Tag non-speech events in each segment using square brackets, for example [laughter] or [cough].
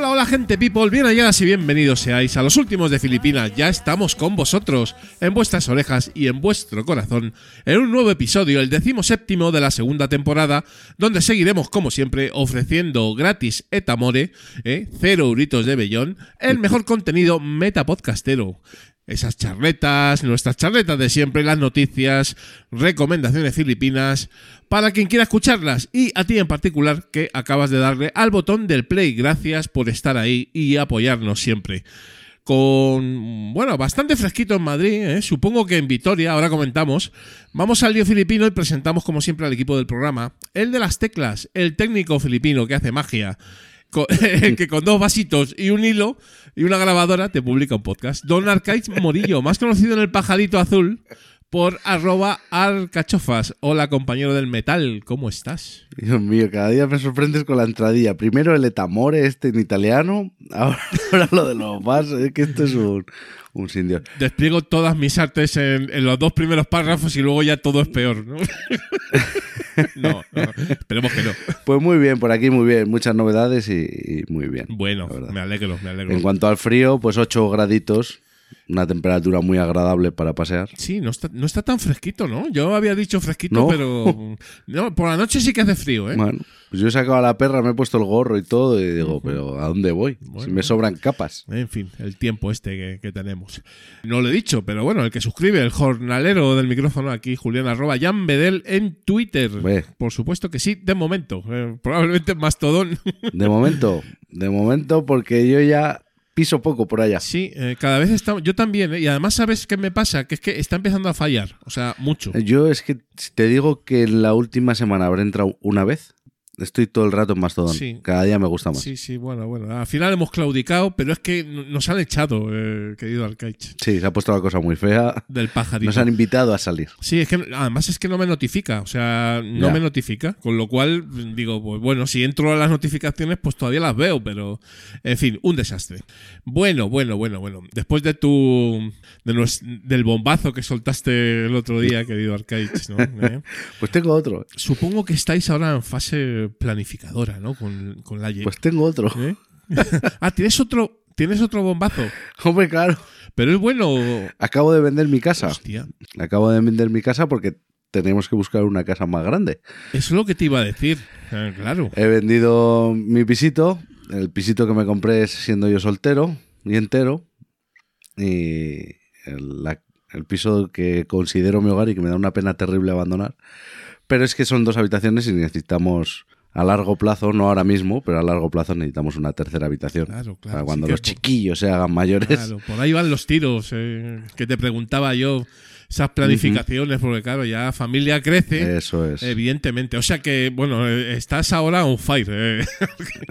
Hola, hola gente people, bien halladas y bienvenidos seáis a los últimos de Filipinas. Ya estamos con vosotros, en vuestras orejas y en vuestro corazón, en un nuevo episodio, el decimoséptimo de la segunda temporada, donde seguiremos, como siempre, ofreciendo gratis et amore, ¿eh? cero euritos de bellón, el mejor contenido metapodcastero. Esas charletas, nuestras charletas de siempre, las noticias, recomendaciones filipinas, para quien quiera escucharlas y a ti en particular que acabas de darle al botón del play. Gracias por estar ahí y apoyarnos siempre. Con, bueno, bastante fresquito en Madrid, ¿eh? supongo que en Vitoria, ahora comentamos. Vamos al lío filipino y presentamos como siempre al equipo del programa. El de las teclas, el técnico filipino que hace magia [laughs] que con dos vasitos y un hilo y una grabadora te publica un podcast. Don Arcaiz Morillo, más conocido en el pajarito azul por arroba arcachofas. Hola compañero del metal, ¿cómo estás? Dios mío, cada día me sorprendes con la entradilla. Primero el etamore este en italiano, ahora, [laughs] ahora lo de los vasos. Es que esto es un, un sin Dios. Despliego todas mis artes en, en los dos primeros párrafos y luego ya todo es peor, ¿no? [laughs] [laughs] no, no, esperemos que no. Pues muy bien, por aquí muy bien. Muchas novedades y, y muy bien. Bueno, me alegro, me alegro. En cuanto al frío, pues 8 graditos. Una temperatura muy agradable para pasear. Sí, no está, no está tan fresquito, ¿no? Yo había dicho fresquito, ¿No? pero... [laughs] No, por la noche sí que hace frío, ¿eh? Bueno, pues yo he sacado a la perra, me he puesto el gorro y todo y digo, pero ¿a dónde voy? Bueno. si me sobran capas. En fin, el tiempo este que, que tenemos. No lo he dicho, pero bueno, el que suscribe, el jornalero del micrófono aquí, Julián arroba Jan Bedel en Twitter. Por supuesto que sí, de momento. Eh, probablemente en Mastodon. De momento, de momento, porque yo ya piso poco por allá. sí, eh, cada vez estamos. Yo también, ¿eh? y además, ¿sabes qué me pasa? Que es que está empezando a fallar. O sea, mucho. Yo es que te digo que en la última semana habré entrado una vez. Estoy todo el rato en Mastodon. Sí. Cada día me gusta más. Sí, Sí, sí, bueno, bueno. Al final hemos claudicado, pero es que nos han echado, eh, querido Arcaich, se ha puesto la cosa muy fea. del pajarito. Nos han invitado a salir. Sí, es que además es que no me notifica, o sea, no Ya. me notifica, con lo cual digo, pues bueno, si entro a las notificaciones, pues todavía las veo, pero en fin, un desastre. Bueno, bueno, bueno, bueno. Después de tu de nues- del bombazo que soltaste el otro día, querido Arcaich, ¿no? [laughs] ¿Eh? Pues tengo otro. Supongo que estáis ahora en fase planificadora, ¿no? Con, con la Pues tengo otro. ¿Eh? [laughs] ah, tienes otro, tienes otro bombazo, [laughs] Hombre, claro. pero es bueno. Acabo de vender mi casa. Hostia, Acabo de vender mi casa porque tenemos que buscar una casa más grande. eso es lo que te iba a decir. Ah, claro. He vendido mi pisito. El pisito que me compré siendo yo soltero y entero. Y el, la- el piso que considero mi hogar y que me da una pena terrible abandonar. Pero es que son dos habitaciones y necesitamos a largo plazo, no ahora mismo, pero a largo plazo necesitamos una tercera habitación. Claro, claro. para cuando los chiquillos se hagan mayores. Claro, por ahí van los tiros eh, que te preguntaba yo, esas planificaciones, porque claro, ya familia crece, Eso es. evidentemente. O sea que, bueno, eh, estás ahora on fire. eh.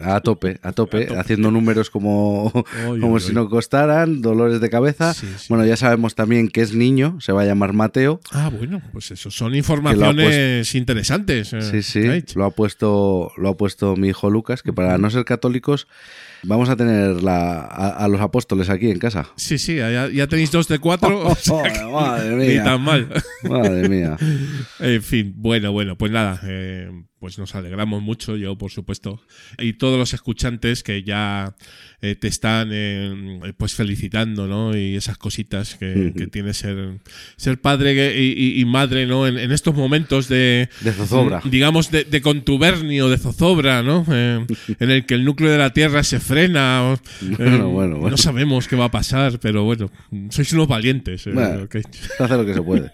A tope, a tope, haciendo números como, Oy, como oy, si oy. no costaran, dolores de cabeza. Sí, sí. Bueno, ya sabemos también que es niño, se va a llamar Mateo. Ah, bueno, pues eso, son informaciones interesantes. eh, Sí, sí, lo ha puesto, lo ha puesto mi hijo Lucas, que para no ser católicos vamos a tener la, a, a los apóstoles aquí en casa. Sí, sí, ya, ya tenéis dos de cuatro. [laughs] o sea que madre ni mía. tan mal. Madre mía. En fin, bueno, bueno, pues nada, eh, pues nos alegramos mucho, yo por supuesto, y todos los escuchantes que ya eh, te están eh, pues felicitando, ¿no? Y esas cositas que, que tiene ser, ser padre y, y- y madre, ¿no? En, en estos momentos de... De zozobra. Digamos, de, de contubernio, de zozobra, ¿no? Eh, en el que el núcleo de la Tierra se frena. o, [laughs] Bueno, bueno, bueno. No sabemos qué va a pasar, pero bueno, sois unos valientes. Bueno. ok. Se hace lo que se puede.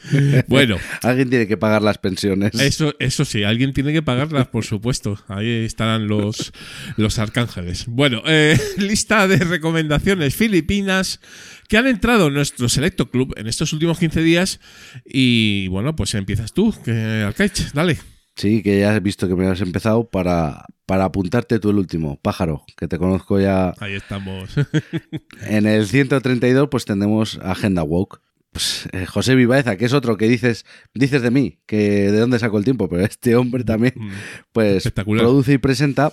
[laughs] bueno [laughs] Alguien tiene que pagar las pensiones. eso, eso sí, alguien tiene que pagarlas, por supuesto. Ahí estarán los, los arcángeles. Bueno, eh, [laughs] lista de recomendaciones filipinas que han entrado en nuestro selecto club en estos últimos 15 días. Y bueno, pues empiezas tú, que Arcaich, dale. Sí, que ya has visto que me has empezado para, para apuntarte tú el último, pájaro, que te conozco ya. Ahí estamos. [laughs] En el 132 pues tenemos Agenda Woke. Pues, eh, José Vivaeza, que es otro que dices, dices de mí, que de dónde saco el tiempo, pero este hombre también, Mm. pues produce y presenta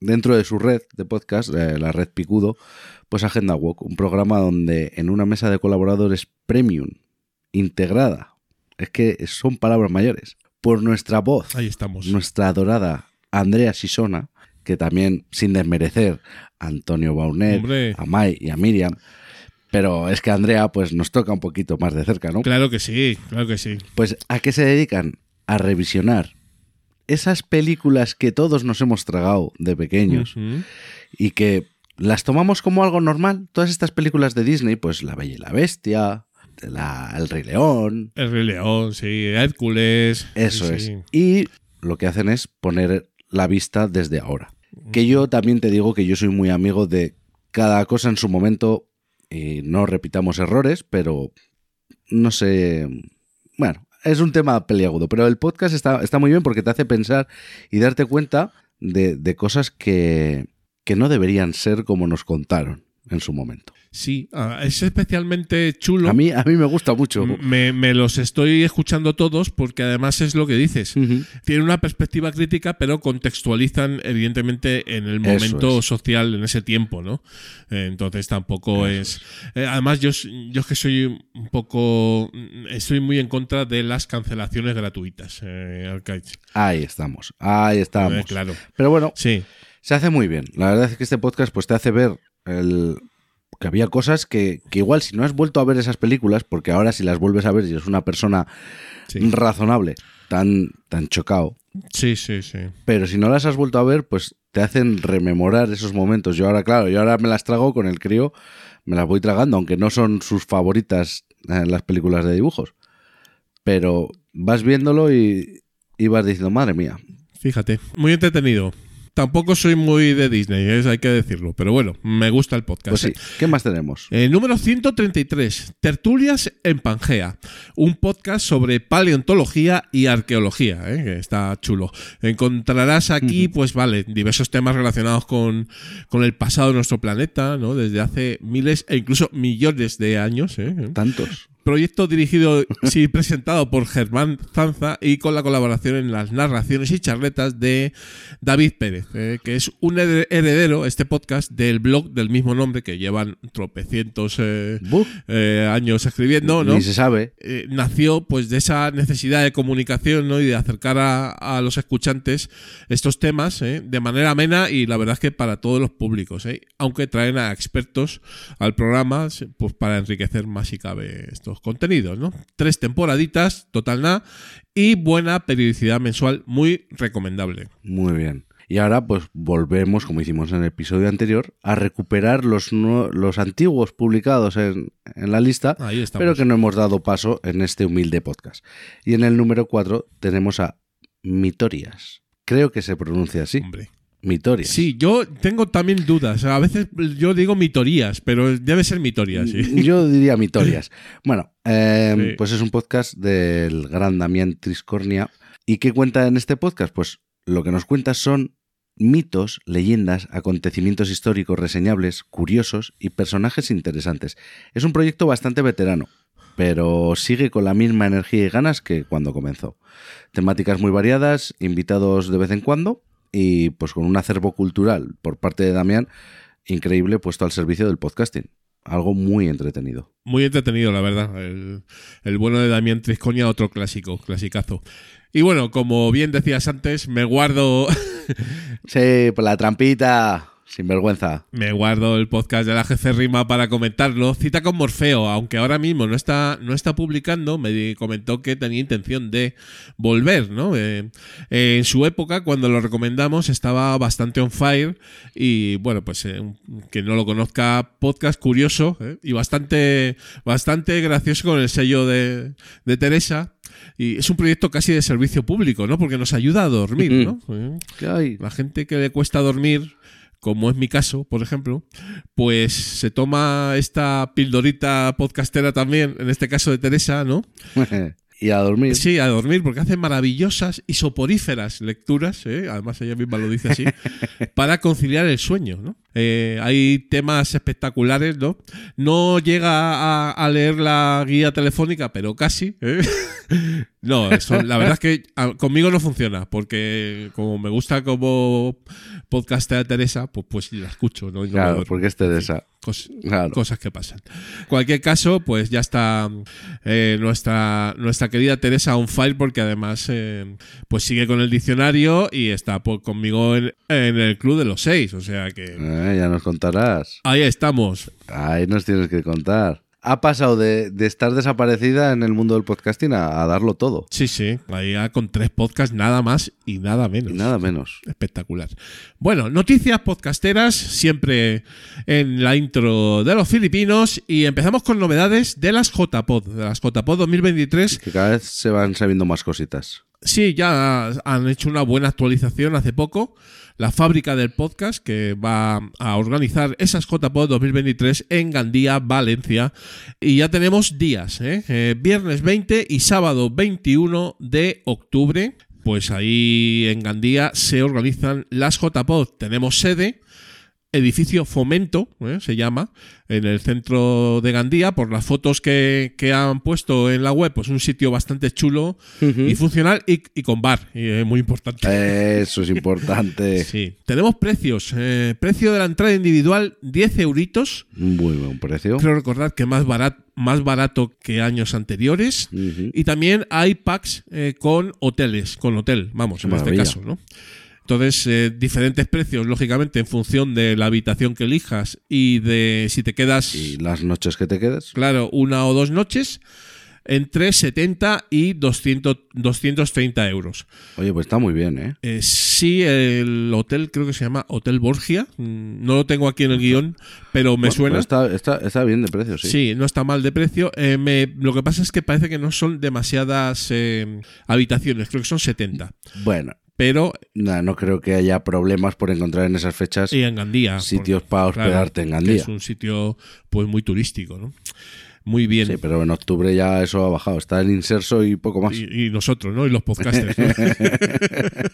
dentro de su red de podcast, eh, la red Picudo, pues Agenda Walk, un programa donde en una mesa de colaboradores premium, integrada, es que son palabras mayores, por nuestra voz, Ahí estamos. nuestra adorada Andrea Sisona, que también, sin desmerecer a Antonio Baunet, Hombre. a Mai y a Miriam, pero es que Andrea pues nos toca un poquito más de cerca, ¿no? Claro que sí, claro que sí. Pues ¿a qué se dedican? A revisionar esas películas que todos nos hemos tragado de pequeños y que las tomamos como algo normal. Todas estas películas de Disney, pues La Bella y la Bestia, la- El Rey León, El Rey León, sí, Hércules. eso sí, es. Y lo que hacen es poner la vista desde ahora. Que yo también te digo que yo soy muy amigo de cada cosa en su momento y no repitamos errores, pero no sé. Bueno, es un tema peliagudo, pero el podcast está, está muy bien porque te hace pensar y darte cuenta de, de cosas que, que no deberían ser como nos contaron en su momento. Sí, ah, es especialmente chulo. A mí, a mí me gusta mucho. me, me los estoy escuchando todos porque además es lo que dices. Ujú. Tienen una perspectiva crítica, pero contextualizan evidentemente en el momento es. social, en ese tiempo, ¿no? Entonces tampoco es... eh, además yo, yo es que soy un poco... Estoy muy en contra de las cancelaciones gratuitas. Eh. Ahí estamos, ahí estamos. Eh, claro. Pero bueno, Sí, Se hace muy bien. La verdad es que este podcast pues te hace ver el que había cosas que, que igual si no has vuelto a ver esas películas, porque ahora si las vuelves a ver y eres una persona sí. razonable, tan, tan chocado, Sí, sí, sí. pero si no las has vuelto a ver, pues te hacen rememorar esos momentos. Yo ahora, claro, yo ahora me las trago con el crío, me las voy tragando, aunque no son sus favoritas en las películas de dibujos. Pero vas viéndolo y, y vas diciendo, madre mía, Fíjate, muy entretenido. Tampoco soy muy de Disney, es, hay que decirlo, pero bueno, me gusta el podcast. pues sí, ¿eh? ¿qué más tenemos? Eh, número 133, Tertulias en Pangea, un podcast sobre paleontología y arqueología, ¿eh? que está chulo. Encontrarás aquí, pues vale, diversos temas relacionados con, con el pasado de nuestro planeta, ¿no? Desde hace miles e incluso millones de años. ¿eh? Tantos. Proyecto dirigido [laughs] y presentado por Germán Zanza y con la colaboración en las narraciones y charletas de David Pérez, eh, que es un her- heredero, este podcast, del blog del mismo nombre que llevan tropecientos eh, eh, años escribiendo, ¿no? Ni se sabe. Eh, nació pues de esa necesidad de comunicación ¿no? y de acercar a, a los escuchantes estos temas ¿eh? de manera amena y la verdad es que para todos los públicos, aunque traen a expertos al programa pues para enriquecer más si cabe estos contenidos. ¿no? Tres temporaditas, total nada, y buena periodicidad mensual, muy recomendable. Muy bien. Y ahora pues volvemos, como hicimos en el episodio anterior, a recuperar los, nue- los antiguos publicados en, en la lista, pero que no hemos dado paso en este humilde podcast. Y en el número 4 tenemos a Mitorias. Creo que se pronuncia así. Hombre. Mitorias. Sí, yo tengo también dudas. A veces yo digo mitorías, pero debe ser mitorías, sí. Yo diría Mitorias. [laughs] Bueno, eh, Sí. pues es un podcast del gran Damián Triscornia. ¿Y qué cuenta en este podcast? Pues lo que nos cuenta son mitos, leyendas, acontecimientos históricos reseñables, curiosos y personajes interesantes. Es un proyecto bastante veterano, pero sigue con la misma energía y ganas que cuando comenzó. Temáticas muy variadas, invitados de vez en cuando y pues con un acervo cultural por parte de Damián increíble puesto al servicio del podcasting. Algo muy entretenido. Muy entretenido, la verdad. El, el bueno de Damián Trisconia, otro clásico, clasicazo. Y bueno, como bien decías antes, me guardo, [laughs] Sí, por la trampita, sin vergüenza. me guardo el podcast de la GC Rima para comentarlo. Cita con Morfeo, aunque ahora mismo no está, no está publicando, me comentó que tenía intención de volver, ¿no? Eh, eh, en su época, cuando lo recomendamos, estaba bastante on fire y bueno, pues eh, que no lo conozca, podcast curioso y bastante, bastante gracioso con el sello de, de Teresa. Y es un proyecto casi de servicio público, ¿no? Porque nos ayuda a dormir, ¿no? La gente que le cuesta dormir, como es mi caso, por ejemplo, pues se toma esta pildorita podcastera también, en este caso de Teresa, ¿no? [laughs] Y a dormir. Sí, a dormir, porque hace maravillosas y soporíferas lecturas, ¿eh? además ella misma lo dice así, [laughs] para conciliar el sueño. ¿no? Eh, hay temas espectaculares, ¿no? No llega a, a leer la guía telefónica, pero casi. ¿eh? [laughs] No, eso, la verdad es que a- conmigo no funciona, porque como me gusta como podcaster Teresa, pues, pues la escucho, ¿no? Y no me Claro, porque este de esa. Cos- Claro. cosas que pasan. Cualquier caso, pues ya está eh, nuestra, nuestra querida Teresa on fire porque además eh, pues sigue con el diccionario y está pues, conmigo en, en el club de los seis. O sea que Eh, ya nos contarás. ahí estamos. Ahí nos tienes que contar. Ha pasado de, de estar desaparecida en el mundo del podcasting a, a darlo todo. Sí, sí, ahí ya con tres podcasts nada más y nada menos. Y nada menos. Espectacular. Bueno, noticias podcasteras, siempre en la intro de los filipinos. Y empezamos con novedades de las JPod, de las JPod 2023. Que cada vez se van sabiendo más cositas. Sí, ya han hecho una buena actualización hace poco. La fábrica del podcast que va a organizar esas JPod 2023 en Gandía, Valencia. Y ya tenemos días, ¿eh? Eh, viernes 20 y sábado 21 de octubre. Pues ahí en Gandía se organizan las JPod. Tenemos sede. Edificio Fomento, ¿eh? se llama, en el centro de Gandía, por las fotos que, que han puesto en la web, pues un sitio bastante chulo y funcional y, y con bar, y, eh, muy importante. Eso es importante. [laughs] Sí. Tenemos precios. eh, precio de la entrada individual, 10 euritos. Muy buen precio. Creo recordar que más barato, más barato que años anteriores. Y también hay packs eh, con hoteles, con hotel, vamos, en Maravilla. este caso, ¿no? Entonces, eh, diferentes precios, lógicamente, en función de la habitación que elijas y de si te quedas, Y las noches que te quedes. claro, una o dos noches, entre 70 y 200, 230 euros. Oye, pues está muy bien, ¿eh? Eh, sí, el hotel creo que se llama Hotel Borgia. Mm, No lo tengo aquí en el guion, pero me Bueno, suena. pues está, está, está bien de precio, sí. Sí, no está mal de precio. Eh, me- lo que pasa es que parece que no son demasiadas eh, habitaciones, creo que son 70. Bueno, Pero no creo que haya problemas por encontrar en esas fechas y en Gandía. sitios para claro, hospedarte en Gandía. Es un sitio pues muy turístico, ¿no? Muy bien. Sí, pero en octubre ya eso ha bajado. Está el inserso y poco más. Y, y nosotros, ¿no? Y los podcasters. ¿no? [laughs]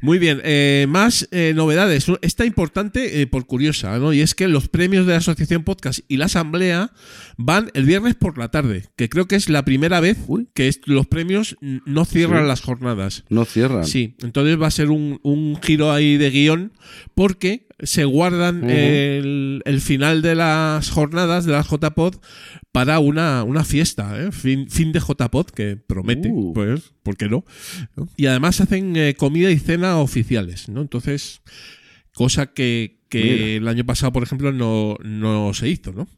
Muy bien, eh, más eh, novedades. Esta importante eh, por curiosa, ¿no? Y es que los premios de la Asociación Podcast y la Asamblea van el viernes por la tarde, que creo que es la primera vez Uy. que los premios no cierran Sí. las jornadas. No cierran. Sí, entonces va a ser un, un giro ahí de guion porque se guardan el, el final de las jornadas de las JPod para una, una fiesta, ¿eh? fin, fin de JPod que promete, Uh. pues, ¿por qué no? ¿No? Y además hacen eh, comida y cena oficiales, ¿no? Entonces, cosa que, que el año pasado, por ejemplo, no, no se hizo, ¿no?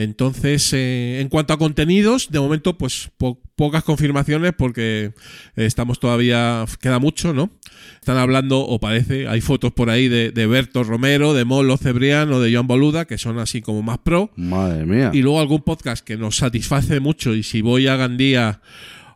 Entonces, eh, en cuanto a contenidos, de momento, pues po- pocas confirmaciones porque estamos todavía, queda mucho, ¿no? Están hablando, o parece, hay fotos por ahí de, de Berto Romero, de Molo Cebrián o de Joan Boluda, que son así como más pro. Madre mía. Y luego algún podcast que nos satisface mucho y si voy a Gandía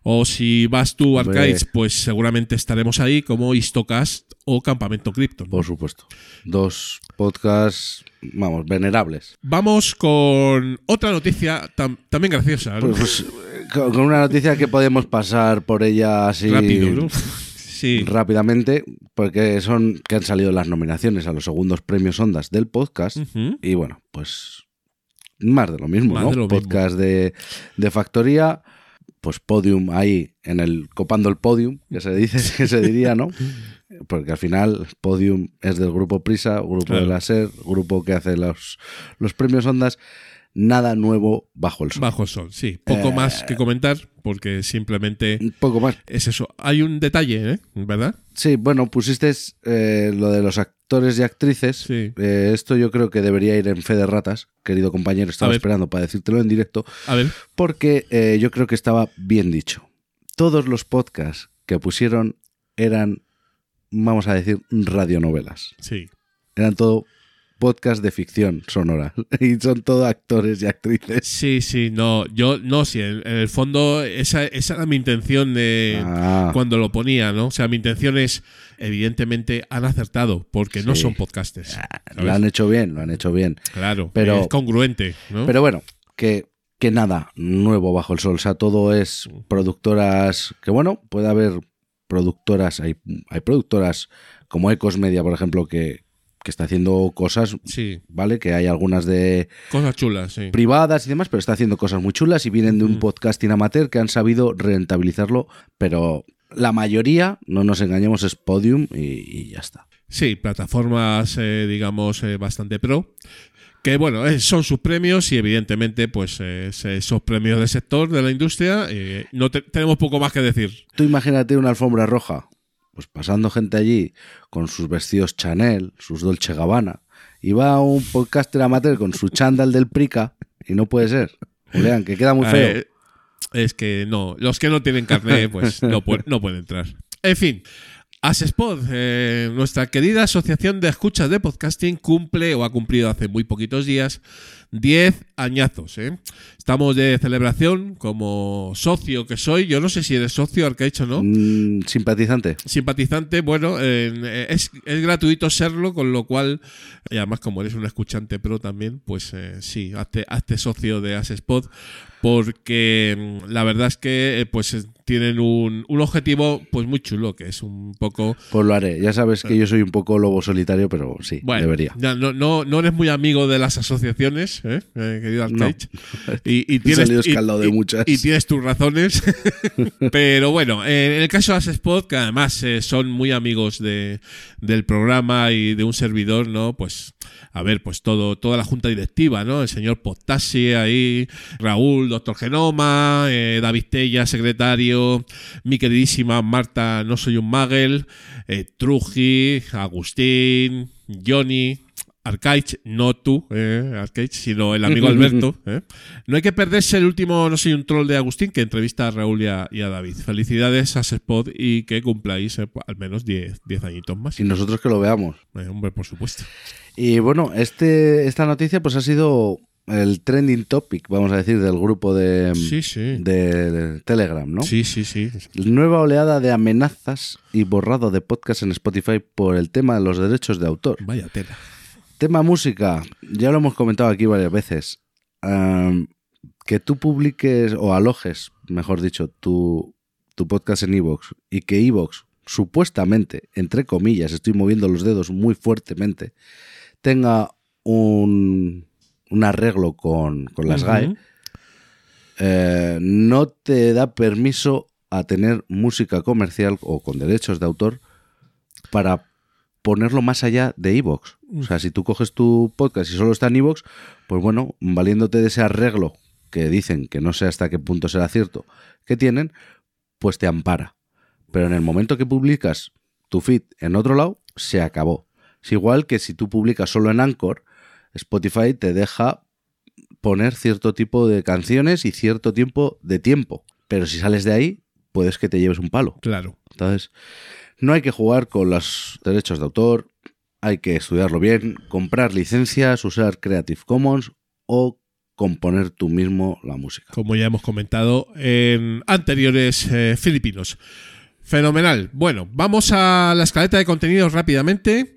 o si vas tú, Hombre. Arcades, pues seguramente estaremos ahí como Histocast o Campamento Cripto. ¿no? Por supuesto. Dos podcasts, vamos, venerables. Vamos con otra noticia tam- también graciosa, ¿no? Pues, pues, con una noticia que podemos pasar por ella así Rápido, ¿no? Sí. rápidamente, porque son que han salido las nominaciones a los segundos premios Ondas del podcast. Y bueno, pues más de lo mismo, Más ¿no? de lo mismo. Podcast de, de Factoría, pues podium ahí en el copando el podium, que se dice, [laughs] que se diría, ¿no? Porque al final podium es del grupo Prisa, grupo Claro. de la SER, grupo que hace los, los premios Ondas. Nada nuevo bajo el sol. Bajo el sol, sí. Poco Eh. más que comentar porque simplemente poco más. es eso. Hay un detalle, ¿eh? ¿Verdad? Sí, bueno, pusiste eh, lo de los actores y actrices. Sí. Eh, esto yo creo que debería ir en fe de ratas, querido compañero. Estaba esperando para decírtelo en directo. A ver. porque yo creo que estaba bien dicho. Todos los podcasts que pusieron eran, vamos a decir, radionovelas. Sí. Eran todo podcasts de ficción sonora. [laughs] Y son todo actores y actrices. Sí, sí, no. Yo, no, sí. En, en el fondo, esa, esa era mi intención de. Ah, Cuando lo ponía, ¿no? O sea, mi intención es, evidentemente, han acertado, porque no son podcasters. ¿sabes? lo han hecho bien, lo han hecho bien. Claro, pero- es congruente, ¿no? Pero bueno, que que nada nuevo bajo el sol. O sea, todo es productoras que, bueno, puede haber productoras, hay, hay productoras como Ecos Media, por ejemplo, que, que está haciendo cosas, Sí, ¿vale? Que hay algunas de cosas chulas, sí. privadas y demás, pero está haciendo cosas muy chulas y vienen de un Ujú. podcasting amateur que han sabido rentabilizarlo, pero la mayoría, no nos engañemos, es Podium y, y ya está. Sí, plataformas, eh, digamos, eh, bastante pro. Que bueno, eh, son sus premios y evidentemente, pues eh, esos premios del sector, de la industria, eh, no te- tenemos poco más que decir. Tú imagínate una alfombra roja, pues pasando gente allí con sus vestidos Chanel, sus Dolce Gabbana, y va un podcaster amateur con su chándal del Prica, y no puede ser. Julián, que queda muy feo. Eh, es que no, los que no tienen carnet, pues no, pu- no pueden entrar. En fin, Asespod, eh, nuestra querida asociación de escuchas de podcasting, cumple o ha cumplido hace muy poquitos días 10 añazos. ¿eh? Estamos de celebración como socio que soy. Yo no sé si eres socio, Arcaich o no. Mm, simpatizante. Simpatizante, bueno, eh, es, es gratuito serlo, con lo cual, y además como eres un escuchante pro también, pues eh, sí, hazte, hazte socio de Asespod, porque mm, la verdad es que eh, pues tienen un, un objetivo pues muy chulo, que es un poco... Pues lo haré. Ya sabes que yo soy un poco lobo solitario, pero sí, Bueno, debería. ya no, no, no eres muy amigo de las asociaciones, ¿eh? Eh, querido No. [laughs] Y, y He tienes, salido y- de muchas. y tienes tus razones. [laughs] Pero bueno, en el caso de Asespod, que además eh, son muy amigos de, del programa y de un servidor, ¿no? Pues, a ver, pues todo, toda la junta directiva, ¿no? El señor Postasi ahí, Raúl, doctor Genoma, eh, David Tella, secretario, mi queridísima Marta, no soy un magel, eh, Truji, Agustín, Johnny. Arcaich, no tú, eh, Arcaich, sino el amigo [laughs] Alberto. eh. No hay que perderse el último No soy un troll de Agustín que entrevista a Raúl y a, y a David. Felicidades a Spot y que cumpláis eh, al menos 10 10 añitos más. Y nosotros que lo veamos. Hombre, por supuesto. Y bueno, este, esta noticia pues ha sido el trending topic, vamos a decir, del grupo de, Sí, sí. de Telegram, ¿no? Sí, sí, sí. Nueva oleada de amenazas y borrado de podcast en Spotify por el tema de los derechos de autor. Vaya tela. Tema música, ya lo hemos comentado aquí varias veces. Que tú publiques o alojes, mejor dicho, tu, tu podcast en Evox y que Evox, supuestamente, entre comillas, estoy moviendo los dedos muy fuertemente, tenga un, un arreglo con, con las GAE, eh, no te da permiso a tener música comercial o con derechos de autor para ponerlo más allá de Evox. O sea, si tú coges tu podcast y solo está en Evox, pues bueno, valiéndote de ese arreglo que dicen que no sé hasta qué punto será cierto que tienen, pues te ampara. Pero en el momento que publicas tu feed en otro lado, se acabó. Es igual que si tú publicas solo en Anchor, Spotify te deja poner cierto tipo de canciones y cierto tiempo de tiempo. Pero si sales de ahí, puedes que te lleves un palo. Claro. Entonces, no hay que jugar con los derechos de autor, hay que estudiarlo bien, comprar licencias, usar Creative Commons o componer tú mismo la música. Como ya hemos comentado en anteriores eh, filipinos. Fenomenal. Bueno, vamos a la escaleta de contenidos rápidamente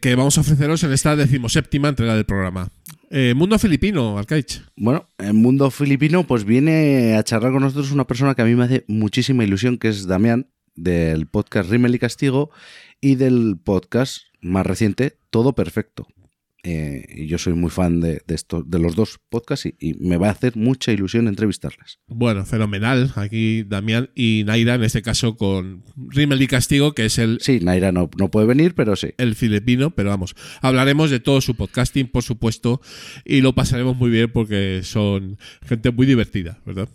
que vamos a ofreceros en esta decimoséptima entrega del programa. Eh, Mundo Filipino, Arcaich. Bueno, en mundo filipino, pues viene a charlar con nosotros una persona que a mí me hace muchísima ilusión, que es Damián, del podcast Rimmel y Castigo y del podcast más reciente, Todo Perfecto. Eh, y yo soy muy fan de, de, esto, de los dos podcasts y, y me va a hacer mucha ilusión entrevistarles. Bueno, fenomenal. Aquí Damián y Naira, en este caso con Rimmel y Castigo, que es el, Sí, Naira no, no puede venir, pero sí. el filipino, pero vamos, hablaremos de todo su podcasting, por supuesto, y lo pasaremos muy bien porque son gente muy divertida, ¿verdad?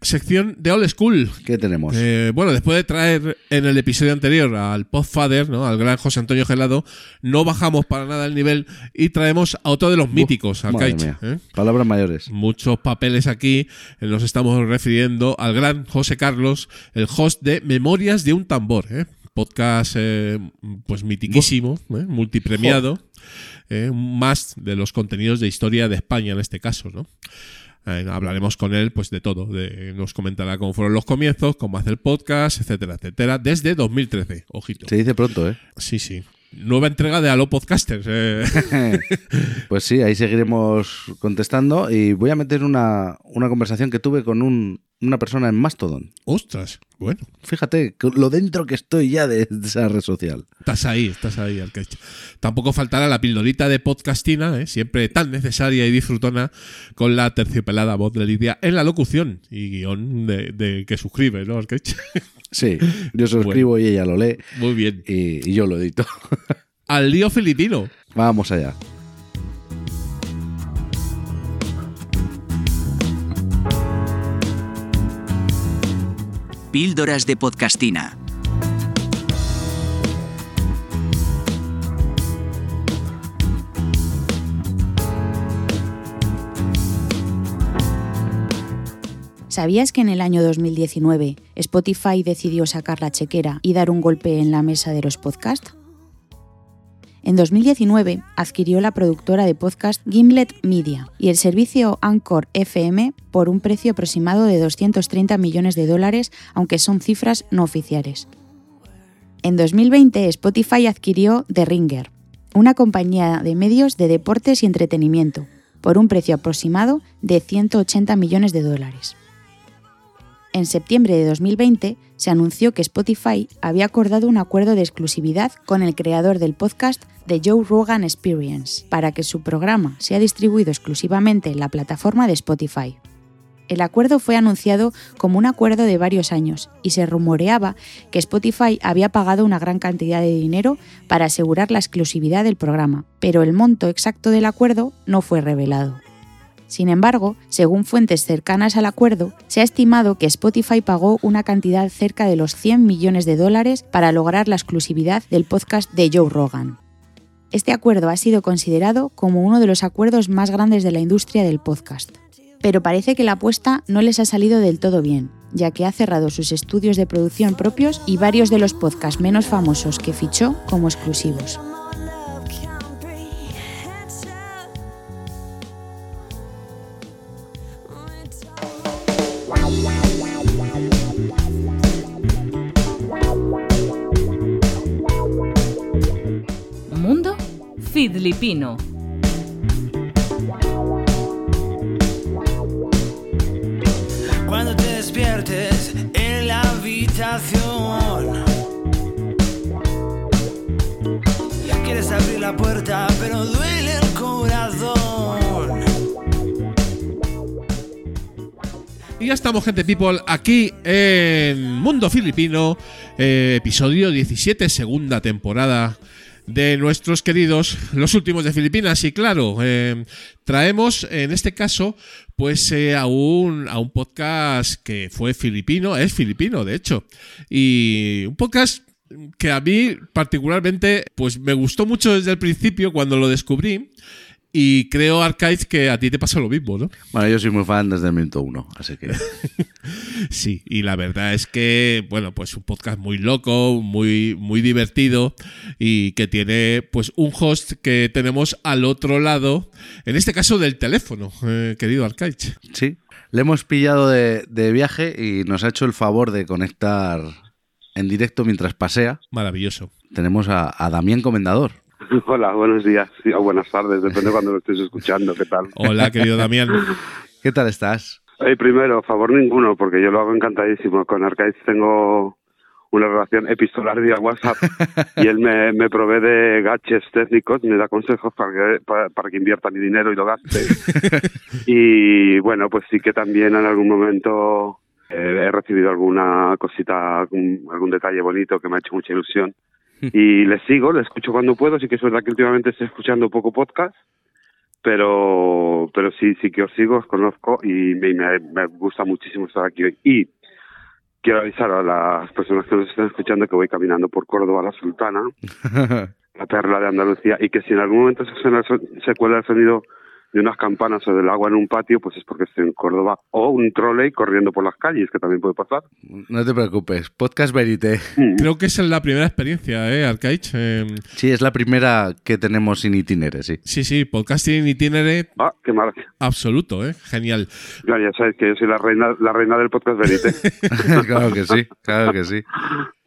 Sección de Old School. ¿Qué tenemos? Eh, bueno, después de traer en el episodio anterior al Podfather, ¿no? al gran José Antonio Gelado, no bajamos para nada el nivel y traemos a otro de los míticos, mía. ¿eh? Palabras mayores. Muchos papeles aquí, eh, nos estamos refiriendo al gran José Carlos, el host de Memorias de un Tambor, ¿eh? podcast eh, pues mitiquísimo, multipremiado, más de los contenidos de historia de España en este caso, ¿no? Eh, hablaremos con él pues de todo, de, nos comentará cómo fueron los comienzos, cómo hace el podcast, etcétera, etcétera, desde 2013, ojito. Se dice pronto, ¿eh? Sí, sí. Nueva entrega de Halo Podcasters. eh. [laughs] Pues sí, ahí seguiremos contestando y voy a meter una, una conversación que tuve con un- una persona en Mastodon. Ostras, bueno, Fíjate lo dentro que estoy ya de, de esa red social. estás ahí, estás ahí, Arcaich. Tampoco faltará la pildorita de podcastina, eh, siempre tan necesaria y disfrutona, con la terciopelada voz de Lidia en la locución y guion de, de que suscribe, ¿no, Arcaich? [laughs] Sí, yo escribo y ella lo lee Muy bien. y, y yo lo edito. [laughs] Al lío filipino. Vamos allá. Píldoras de podcastina. ¿Sabías que en el año 2019 Spotify decidió sacar la chequera y dar un golpe en la mesa de los podcasts? En 2019 adquirió la productora de podcast Gimlet Media y el servicio Anchor FM por un precio aproximado de 230 millones de dólares, aunque son cifras no oficiales. En 2020 Spotify adquirió The Ringer, una compañía de medios de deportes y entretenimiento, por un precio aproximado de 180 millones de dólares. En septiembre de 2020 se anunció que Spotify había acordado un acuerdo de exclusividad con el creador del podcast The Joe Rogan Experience para que su programa sea distribuido exclusivamente en la plataforma de Spotify. El acuerdo fue anunciado como un acuerdo de varios años y se rumoreaba que Spotify había pagado una gran cantidad de dinero para asegurar la exclusividad del programa, pero el monto exacto del acuerdo no fue revelado. Sin embargo, según fuentes cercanas al acuerdo, se ha estimado que Spotify pagó una cantidad cerca de los 100 millones de dólares para lograr la exclusividad del podcast de Joe Rogan. Este acuerdo ha sido considerado como uno de los acuerdos más grandes de la industria del podcast. Pero parece que la apuesta no les ha salido del todo bien, ya que ha cerrado sus estudios de producción propios y varios de los podcasts menos famosos que fichó como exclusivos. Filipino. Cuando te despiertes en la habitación. Quieres abrir la puerta, pero duele el corazón. Y ya estamos, gente people, aquí en Mundo Filipino, eh, episodio 17, segunda temporada de nuestros queridos Los Últimos de Filipinas. Y claro, eh, traemos en este caso pues eh, a, un, a un podcast que fue filipino, es filipino de hecho, y un podcast que a mí particularmente pues me gustó mucho desde el principio cuando lo descubrí. Y creo, Archive, que a ti te pasó lo mismo, ¿no? Bueno, yo soy muy fan desde el minuto uno, así que [laughs] Sí, y la verdad es que, bueno, pues un podcast muy loco, muy, muy divertido y que tiene pues un host que tenemos al otro lado, en este caso del teléfono, eh, querido Arcaich. sí. Le hemos pillado de, de viaje y nos ha hecho el favor de conectar en directo mientras pasea. Maravilloso. Tenemos a, a Damián Comendador. [laughs] Hola, buenos días o buenas tardes, depende de cuando lo estés escuchando, ¿qué tal? Hola, querido Damián. [laughs] ¿Qué tal estás? Eh, primero, favor ninguno, porque yo lo hago encantadísimo. Con Arcade tengo una relación epistolar vía WhatsApp [laughs] y él me, me provee de gadgets técnicos, me da consejos para que, para, para que invierta mi dinero y lo gaste. y bueno, pues sí que también en algún momento eh, he recibido alguna cosita, algún, algún detalle bonito que me ha hecho mucha ilusión. [laughs] Y le sigo, le escucho cuando puedo, sí que es verdad que últimamente estoy escuchando poco podcast, pero pero sí sí que os sigo, os conozco y me, me, me gusta muchísimo estar aquí hoy. Y quiero avisar a las personas que nos están escuchando que voy caminando por Córdoba la Sultana, [laughs] la perla de Andalucía, y que si en algún momento se, suena el se cuela el sonido de unas campanas o del agua en un patio, pues es porque estoy en Córdoba. O un trolley corriendo por las calles, que también puede pasar. No te preocupes, Podcast Verité. Mm. Creo que es la primera experiencia, ¿eh, Arcaich? Eh, Sí, es la primera que tenemos sin itinere, sí. sí, sí, podcasting itinerary Ah, qué maravilla. absoluto, ¿eh? Genial. Ya, ya sabes que yo soy la reina, la reina del podcast Verite. [laughs] claro que sí, claro que sí.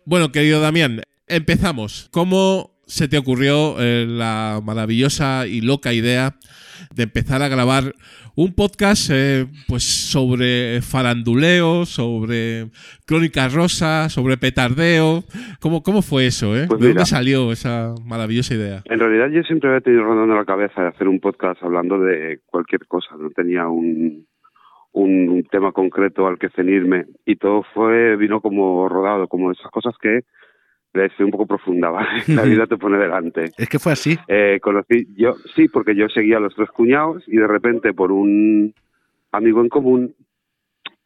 Bueno, querido Damián, empezamos. ¿Cómo se te ocurrió eh, la maravillosa y loca idea de empezar a grabar un podcast eh, pues sobre faranduleo, sobre crónica rosa, sobre petardeo. ¿Cómo, cómo fue eso? Eh? Pues ¿De mira. dónde salió esa maravillosa idea? En realidad yo siempre había tenido rondando la cabeza de hacer un podcast hablando de cualquier cosa, no tenía un, un, un tema concreto al que cenirme y todo fue vino como rodado, como esas cosas que estoy un poco profunda, ¿vale? [laughs] La vida te pone delante. Es que fue así. Eh, conocí, yo sí, porque yo seguía a los tres cuñados y de repente por un amigo en común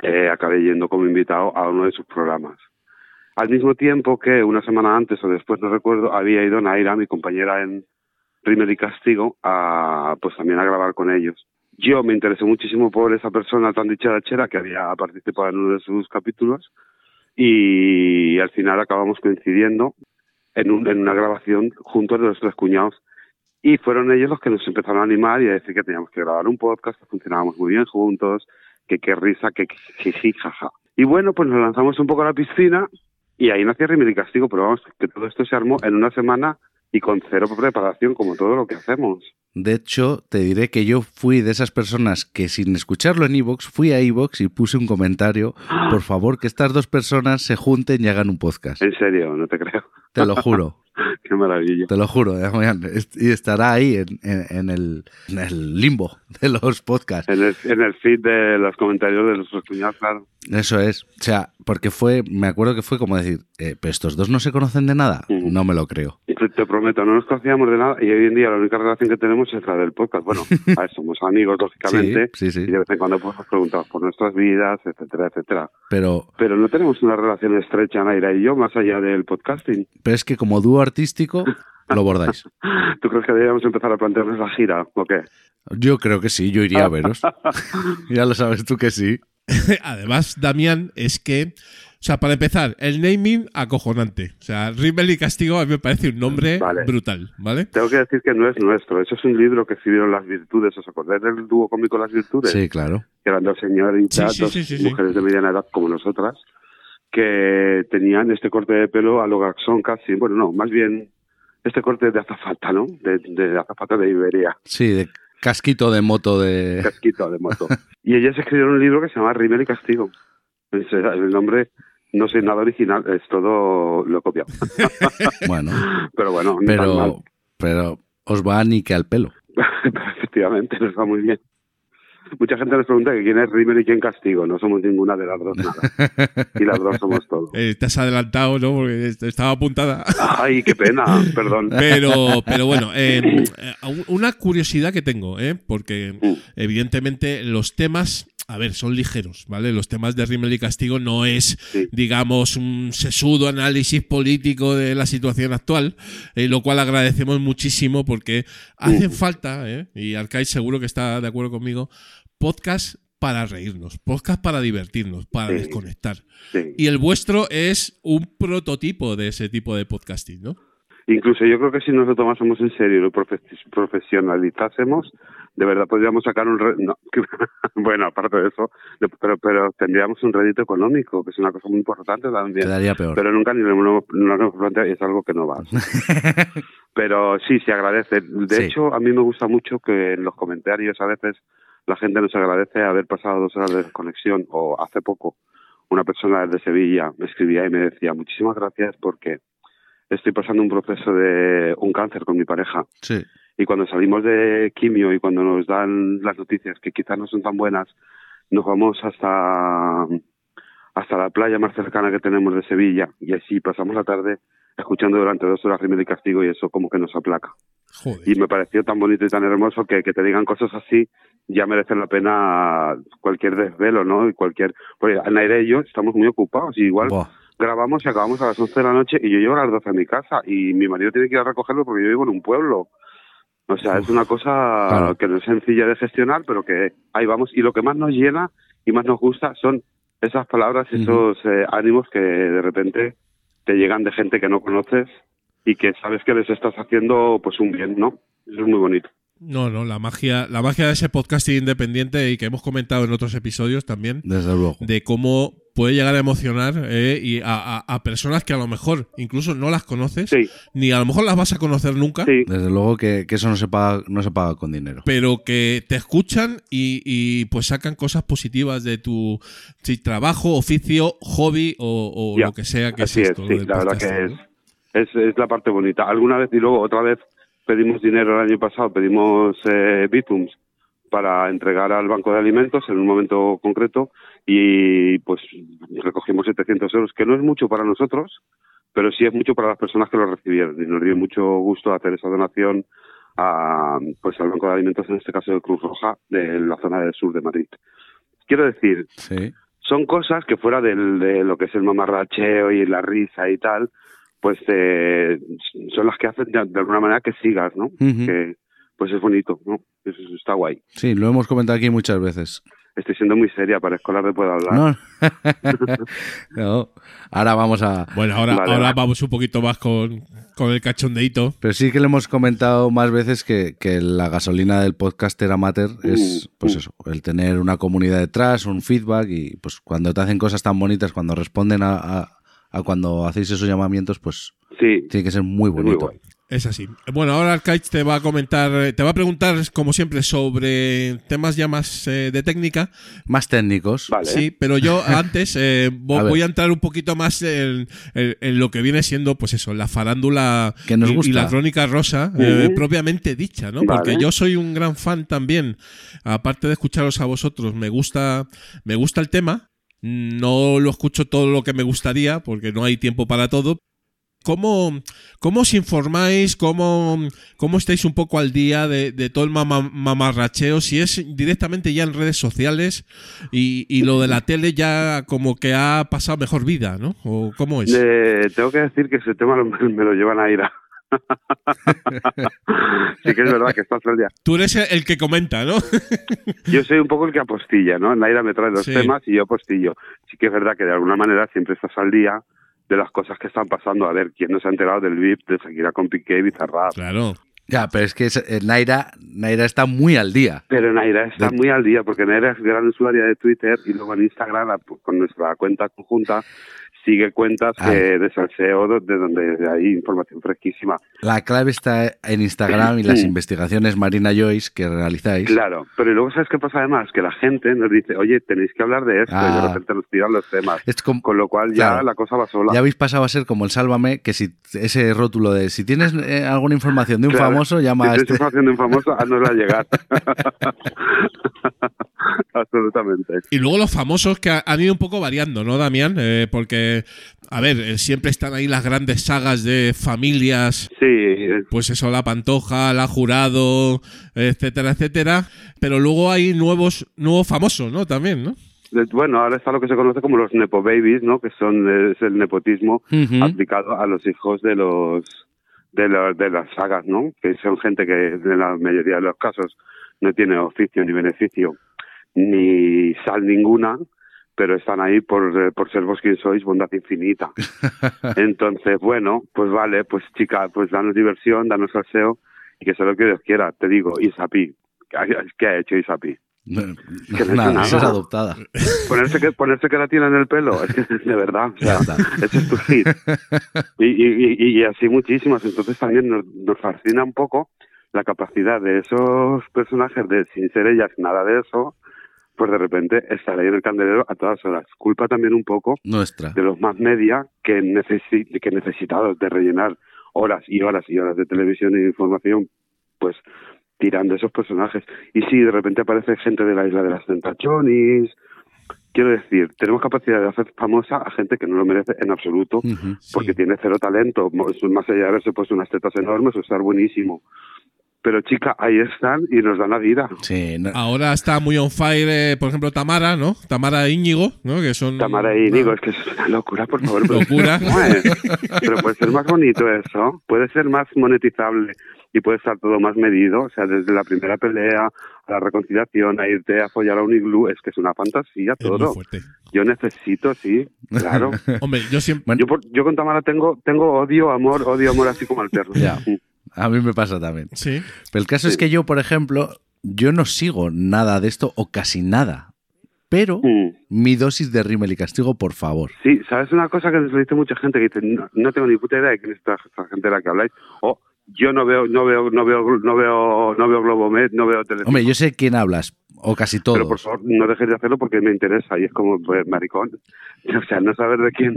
eh, acabé yendo como invitado a uno de sus programas. Al mismo tiempo que una semana antes o después, no recuerdo, había ido Naira, mi compañera en Rimmel y Castigo, a, pues también a grabar con ellos. Yo me interesé muchísimo por esa persona tan dicharachera que había participado en uno de sus capítulos y al final acabamos coincidiendo en, un- en una grabación juntos de los tres cuñados y fueron ellos los que nos empezaron a animar y a decir que teníamos que grabar un podcast, que funcionábamos muy bien juntos, que qué risa, que jiji, jaja. Y bueno, pues nos lanzamos un poco a la piscina y ahí nació y Castigo, pero vamos, que todo esto se armó en una semana y con cero preparación, como todo lo que hacemos. De hecho, te diré que yo fui de esas personas que sin escucharlo en Evox, fui a Evox y puse un comentario, por favor, que estas dos personas se junten y hagan un podcast. En serio, no te creo. Te lo juro, [laughs] [laughs] Qué maravilla. te lo juro. Y estará ahí en, en- en el, en el limbo de los podcasts. En el, en el feed de los comentarios de nuestros cuñados, claro. Eso es. O sea, porque fue, me acuerdo que fue como decir, eh, ¿pero estos dos no se conocen de nada? No me lo creo. Te, te prometo, no nos conocíamos de nada y hoy en día la única relación que tenemos es la del podcast. Bueno, [laughs] a ver, somos amigos, lógicamente, Sí, sí, sí. y de vez en cuando pues, nos preguntamos por nuestras vidas, etcétera, etcétera. Pero, Pero no tenemos una relación estrecha, Naira y yo, más allá del podcasting. pero es que como dúo artístico lo bordáis. [laughs] ¿Tú crees que deberíamos empezar a plantearnos la gira o qué? Yo creo que sí, yo iría a veros. [laughs] ya lo sabes tú que sí. [laughs] Además, Damián, es que, o sea, para empezar, el naming acojonante. O sea, Rimmel y Castigo a mí me parece un nombre Vale. brutal, ¿vale? Tengo que decir que no es nuestro. Eso es un libro que escribieron Las Virtudes. ¿Os acordáis del dúo cómico Las Virtudes? Sí, claro. que eran dos señoritas, Sí, sí, dos sí, sí, sí. mujeres de mediana edad como nosotras, que tenían este corte de pelo a lo Gaxón casi, bueno, no, más bien este corte de azafata, ¿no? De, de azafata de Iberia, Sí, de casquito de moto de... casquito de moto. [laughs] y ellas escribieron un libro que se llama Rimel y Castigo. Es- El nombre no sé nada original, es todo lo copiado. [laughs] Bueno, Pero bueno, no tan mal. pero, pero os va ni que al pelo. [laughs] Efectivamente, nos va muy bien. Mucha gente nos pregunta que quién es Rimel y quién Castigo. No somos ninguna de las dos nada. Y las dos somos todo. [laughs] Eh, te has adelantado, ¿no? Porque est- estaba apuntada. Ay, qué pena, [laughs] perdón. Pero, pero bueno, eh, [laughs] eh, una curiosidad que tengo, ¿eh? porque Mm. evidentemente los temas, a ver, son ligeros, ¿vale? Los temas de Rimmel y Castigo no es, Sí. digamos, un sesudo análisis político de la situación actual, eh, lo cual agradecemos muchísimo porque hacen falta, ¿eh? y Arcais seguro que está de acuerdo conmigo, podcast para reírnos, podcast para divertirnos, para Sí. desconectar. Sí. Y el vuestro es un prototipo de ese tipo de podcasting, ¿no? Incluso yo creo que si nos lo tomásemos en serio y lo profe- profesionalizásemos, de verdad podríamos sacar un... re- no, [laughs] bueno, aparte de eso, pero, pero tendríamos un rédito económico, que es una cosa muy importante también. Quedaría peor. Pero nunca ni lo hemos, no lo hemos planteado y es algo que no va. [laughs] Pero sí, se agradece. De Sí. hecho, a mí me gusta mucho que en los comentarios a veces la gente nos agradece haber pasado dos horas de desconexión o hace poco una persona desde Sevilla me escribía y me decía muchísimas gracias porque estoy pasando un proceso de un cáncer con mi pareja Sí. Y cuando salimos de quimio y cuando nos dan las noticias que quizás no son tan buenas, nos vamos hasta hasta la playa más cercana que tenemos de Sevilla y así pasamos la tarde escuchando durante dos horas Rimmel y Castigo y eso como que nos aplaca. Joder. Y me pareció tan bonito y tan hermoso que, que te digan cosas así ya merece la pena cualquier desvelo, ¿no? Y cualquier... Porque Naira y yo estamos muy ocupados y igual Buah. grabamos y acabamos a las 11 de la noche y yo llego a las 12 a mi casa y mi marido tiene que ir a recogerlo porque yo vivo en un pueblo. O sea, es una cosa Claro. que no es sencilla de gestionar, pero que ahí vamos. Y lo que más nos llena y más nos gusta son esas palabras, esos eh, ánimos que de repente te llegan de gente que no conoces y que sabes que les estás haciendo pues un bien, ¿no? Eso es muy bonito. No, no, la magia, la magia de ese podcasting independiente y que hemos comentado en otros episodios también, Desde luego. de cómo puede llegar a emocionar eh, y a, a- a personas que a lo mejor incluso no las conoces, Sí, ni a lo mejor las vas a conocer nunca, sí. Desde luego que, que eso no se paga, no se paga con dinero. pero que te escuchan y, y, pues sacan cosas positivas de tu trabajo, oficio, hobby o, lo que sea que Así es es, esto. sí, la verdad podcast, que es, ¿no? es, es la parte bonita. Alguna vez y luego otra vez pedimos dinero el año pasado, pedimos eh, Bitums para entregar al Banco de Alimentos en un momento concreto y pues recogimos 700 euros, que no es mucho para nosotros, pero sí es mucho para las personas que lo recibieron y nos dio mucho gusto hacer esa donación a, pues al Banco de Alimentos, en este caso de Cruz Roja, de la zona del sur de Madrid. Quiero decir, Sí. son cosas que fuera del, de lo que es el mamarracheo y la risa y tal, pues eh, son las que hacen de, de alguna manera que sigas, ¿no? Que pues es bonito, ¿no? Eso, eso está guay. Sí, lo hemos comentado aquí muchas veces. Estoy siendo muy seria para escolar de puedo hablar. No. [laughs] No. Ahora vamos a. Bueno, ahora, Vale, ahora vale. vamos un poquito más con, con el cachondeito. Pero sí que le hemos comentado más veces que, que la gasolina del podcaster amateur es, Mm, pues mm. eso, el tener una comunidad detrás, un feedback y pues cuando te hacen cosas tan bonitas, cuando responden a, a- a cuando hacéis esos llamamientos, pues Sí, tiene que ser muy bonito. Es así. Bueno, ahora Arcaich te va a comentar, eh, te va a preguntar, como siempre, sobre temas ya más eh, de técnica. Más técnicos. Vale. Sí, pero yo [laughs] antes eh, A voy a entrar un poquito más en, en- en lo que viene siendo, pues eso, la farándula Que nos y, la crónica rosa, eh, propiamente dicha, ¿no? Vale. Porque yo soy un gran fan también, aparte de escucharos a vosotros, me gusta, me gusta el tema. No lo escucho todo lo que me gustaría, porque no hay tiempo para todo. ¿Cómo, cómo os informáis? ¿Cómo, cómo estáis un poco al día de, de todo el mama- mamarracheo? Si es directamente ya en redes sociales y, y lo de la tele ya como que ha pasado mejor vida, ¿no? ¿O cómo es? Tengo que decir que ese tema [laughs] me lo llevan a ira. [laughs] sí que es verdad que estás todo el día. Tú eres el que comenta, ¿no? [laughs] Yo soy un poco el que apostilla, ¿no? Naira me trae los Sí. temas y yo apostillo. Sí que es verdad que de alguna manera siempre estás al día de las cosas que están pasando. A ver, ¿quién no se ha enterado del VIP de Shakira con Piqué y Bizarrap? claro. Ya, pero es que es- eh, Naira, Naira está muy al día. Pero Naira está De- muy al día porque Naira es gran usuaria de Twitter y luego en Instagram, la- con nuestra cuenta conjunta, sigue cuentas Ah. que- de salseo de donde hay información fresquísima. La clave está en Instagram y las Mm. investigaciones Marina Joyce que realizáis. Claro, pero luego ¿sabes qué pasa además? Que la gente nos dice, oye, tenéis que hablar de esto y Ah. de repente nos tiran los temas. Es como- Con lo cual ya Claro. la cosa va sola. Ya habéis pasado a ser como el Sálvame, que si ese rótulo de si tienes eh, alguna información de un Claro. famoso, llama Si a tienes este. información de un famoso, haznosla llegar. [laughs] [laughs] [laughs] Absolutamente. Y luego los famosos que ha- han ido un poco variando, ¿no, Damián? Eh, porque, a ver, eh, siempre están ahí las grandes sagas de familias Sí, pues eso, la Pantoja, la Jurado, etcétera, etcétera. Pero luego hay nuevos, nuevos famosos, ¿no? También, ¿no? bueno, ahora está lo que se conoce como los nepo babies, ¿no? Que son es el nepotismo aplicado a los hijos de los de, la- de las sagas, ¿no? Que son gente que en la mayoría de los casos no tiene oficio ni beneficio ni sal ninguna, pero están ahí por, eh, por ser vos quien sois, bondad infinita. [laughs] Entonces, bueno, pues vale, pues chica, pues danos diversión, danos salseo y que sea lo que Dios quiera. Te digo, Isapi, ¿qué ha- ¿qué ha hecho Isapi? No, que no nada, nada. esa es adoptada. Ponerse que ponerse queratina en el pelo, es que de verdad, o sea, ese es tu hit. Y, y, y, y así muchísimas. Entonces también nos, nos fascina un poco la capacidad de esos personajes de sin ser ellas nada de eso, pues de repente estar ahí en el candelero a todas horas. Culpa también un poco Nuestra. de los más media que, necesi que necesitados de rellenar horas y horas y horas de televisión y de información, pues tirando esos personajes. Y sí, de repente aparece gente de la isla de las tentaciones. Quiero decir, tenemos capacidad de hacer famosa a gente que no lo merece en absoluto, porque tiene cero talento. Más allá de haberse puesto unas tetas enormes o estar buenísimo. Pero chica, ahí están y nos dan la vida. Sí, no- Ahora está muy on fire, eh, por ejemplo, Tamara, ¿no? Tamara e Íñigo, ¿no? Que son. Tamara y Nigo, es que es una locura, por favor. pero- [laughs] Locura. [laughs] Pero puede ser más bonito eso, puede ser más monetizable y puede estar todo más medido, o sea, desde la primera pelea a la reconciliación, a irte a follar a un iglú, es que es una fantasía Es muy todo. fuerte. Yo necesito, sí, claro. [laughs] Hombre, yo siempre. Yo, por- yo con Tamara tengo, tengo odio, amor, odio, amor, así como alterno. Ya. A mí me pasa también. Sí. Pero el caso es que yo, por ejemplo, yo no sigo nada de esto o casi nada. pero Mm. mi dosis de rímel y castigo, por favor. Sí, ¿sabes una cosa que nos lo dice mucha gente que dice, no, no tengo ni puta idea de quién es esta, esta gente de la que habláis? O yo no veo, no veo, no veo, no veo, no veo Globomed, no veo Telecinco. Hombre, yo sé quién hablas, o casi todos. Pero por favor, no dejes de hacerlo porque me interesa y es como, pues, maricón. [laughs] O sea, no saber de quién.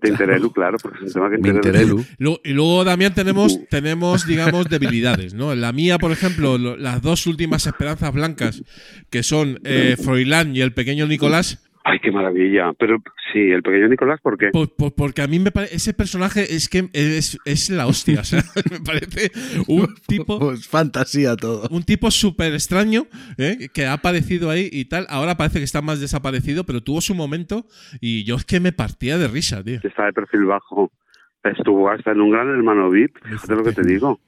De Interelu, claro, porque es un tema que interelu. Luego- y luego también tenemos, tenemos, [laughs] digamos, debilidades, ¿no? La mía, por ejemplo, lo- las dos últimas esperanzas blancas, que son eh, Froilán y el pequeño Nicolás, Ay, qué maravilla. Pero sí, el pequeño Nicolás, ¿por qué? pues, pues porque a mí me parece, ese personaje es que es, es la hostia, o sea, [laughs] me parece un tipo... Pues fantasía todo. Un tipo súper extraño ¿eh? que ha aparecido ahí y tal. Ahora parece que está más desaparecido, pero tuvo su momento y yo es que me partía de risa, tío. Está de perfil bajo. Estuvo hasta en un gran hermano VIP. Fíjate lo que te digo.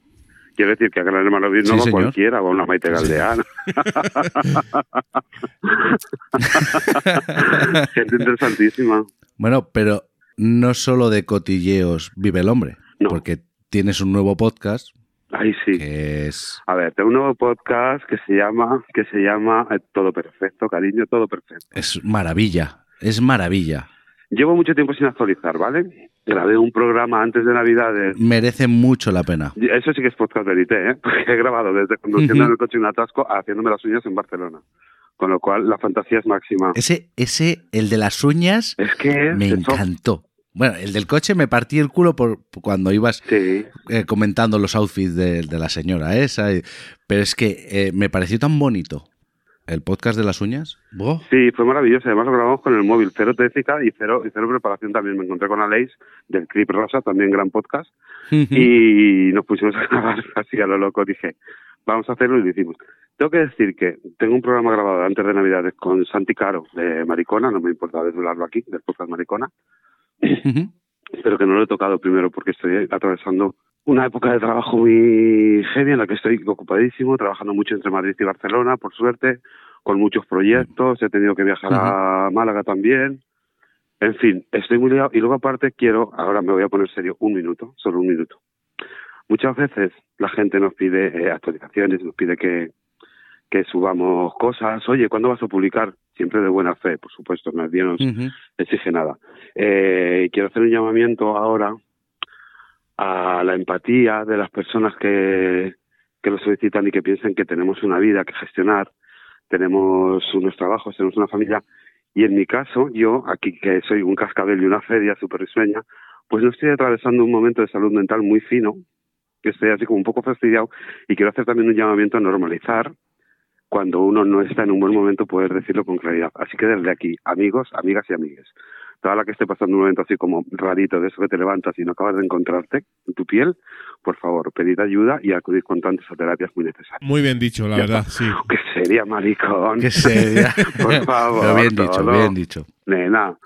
Quiero decir que a gran hermano VIP no Sí, va cualquiera, va una Maite Galdeana. [laughs] Gente interesantísima. Bueno, pero no solo de cotilleos vive el hombre, No. porque tienes un nuevo podcast Ay, sí. que es... A ver, tengo un nuevo podcast que se llama, que se llama eh, Todo Perfecto, cariño, Todo Perfecto. Es maravilla, es maravilla. Llevo mucho tiempo sin actualizar, ¿vale? Grabé un programa antes de Navidades. Merece mucho la pena. Eso sí que es podcast de élite, ¿eh? [laughs] Porque he grabado desde conduciendo en el coche un atasco a haciéndome las uñas en Barcelona. Con lo cual, la fantasía es máxima. Ese, ese, el de las uñas, Es que es me eso. encantó. Bueno, el del coche me partí el culo por por cuando ibas Sí, eh, comentando los outfits de, de la señora esa. y- pero es que eh, me pareció tan bonito. El podcast de las uñas. Sí, fue maravilloso. Además lo grabamos con el móvil, cero técnica y cero, y cero preparación también. Me encontré con Aleix del Clip Rosa, también gran podcast. y nos pusimos [laughs] a grabar así a lo loco. Dije, vamos a hacerlo y lo hicimos. Tengo que decir que tengo un programa grabado antes de Navidades con Santi Caro de Maricona, no me importa desvelarlo aquí, del podcast Maricona, pero que no lo he tocado primero porque estoy atravesando una época de trabajo muy heavy en la que estoy ocupadísimo, trabajando mucho entre Madrid y Barcelona, por suerte, con muchos proyectos, he tenido que viajar a Málaga también. En fin, estoy muy liado y luego aparte quiero, ahora me voy a poner serio, un minuto, solo un minuto. Muchas veces la gente nos pide eh, actualizaciones, nos pide que, que subamos cosas. Oye, ¿cuándo vas a publicar? Siempre de buena fe, por supuesto, nadie nos Ujú. exige nada. Eh, quiero hacer un llamamiento ahora a la empatía de las personas que, que lo solicitan y que piensen que tenemos una vida que gestionar, tenemos unos trabajos, tenemos una familia. Y en mi caso, yo, aquí que soy un cascabel y una feria súper risueña, pues no estoy atravesando un momento de salud mental muy fino, que estoy así como un poco fastidiado, y quiero hacer también un llamamiento a normalizar cuando uno no está en un buen momento poder decirlo con claridad. Así que desde aquí, amigos, amigas y amigues, toda la que esté pasando un momento así como rarito de eso que te levantas y no acabas de encontrarte en tu piel, por favor, pedid ayuda y acudid con tantas a terapias muy necesarias. Muy bien dicho, la Ya verdad, sí. [laughs] ¡Qué sería, maricón! Que seria. [laughs] Por favor, Pero bien dicho, todo. bien dicho. Nena.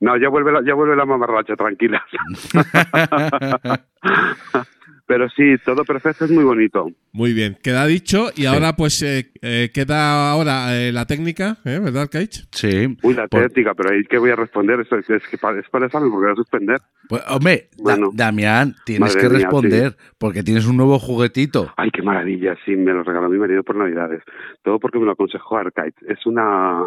No, ya vuelve la, ya vuelve la mamarracha, tranquila. [laughs] Pero sí, todo perfecto es muy bonito. Muy bien, queda dicho y ahora pues eh, eh, queda ahora eh, la técnica, ¿eh? ¿verdad, Kaich? Sí. Uy, la Por- técnica, pero ahí que voy a responder, eso es, es que pa- es para examen porque voy a suspender. Pues, hombre, Da-. Damián, tienes que mía, responder porque tienes un nuevo juguetito. Ay, qué maravilla, sí, me lo regaló mi marido por Navidades. Todo porque me lo aconsejó Arcade. Es una,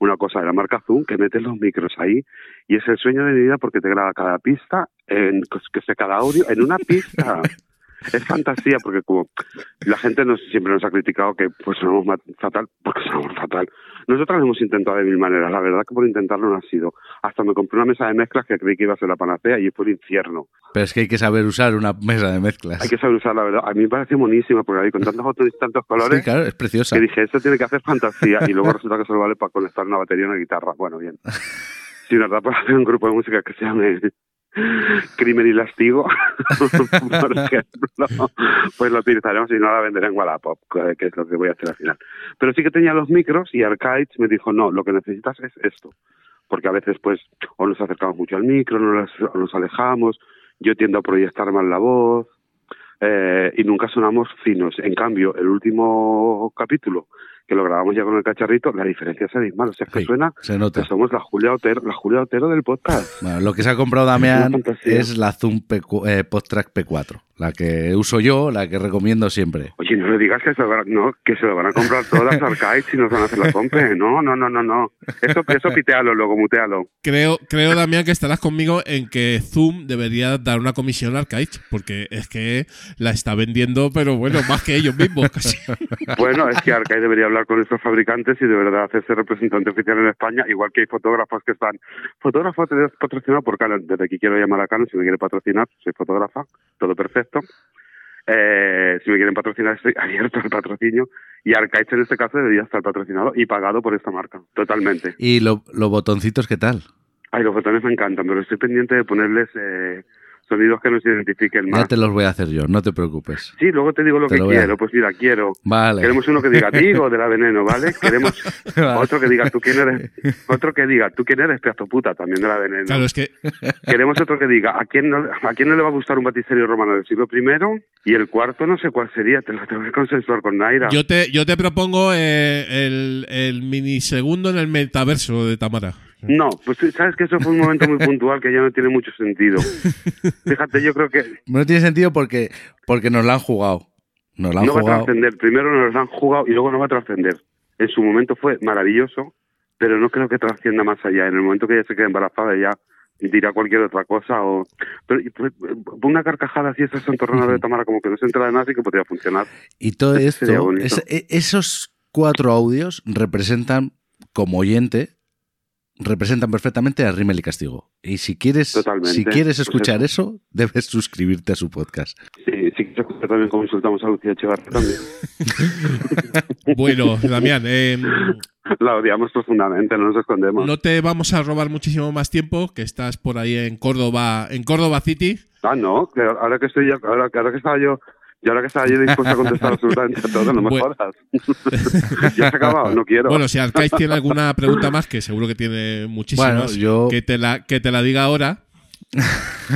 una cosa de la marca Zoom que metes los micros ahí y es el sueño de mi vida porque te graba cada pista, en, que sea cada audio en una pista. [laughs] Es fantasía porque como la gente nos, siempre nos ha criticado que pues sonamos ma- fatal, porque sonamos fatal. Nosotros lo hemos intentado de mil maneras, la verdad que por intentarlo no ha sido. Hasta me compré una mesa de mezclas que creí que iba a ser la panacea y fue el infierno. Pero es que hay que saber usar una mesa de mezclas. Hay que saber usar la verdad. A mí me pareció buenísima porque ahí con tantos botones y tantos colores Sí, claro, es preciosa. que dije, esto tiene que hacer fantasía y luego resulta que solo vale para conectar una batería y una guitarra. Bueno, bien. [laughs] Si nos da para hacer un grupo de música que se llame Crimen y Lastigo, [laughs] por ejemplo, pues lo utilizaremos y no la venderé en Wallapop, que es lo que voy a hacer al final. Pero sí que tenía los micros y Arcade me dijo, no, lo que necesitas es esto. Porque a veces, pues, o nos acercamos mucho al micro, o nos alejamos, yo tiendo a proyectar mal la voz, eh, y nunca sonamos finos. En cambio, el último capítulo que lo grabamos ya con el cacharrito, la diferencia es abismal. O sea, es que Sí, suena se nota. que somos la Julia Otero, la Julia Otero del podcast. Bueno, lo que se ha comprado Damián es la Zoom P4, eh, PodTrack P4, la que uso yo, la que recomiendo siempre. Oye, no le digas que se, lo van, a- no, que se lo van a comprar todas las arcades y nos van a hacer la compra. No, no, no, no, no. Eso, eso pitealo luego, mutealo. Creo, creo, Damián, que estarás conmigo en que Zoom debería dar una comisión a Arcade, porque es que la está vendiendo, pero bueno, más que ellos mismos casi. Bueno, es que Arcade debería hablar con estos fabricantes y de verdad hacerse representante oficial en España, igual que hay fotógrafos que están. Fotógrafo patrocinado por Canon, desde aquí quiero llamar a Canon si me quiere patrocinar, soy fotógrafa, todo perfecto. Eh, si me quieren patrocinar, estoy abierto al patrocinio. Y Arcade en este caso debería estar patrocinado y pagado por esta marca, totalmente. ¿Y lo- los botoncitos qué tal? Ay, los botones me encantan, pero estoy pendiente de ponerles eh, sonidos que nos identifiquen más. Ya te los voy a hacer yo, no te preocupes. Sí, luego te digo lo Te que lo voy a- quiero. Pues mira, quiero Vale. Queremos uno que diga [laughs] digo de la veneno, ¿vale? Queremos [laughs] Vale. otro que diga tú quién eres, otro que diga tú quién eres, pedazo puta, también de la veneno. Claro, es que Queremos otro que diga a quién no, a quién no le va a gustar un batisterio romano del siglo I y el cuarto no sé cuál sería, te lo tengo que consensuar con Naira. yo te, yo te propongo eh, el, el minisegundo en el metaverso de Tamara. No, pues sabes que eso fue un momento muy puntual que ya no tiene mucho sentido. [laughs] Fíjate, yo creo que No tiene sentido porque, porque nos la han jugado. Nos la han no va a trascender. Primero nos lo han jugado y luego no va a trascender. En su momento fue maravilloso, pero no creo que trascienda más allá. En el momento que ella se quede embarazada ya dirá cualquier otra cosa o pero pues, una carcajada así esas entornadas de Tamara como que no se entera de nada y que podría funcionar Y todo esto, es- e- esos cuatro audios representan, como oyente, representan perfectamente a Rimmel y Castigo. Y si quieres, Totalmente. si quieres Pues escuchar eso, debes suscribirte a su podcast. sí, sí que se escucha también como insultamos a Lucía Echevarría también [laughs] Bueno, Damián, eh, la odiamos profundamente no nos escondemos no te vamos a robar muchísimo más tiempo, que estás por ahí en Córdoba, en Córdoba City. ah no que ahora que estoy ya ahora, que- ahora que estaba yo y ahora que estaba yo dispuesto a contestar absolutamente a todo, no me Bueno. jodas. [laughs] ya se ha acabado, no quiero. Bueno, si Arcais tiene alguna pregunta más, que seguro que tiene muchísimas, Bueno, yo- que, te la, que te la diga ahora.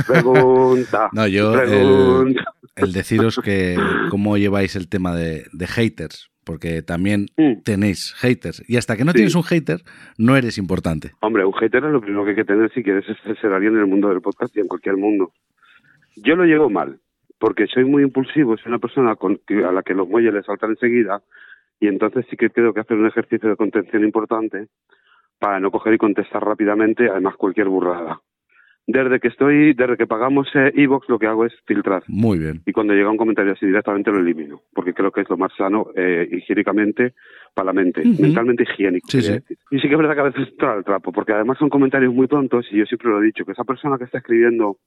Pregunta. No, yo el, pregunta. el deciros que cómo lleváis el tema de, de haters, porque también Mm. tenéis haters. Y hasta que no Sí. tienes un hater, no eres importante. Hombre, un hater es lo primero que hay que tener si quieres ser- ser alguien en el mundo del podcast y en cualquier mundo. Yo lo llevo mal, porque soy muy impulsivo, soy una persona con, a la que los muelles le saltan enseguida, y entonces sí que tengo que hacer un ejercicio de contención importante para no coger y contestar rápidamente, además cualquier burrada. Desde que estoy, desde que pagamos Evox, lo que hago es filtrar. Muy bien. Y cuando llega un comentario así directamente lo elimino, porque creo que es lo más sano eh, higiénicamente para la mente, Ujú. mentalmente higiénico. Sí, sí. Y sí que es verdad que a veces entra al trapo, porque además son comentarios muy tontos y yo siempre lo he dicho, que esa persona que está escribiendo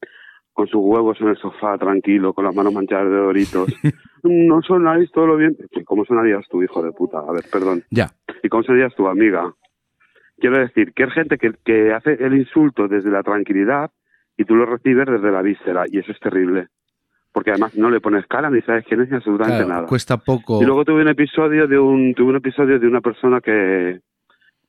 con sus huevos en el sofá, tranquilo, con las manos manchadas de doritos, [laughs] no sonáis todo lo bien. ¿Cómo sonarías tú, hijo de puta? A ver, perdón. Ya. ¿Y cómo sonarías tu amiga? Quiero decir, que hay gente que, que hace el insulto desde la tranquilidad y tú lo recibes desde la víscera, y eso es terrible. Porque además no le pones cara ni sabes quién es ni absolutamente Claro, nada. cuesta poco. Y luego tuve un episodio de un tuve un episodio de una persona que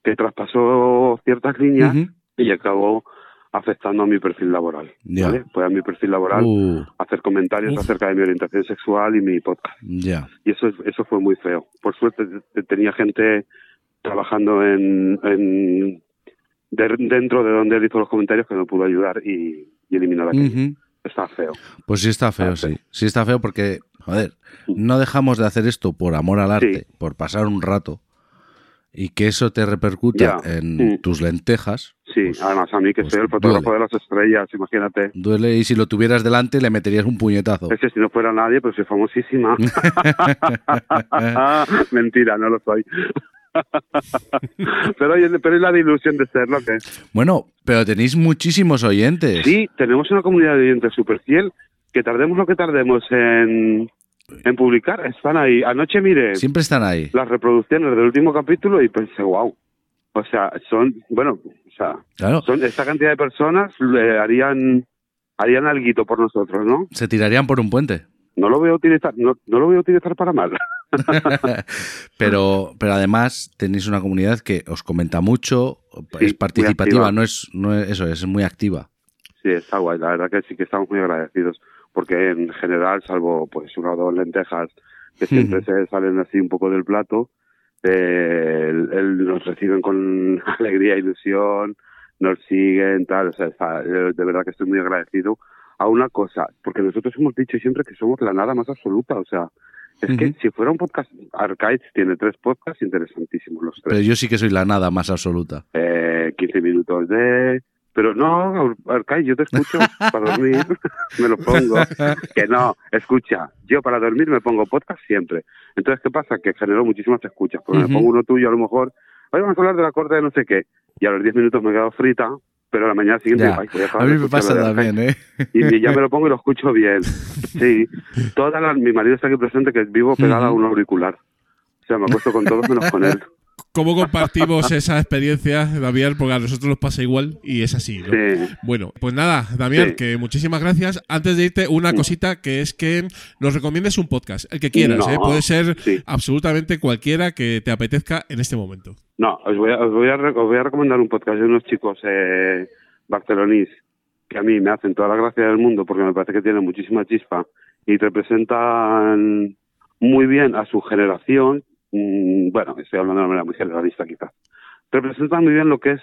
que traspasó ciertas líneas y acabó afectando a mi perfil laboral. Ya. ¿vale? Fue a mi perfil laboral Uh, hacer comentarios Uf. acerca de mi orientación sexual y mi podcast. ya. Y eso eso fue muy feo. Por suerte te- tenía gente trabajando en, en de- dentro de donde él hizo los comentarios que no pudo ayudar y, y eliminar aquello. Ujú. Está feo. Pues sí está feo, sí. sí. Sí está feo porque, joder, no dejamos de hacer esto por amor al arte, Sí. por pasar un rato y que eso te repercuta Ya. en tus lentejas. Sí, pues- además a mí que pues soy el fotógrafo duele. de las estrellas, imagínate. Duele y si lo tuvieras delante le meterías un puñetazo. Es que si no fuera nadie, pero soy famosísima. [laughs] Mentira, no lo soy. pero oye, pero es la ilusión de serlo, que Bueno, pero tenéis muchísimos oyentes. sí, tenemos una comunidad de oyentes súper fiel, que tardemos lo que tardemos en, en publicar, están ahí. Anoche miré Siempre están ahí. las reproducciones del último capítulo y pensé, wow. O sea, son, bueno, o sea, Claro. son esta cantidad de personas le harían harían alguito por nosotros, ¿no? Se tirarían por un puente. No lo voy a utilizar, no, no lo voy a utilizar para mal. [laughs] pero, pero además tenéis una comunidad que os comenta mucho, Sí, es participativa, no es, no es eso, es muy activa. Sí, está guay. La verdad que sí que estamos muy agradecidos. Porque en general, salvo pues una o dos lentejas que siempre se salen así un poco del plato, eh, él, él nos reciben con [laughs] alegría, ilusión, nos siguen, tal, o sea, está- de verdad que estoy muy agradecido a una cosa, porque nosotros hemos dicho siempre que somos la nada más absoluta, o sea, es que Ujú. si fuera un podcast, Arcades tiene tres podcasts interesantísimos los tres. Pero yo sí que soy la nada más absoluta. eh, 15 minutos de... Pero no, Arcai, yo te escucho para dormir, [laughs] me lo pongo. Que no, escucha, yo para dormir me pongo podcast siempre. Entonces, ¿qué pasa? Que generó muchísimas escuchas, porque Ujú. me pongo uno tuyo a lo mejor, hoy vamos a hablar de la corte de no sé qué, y a los 10 minutos me quedo frita, pero a la mañana siguiente, Ya. ay, voy a A mí me pasa también, ¿eh? Y, y ya me lo pongo y lo escucho bien. [laughs] Sí, toda la- mi marido está aquí presente que vivo pegada a un auricular. O sea, me acuesto con todos menos con él. ¿Cómo compartimos [laughs] esa experiencia, Damián? Porque a nosotros nos pasa igual y es así, ¿no? Sí. Bueno, pues nada, Damián, Sí. que muchísimas gracias. Antes de irte, una cosita que es que nos recomiendes un podcast, el que quieras, No, ¿eh? Puede ser sí. absolutamente cualquiera que te apetezca en este momento. No, os voy a, os voy a, os voy a recomendar un podcast de unos chicos eh, barcelonís que a mí me hacen toda la gracia del mundo porque me parece que tienen muchísima chispa y representan muy bien a su generación. Bueno, estoy hablando de una manera muy generalista quizás. Representan muy bien lo que es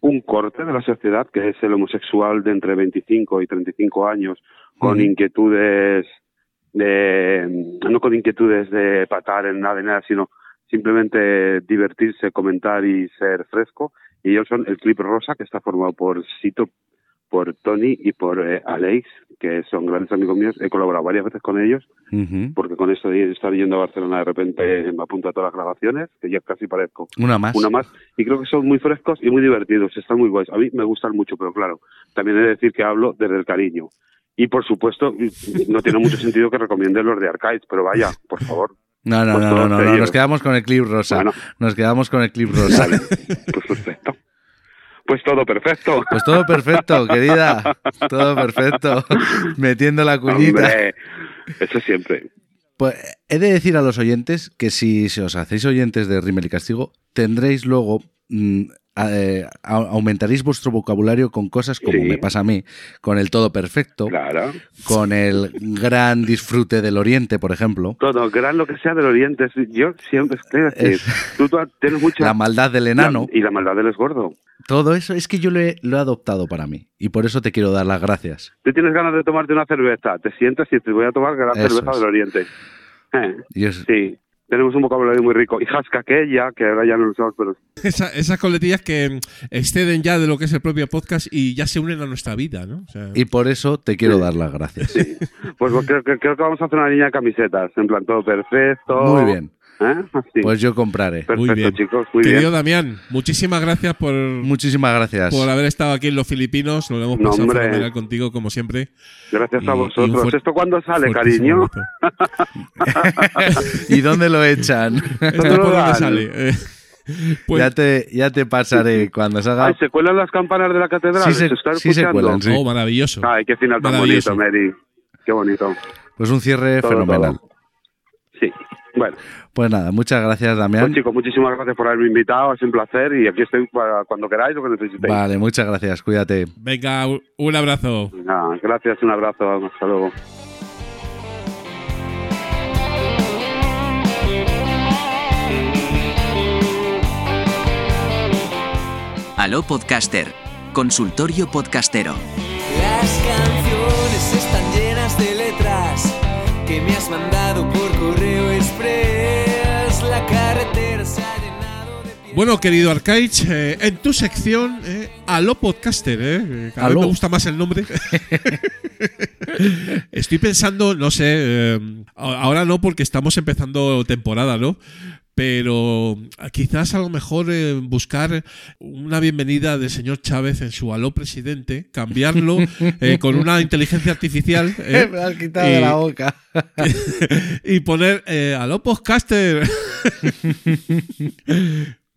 un corte de la sociedad, que es el homosexual de entre 25 y 35 años, con inquietudes de, no con inquietudes de patar en nada, en nada, sino simplemente divertirse, comentar y ser fresco. Y ellos son el Clip Rosa, que está formado por Sito, por Tony y por eh, Alex, que son grandes amigos míos. He colaborado varias veces con ellos, porque con esto de estar yendo a Barcelona de repente me apunto a todas las grabaciones, que ya casi parezco Una más. una más. Y creo que son muy frescos y muy divertidos, están muy guays. A mí me gustan mucho, pero claro, también he de decir que hablo desde el cariño. Y por supuesto, no tiene mucho sentido que recomiende los de Arcades, pero vaya, por favor. No, no, Pues no, no, no, nos quedamos con el clip rosa. Bueno. Nos quedamos con el clip rosa. Vale, pues perfecto. Pues todo perfecto. Pues todo perfecto, [laughs] querida. Todo perfecto. Metiendo la cuñita. Hombre, eso siempre. Pues he de decir a los oyentes que si se os hacéis oyentes de Rimmel y Castigo, tendréis luego. Mm, eh, aumentaréis vuestro vocabulario con cosas como Sí. me pasa a mí, con el todo perfecto, Claro. con el gran disfrute del Oriente, por ejemplo, Todo, gran lo que sea del Oriente. Yo siempre, es decir, tú, tú tienes mucha... la maldad del enano, y la maldad del esgordo. todo eso es que yo lo he, lo he adoptado para mí y por eso te quiero dar las gracias. Tú tienes ganas de tomarte una cerveza, te sientas y te voy a tomar gran Eso cerveza es. del Oriente. Eh. Es- [laughs] Sí, tenemos un vocabulario muy rico. Y jasca aquella, que ahora ya no lo usamos, pero Esa- esas coletillas que exceden ya de lo que es el propio podcast y ya se unen a nuestra vida, ¿no? O sea, y por eso te quiero dar las gracias. pues creo, que- creo que vamos a hacer una línea de camisetas, en plan todo perfecto. Muy bien. ¿Eh? Así. Pues yo compraré. perfecto, muy bien. chicos, muy Querido bien. Damián, muchísimas gracias por, Muchísimas gracias. por haber estado aquí en Los Filipinos. Nos lo hemos No, pasado hombre. fenomenal contigo, como siempre. Gracias y- a vosotros. ¿Esto cuándo sale, cariño? [laughs] ¿Y dónde lo echan? ¿Esto lo por dónde sale? [laughs] Eh, pues, ya, te, ya te pasaré cuando salga. Ay, ¿se cuelan las campanas de la catedral? Sí se- está sí se cuelan, sí. oh, maravilloso. Ay, qué final tan Maravilloso. bonito, Mary. Qué bonito. Pues un cierre Todo, fenomenal. todo. Sí. Bueno, Pues nada, muchas gracias, Damián. pues chicos, muchísimas gracias por haberme invitado. Es un placer y aquí estoy para cuando queráis lo que necesitéis. Vale, muchas gracias, cuídate. Venga, un- abrazo. Gracias, un abrazo. Hasta luego. Aló Podcaster, consultorio podcastero. Las canciones están Bueno, querido Arcaich, eh, en tu sección, eh, Aló Podcaster, eh, cada vez Aló. me gusta más el nombre. [laughs] Estoy pensando, no sé, eh, a- ahora no porque estamos empezando temporada, ¿no? Pero quizás a lo mejor eh, buscar una bienvenida del señor Chávez en su Aló Presidente, cambiarlo [laughs] eh, con una inteligencia artificial. [laughs] Me has quitado y- de la boca. y poner Aló Podcaster.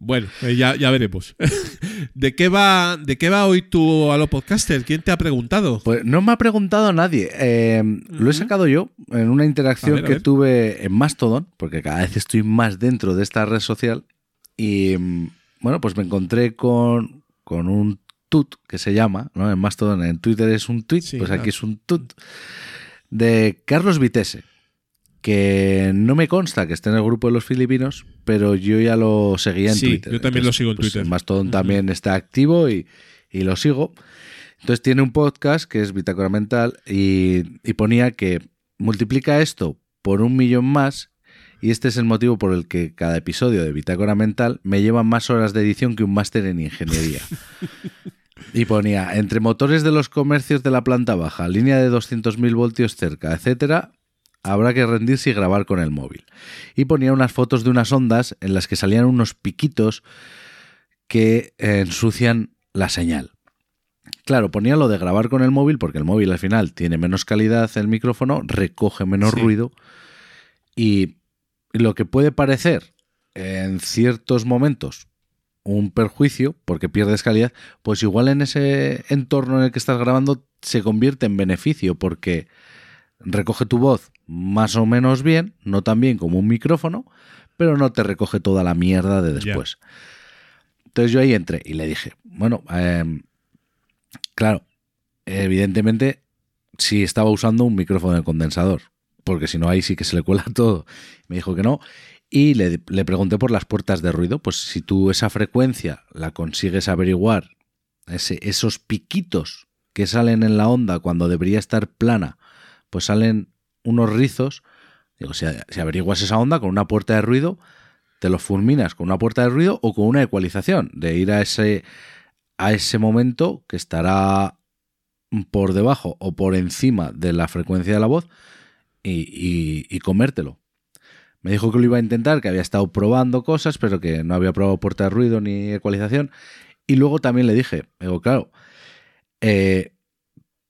Bueno, eh, ya, ya veremos. [laughs] ¿De qué va, de qué va hoy tu Aló Podcaster? ¿Quién te ha preguntado? Pues no me ha preguntado nadie. Eh, Lo he sacado yo en una interacción ver, que tuve en Mastodon, porque cada vez estoy más dentro de esta red social. Y mm, bueno, pues me encontré con, con un tut que se llama, ¿no? En Mastodon, en Twitter es un tweet, Sí, pues claro. aquí es un tut, de Carlos Vitesse. Que no me consta que esté en el grupo de los filipinos, pero yo ya lo seguía en Sí, Twitter. yo también lo sigo en pues, Twitter. Mastodon también está activo y, y lo sigo. Entonces tiene un podcast que es Bitácora Mental y, y ponía que multiplica esto por un millón más y este es el motivo por el que cada episodio de Bitácora Mental me lleva más horas de edición que un máster en ingeniería. [laughs] Y ponía, entre motores de los comercios de la planta baja, línea de 200.000 voltios cerca, etcétera, habrá que rendirse y grabar con el móvil. Y ponía unas fotos de unas ondas en las que salían unos piquitos que eh, ensucian la señal. Claro, ponía lo de grabar con el móvil porque el móvil al final tiene menos calidad el micrófono, recoge menos Sí. ruido y lo que puede parecer en ciertos momentos un perjuicio porque pierdes calidad, pues igual en ese entorno en el que estás grabando se convierte en beneficio porque recoge tu voz más o menos bien, no tan bien como un micrófono, pero no te recoge toda la mierda de después. Entonces yo ahí entré y le dije, bueno, em, claro, evidentemente si estaba usando un micrófono de condensador, porque si no ahí sí que se le cuela [laughs] todo. Me dijo que no. Y le, le pregunté por las puertas de ruido, pues si tú esa frecuencia la consigues averiguar, ese- esos piquitos que salen en la onda cuando debería estar plana, pues salen unos rizos. Digo, si, si averiguas esa onda con una puerta de ruido, te lo fulminas con una puerta de ruido o con una ecualización, de ir a ese, a ese momento que estará por debajo o por encima de la frecuencia de la voz y, y- y comértelo. Me dijo que lo iba a intentar, que había estado probando cosas, pero que no había probado puerta de ruido ni ecualización. Y luego también le dije, digo, claro, eh,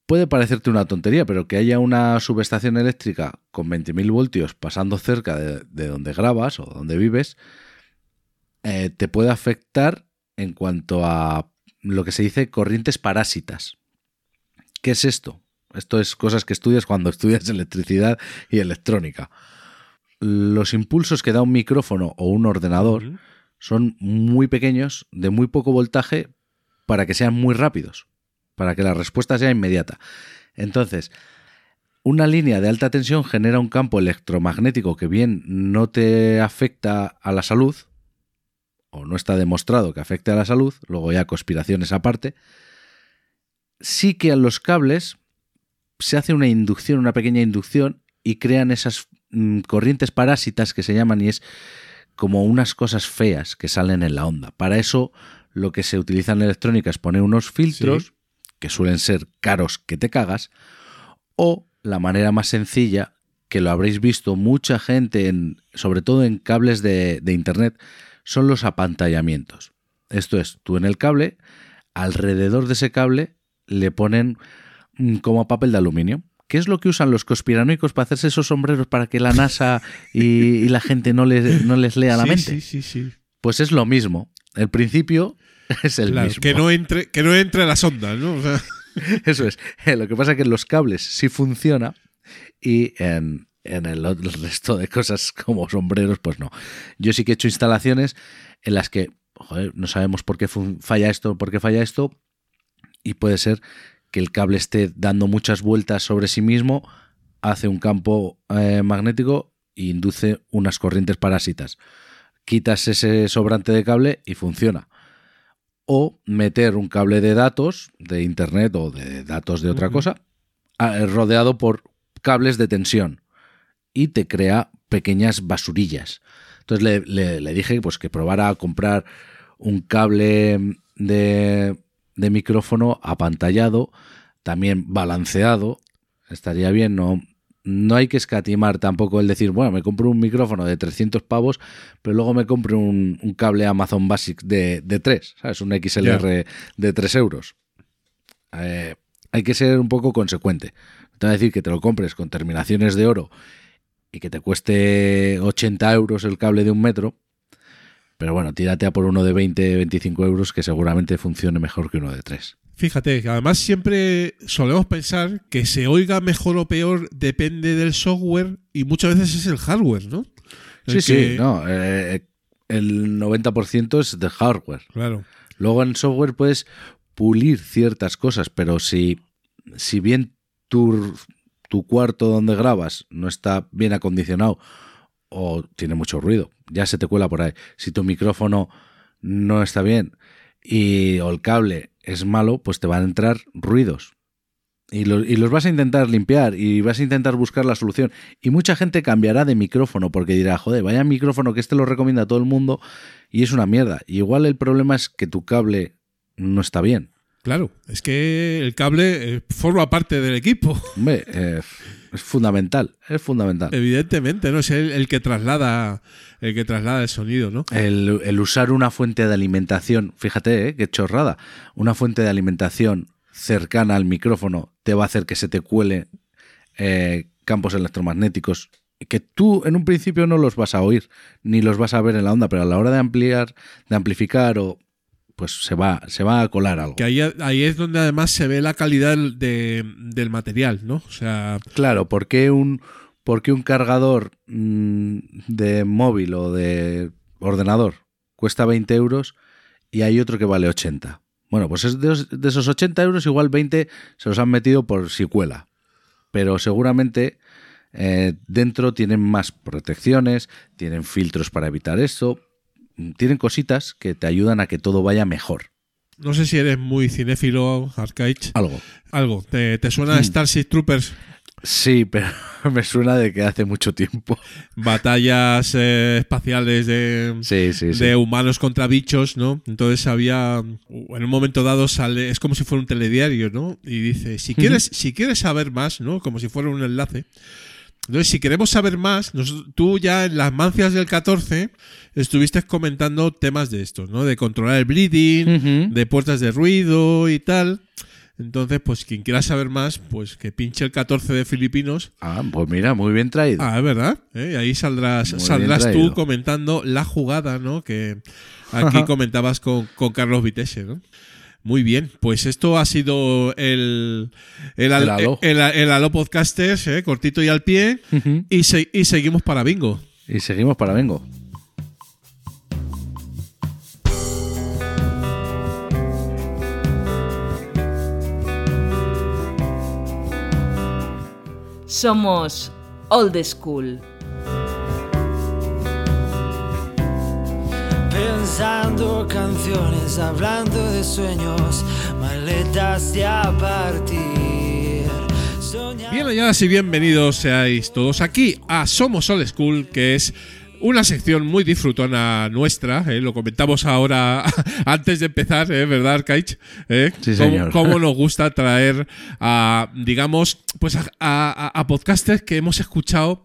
puede parecerte una tontería, pero que haya una subestación eléctrica con 20.000 voltios pasando cerca de, de donde grabas o donde vives, eh, te puede afectar en cuanto a lo que se dice corrientes parásitas. ¿Qué es esto? Esto es cosas que estudias cuando estudias electricidad y electrónica. Los impulsos que da un micrófono o un ordenador son muy pequeños, de muy poco voltaje, para que sean muy rápidos, para que la respuesta sea inmediata. Entonces, una línea de alta tensión genera un campo electromagnético que bien no te afecta a la salud, o no está demostrado que afecte a la salud, luego ya conspiraciones aparte, sí que a los cables se hace una inducción, una pequeña inducción, y crean esas mm, corrientes parásitas que se llaman y es como unas cosas feas que salen en la onda. Para eso lo que se utiliza en electrónica es poner unos filtros. Que suelen ser caros que te cagas o la manera más sencilla que lo habréis visto mucha gente en sobre todo en cables de, de internet son los apantallamientos. Esto es, tú en el cable alrededor de ese cable le ponen mm, como papel de aluminio. ¿Qué es lo que usan los conspiranoicos para hacerse esos sombreros para que la NASA y, y la gente no les, no les lea la Sí, mente? Sí, sí, sí. Pues es lo mismo. El principio [laughs] es el Claro, mismo. que no entre, que no entre las ondas, ¿no? O sea, [laughs] Eso es. Eh, Lo que pasa es que en los cables sí funciona y en, en el, resto de cosas como sombreros, pues no. Yo sí que he hecho instalaciones en las que joder, no sabemos por qué falla esto, por qué falla esto, y puede ser que el cable esté dando muchas vueltas sobre sí mismo, hace un campo eh, magnético e induce unas corrientes parásitas. Quitas ese sobrante de cable y funciona o meter un cable de datos de internet o de datos de otra cosa ah, rodeado por cables de tensión y te crea pequeñas basurillas. Entonces le, le- le dije pues que probara a comprar un cable de, de micrófono apantallado, también balanceado. Estaría bien, no, no hay que escatimar tampoco el decir, bueno, me compro un micrófono de 300 pavos, pero luego me compro un, un cable Amazon Basic de, de 3, ¿sabes? Un XLR de 3 euros. Eh, hay que ser un poco consecuente. Te voy a decir que te lo compres con terminaciones de oro y que te cueste 80 euros el cable de un metro, pero bueno, tírate a por uno de 20, 25 euros que seguramente funcione mejor que uno de 3. Fíjate, que además siempre solemos pensar que se oiga mejor o peor depende del software y muchas veces es el hardware, ¿no? Sí, El sí, que- no, eh, el 90% es de hardware. Claro. Luego en software puedes pulir ciertas cosas, pero si, si bien tu, tu cuarto donde grabas no está bien acondicionado o tiene mucho ruido, ya se te cuela por ahí. Si tu micrófono no está bien y o el cable es malo, pues te van a entrar ruidos. Y los, y los vas a intentar limpiar y vas a intentar buscar la solución. Y mucha gente cambiará de micrófono porque dirá, joder, vaya micrófono que este lo recomienda a todo el mundo y es una mierda. Y igual el problema es que tu cable no está bien. Claro, es que el cable eh, forma parte del equipo. Hombre, eh, es fundamental, es fundamental. Evidentemente, ¿no? Es el, el que traslada el que traslada el sonido, ¿no? El, el usar una fuente de alimentación, fíjate, ¿eh? qué chorrada, una fuente de alimentación cercana al micrófono te va a hacer que se te cuele eh, campos electromagnéticos que tú en un principio no los vas a oír ni los vas a ver en la onda, pero a la hora de ampliar, de amplificar o pues se va, se va a colar algo. Que ahí, ahí es donde además se ve la calidad del, de- del material, ¿no? O sea, Claro, ¿por qué un, por qué un cargador mm, de móvil o de ordenador cuesta 20 euros y hay otro que vale 80? Bueno, pues es de, os- de esos 80 euros igual 20 se los han metido por si cuela. Pero seguramente eh, dentro tienen más protecciones, tienen filtros para evitar eso, mm, tienen cositas que te ayudan a que todo vaya mejor. no sé si eres muy cinéfilo, Arcaich. Algo. Algo. ¿Te, te suena Hmm. Starship Troopers? Sí, pero [laughs] me suena de que hace mucho tiempo. Batallas eh, espaciales de, Sí, sí, sí. de humanos contra bichos, ¿no? Entonces había, en un momento dado sale, es como si fuera un telediario, ¿no? Y dice, si quieres, si quieres saber más, ¿no? Como si fuera un enlace. Entonces, si queremos saber más, nos- tú ya en las mancias del 14 estuviste comentando temas de estos, ¿no? De controlar el bleeding, de puertas de ruido y tal. Entonces, pues quien quiera saber más, pues que pinche el 14 de Filipinos Ah, pues mira, muy bien traído. Ah, es verdad. ¿eh? Y ahí saldrás, Muy saldrás tú comentando la jugada, ¿no? Que aquí comentabas con, con Carlos Vitesse, ¿no? Muy bien, pues esto ha sido el el, El Aló. el- el Aló Podcasters, ¿eh? cortito y al pie, y, se- y seguimos para bingo. Y seguimos para Vengo. Somos Old School. Pensando canciones, hablando de sueños, maletas de a partir. Soñando- Bien halladas y bienvenidos seáis todos aquí a Somos Old School, que es una sección muy disfrutona nuestra, ¿eh? lo comentamos ahora [laughs] antes de empezar, ¿eh? ¿verdad, Arcaich? ¿Eh? Sí, Cómo- señor. Cómo nos [laughs] gusta traer a, digamos, pues a, a- a podcasters que hemos escuchado,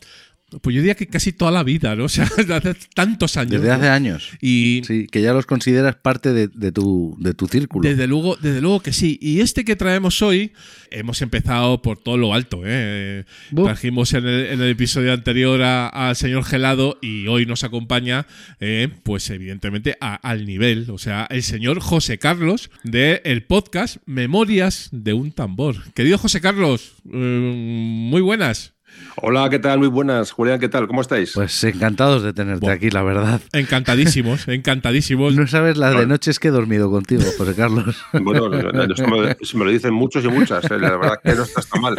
pues yo diría que casi toda la vida, ¿no? [laughs] O sea, desde hace tantos años. Desde ¿no? hace años. Y Sí, que ya los consideras parte de, de tu, de tu círculo. Desde luego, desde luego que sí. Y este que traemos hoy, hemos empezado por todo lo alto. ¿eh? Buf. Trajimos en el, en el episodio anterior al señor Gelado y hoy nos acompaña, eh, pues evidentemente, a- al nivel. O sea, el señor José Carlos de el podcast Memorias de un tambor. Querido José Carlos, eh, muy buenas. Hola, ¿qué tal? Muy buenas. Julián, ¿qué tal? ¿Cómo estáis? Pues encantados de tenerte aquí, la verdad. Encantadísimos, [laughs] encantadísimos. No sabes las de noches que he dormido contigo, José Carlos. [laughs] Bueno, eso me, eso me lo dicen muchos y muchas. ¿eh? La verdad que no está tan mal.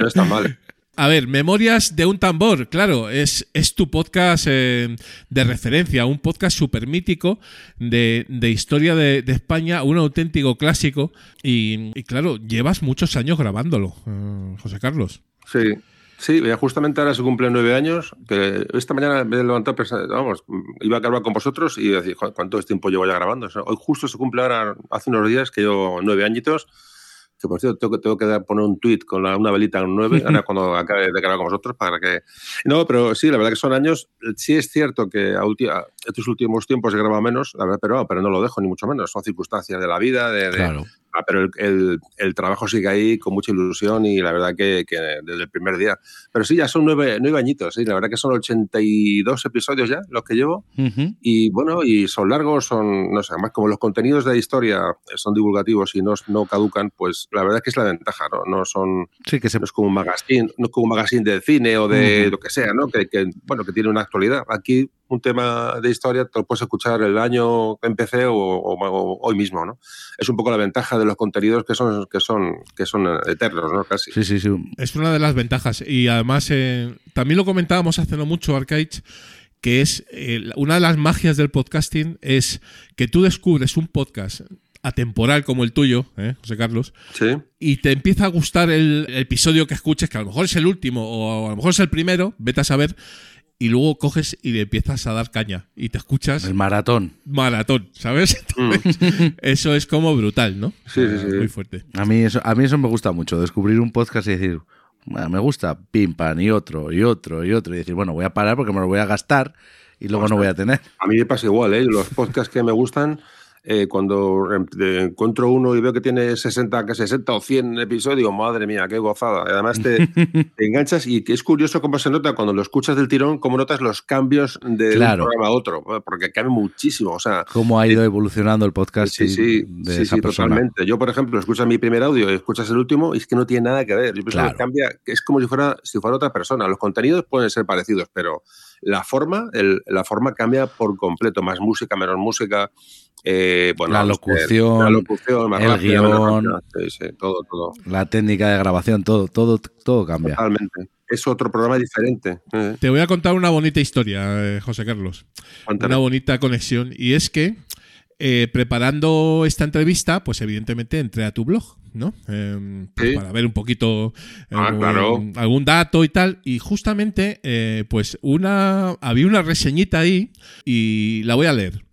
No está mal. A ver, Memorias de un tambor, claro, es, es tu podcast eh, de referencia, un podcast súper mítico de, de historia de, de España, un auténtico clásico. Y, y claro, llevas muchos años grabándolo, eh, José Carlos. Sí. Sí, justamente ahora se cumplen nueve años. Que esta mañana me he levantado, pensando, vamos, iba a grabar con vosotros y decir, "Joder, ¿cuánto tiempo llevo ya grabando? O sea, hoy justo se cumple ahora, hace unos días que llevo nueve añitos. Que por cierto, tengo que, tengo que dar- poner un tweet con la- una velita en nueve, ahora cuando [laughs] acabe de grabar con vosotros, para que. No, pero sí, la verdad que son años. Sí es cierto que a ulti- a estos últimos tiempos he grabado menos, la verdad, pero, pero no lo dejo, ni mucho menos. Son circunstancias de la vida, de, de- Claro. Ah, pero el, el- el trabajo sigue ahí con mucha ilusión y la verdad que, que desde el primer día. Pero sí, ya son nueve, nueve añitos, sí, la verdad que son 82 episodios ya los que llevo. Y bueno, y son largos, son, no sé, además como los contenidos de la historia son divulgativos y no, no caducan, pues la verdad que es la ventaja, ¿no? No son, Sí, que se no es como un magazine, no es como un magazine de cine o de lo que sea, ¿no? Que, que, bueno, que tiene una actualidad. Aquí un tema de historia, te lo puedes escuchar el año que empecé o, o- o hoy mismo, ¿no? Es un poco la ventaja de los contenidos que son, que son, que son eternos, ¿no? Casi. Sí, sí, sí. Es una de las ventajas. Y además, eh, también lo comentábamos hace no mucho, Arcade, que es eh, una de las magias del podcasting es que tú descubres un podcast atemporal como el tuyo, ¿eh, José Carlos, Sí. y te empieza a gustar el, el episodio que escuches, que a lo mejor es el último o a lo mejor es el primero, vete a saber, y luego coges y le empiezas a dar caña y te escuchas El maratón. maratón, ¿sabes? Entonces, [laughs] eso es como brutal, ¿no? Mm. Sí, sí, sí. Muy fuerte. A mí eso, a mí eso me gusta mucho, descubrir un podcast y decir, "Bueno, me gusta, pim, pam, y otro, y otro, y otro, y decir, bueno, voy a parar porque me lo voy a gastar y luego no voy a tener. A mí me pasa igual, ¿eh? Los podcasts que me gustan, eh, cuando em- encuentro uno y veo que tiene 60, que 60 o 100 episodios, madre mía, qué gozada. Además te, [laughs] te enganchas y es curioso cómo se nota cuando lo escuchas del tirón, cómo notas los cambios de Claro. un programa a otro, porque cambia muchísimo. O sea, ¿Cómo ha ido evolucionando el podcast Sí, sí, de sí, esa sí, persona? totalmente. Yo, por ejemplo, escuchas mi primer audio y escuchas el último y es que no tiene nada que ver. Yo pienso Claro. que cambia, es como si fuera, si fuera otra persona. Los contenidos pueden ser parecidos, pero la forma, el- la forma cambia por completo. Más música, menos música. Eh, bueno, La locución, la locución, más el guion. rápida. Sí, sí, todo, todo. La técnica de grabación, todo, todo, todo cambia. Totalmente. Es otro programa diferente. eh, Te voy a contar una bonita historia, eh, José Carlos. cuéntame. Una bonita conexión. Y es que eh, preparando esta entrevista, pues evidentemente entré a tu blog, ¿no? Eh, pues Sí. Para ver un poquito Ah, algún, claro. algún dato y tal. Y justamente, eh, pues una había una reseñita ahí y la voy a leer.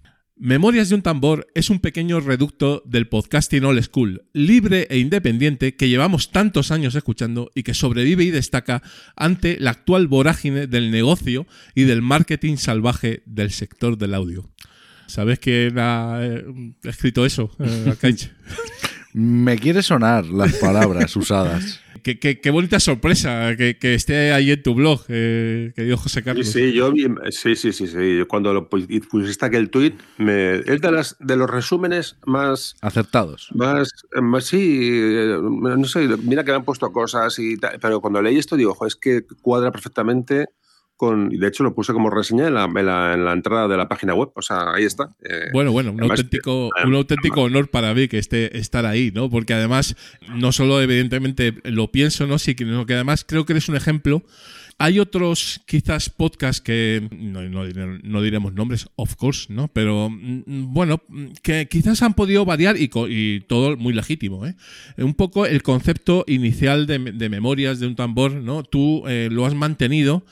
Memorias de un tambor es un pequeño reducto del podcasting old school, libre e independiente que llevamos tantos años escuchando y que sobrevive y destaca ante la actual vorágine del negocio y del marketing salvaje del sector del audio. ¿Sabes quién ha eh, escrito eso, eh? [laughs] Me quiere sonar las palabras [laughs] usadas. Qué, qué- qué bonita sorpresa que, que esté ahí en tu blog, eh, querido José Sí, Carlos. sí, yo vi- sí, sí, sí, sí. Yo Cuando lo pusiste aquel tuit, me, es de, las, de los resúmenes más, Acertados. Más, más sí, eh, no sé, mira que me han puesto cosas y tal, pero cuando leí esto digo, "Jo, es que cuadra perfectamente con, y de hecho lo puse como reseña en la, en la, en la entrada de la página web, o sea, ahí está. eh, Bueno, bueno, un Además, auténtico, eh, un auténtico honor para mí que esté estar ahí, ¿no? Porque además, no solo evidentemente lo pienso, ¿no? Sino que además creo que eres un ejemplo. Hay otros quizás podcasts que no, no no diremos nombres, of course, ¿no? Pero mm, bueno, mm, que quizás han podido variar y, y todo muy legítimo, ¿eh? Un poco el concepto inicial de, de memorias de un tambor, ¿no? Tú eh, lo has mantenido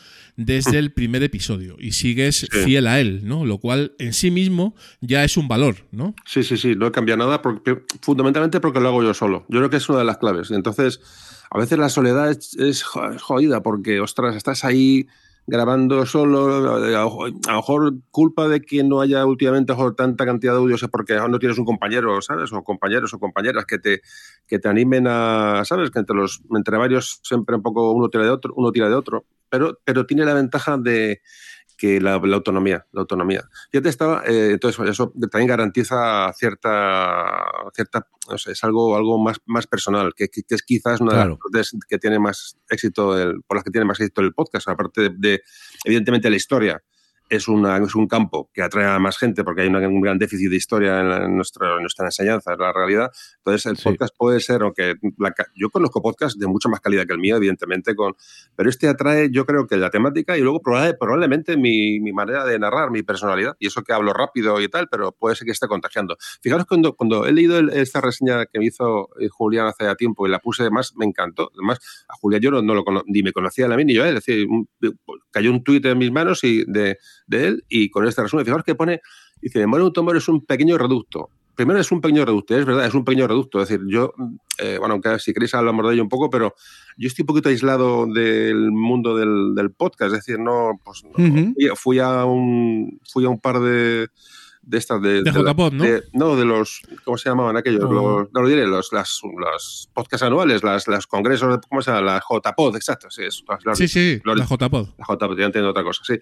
desde el primer episodio y sigues Sí. fiel a él, ¿no? Lo cual en sí mismo ya es un valor, ¿no? Sí, sí, sí, no he cambiado nada, porque, fundamentalmente porque lo hago yo solo. Yo creo que es una de las claves. Entonces, a veces la soledad es, es jo- jodida porque, ostras, estás ahí grabando solo, a lo mejor culpa de que no haya últimamente tanta cantidad de audios es porque no tienes un compañero, ¿sabes? O compañeros o compañeras que te, que te animen a, ¿sabes? Que entre los entre varios siempre un poco uno tira de otro, uno tira de otro, pero, pero tiene la ventaja de que la, la autonomía, la autonomía. Ya te estaba, eh, entonces eso también garantiza cierta, cierta, no sé, es algo, algo más, más personal, que, que- que es quizás una Claro. de las que tiene más éxito, el- por las que tiene más éxito el podcast, aparte de, de, evidentemente la historia. Es, una, es un campo que atrae a más gente porque hay una- un gran déficit de historia en, la- en nuestra, en nuestra enseñanza, es la realidad. Entonces, el Sí. podcast puede ser, aunque la yo conozco podcasts de mucha más calidad que el mío, evidentemente, con, pero este atrae, yo creo que la temática y luego probable- probablemente mi, mi manera de narrar, mi personalidad, y eso que hablo rápido y tal, pero puede ser que esté contagiando. Fijaros cuando, cuando he leído el- esta reseña que me hizo eh, Julián hace ya tiempo y la puse más, me encantó. Además, a Julián yo no, no lo ni me conocía a mí ni yo él, es decir, un- cayó un tuit en mis manos y de, de él y con este resumen, fijaros que pone, dice, Memoria de un tambor es un pequeño reducto. Primero es un pequeño reducto, es verdad, es un pequeño reducto. Es decir, yo, eh, bueno, aunque si queréis hablamos de ello un poco, pero yo estoy un poquito aislado del mundo del, del podcast. Es decir, no, pues, no, Ujú. fui, fui a un, fui a un par de, de estas de, De JPod, ¿no? de- no, de los, ¿cómo se llamaban aquellos? No. Los, no lo diré, los, las, los podcasts anuales, las, las congresos, de- ¿cómo se llama? La JPod, exacto, sí, eso, las- Sí, sí, Gloria. la JPod. la JPod, ya entiendo otra cosa, sí.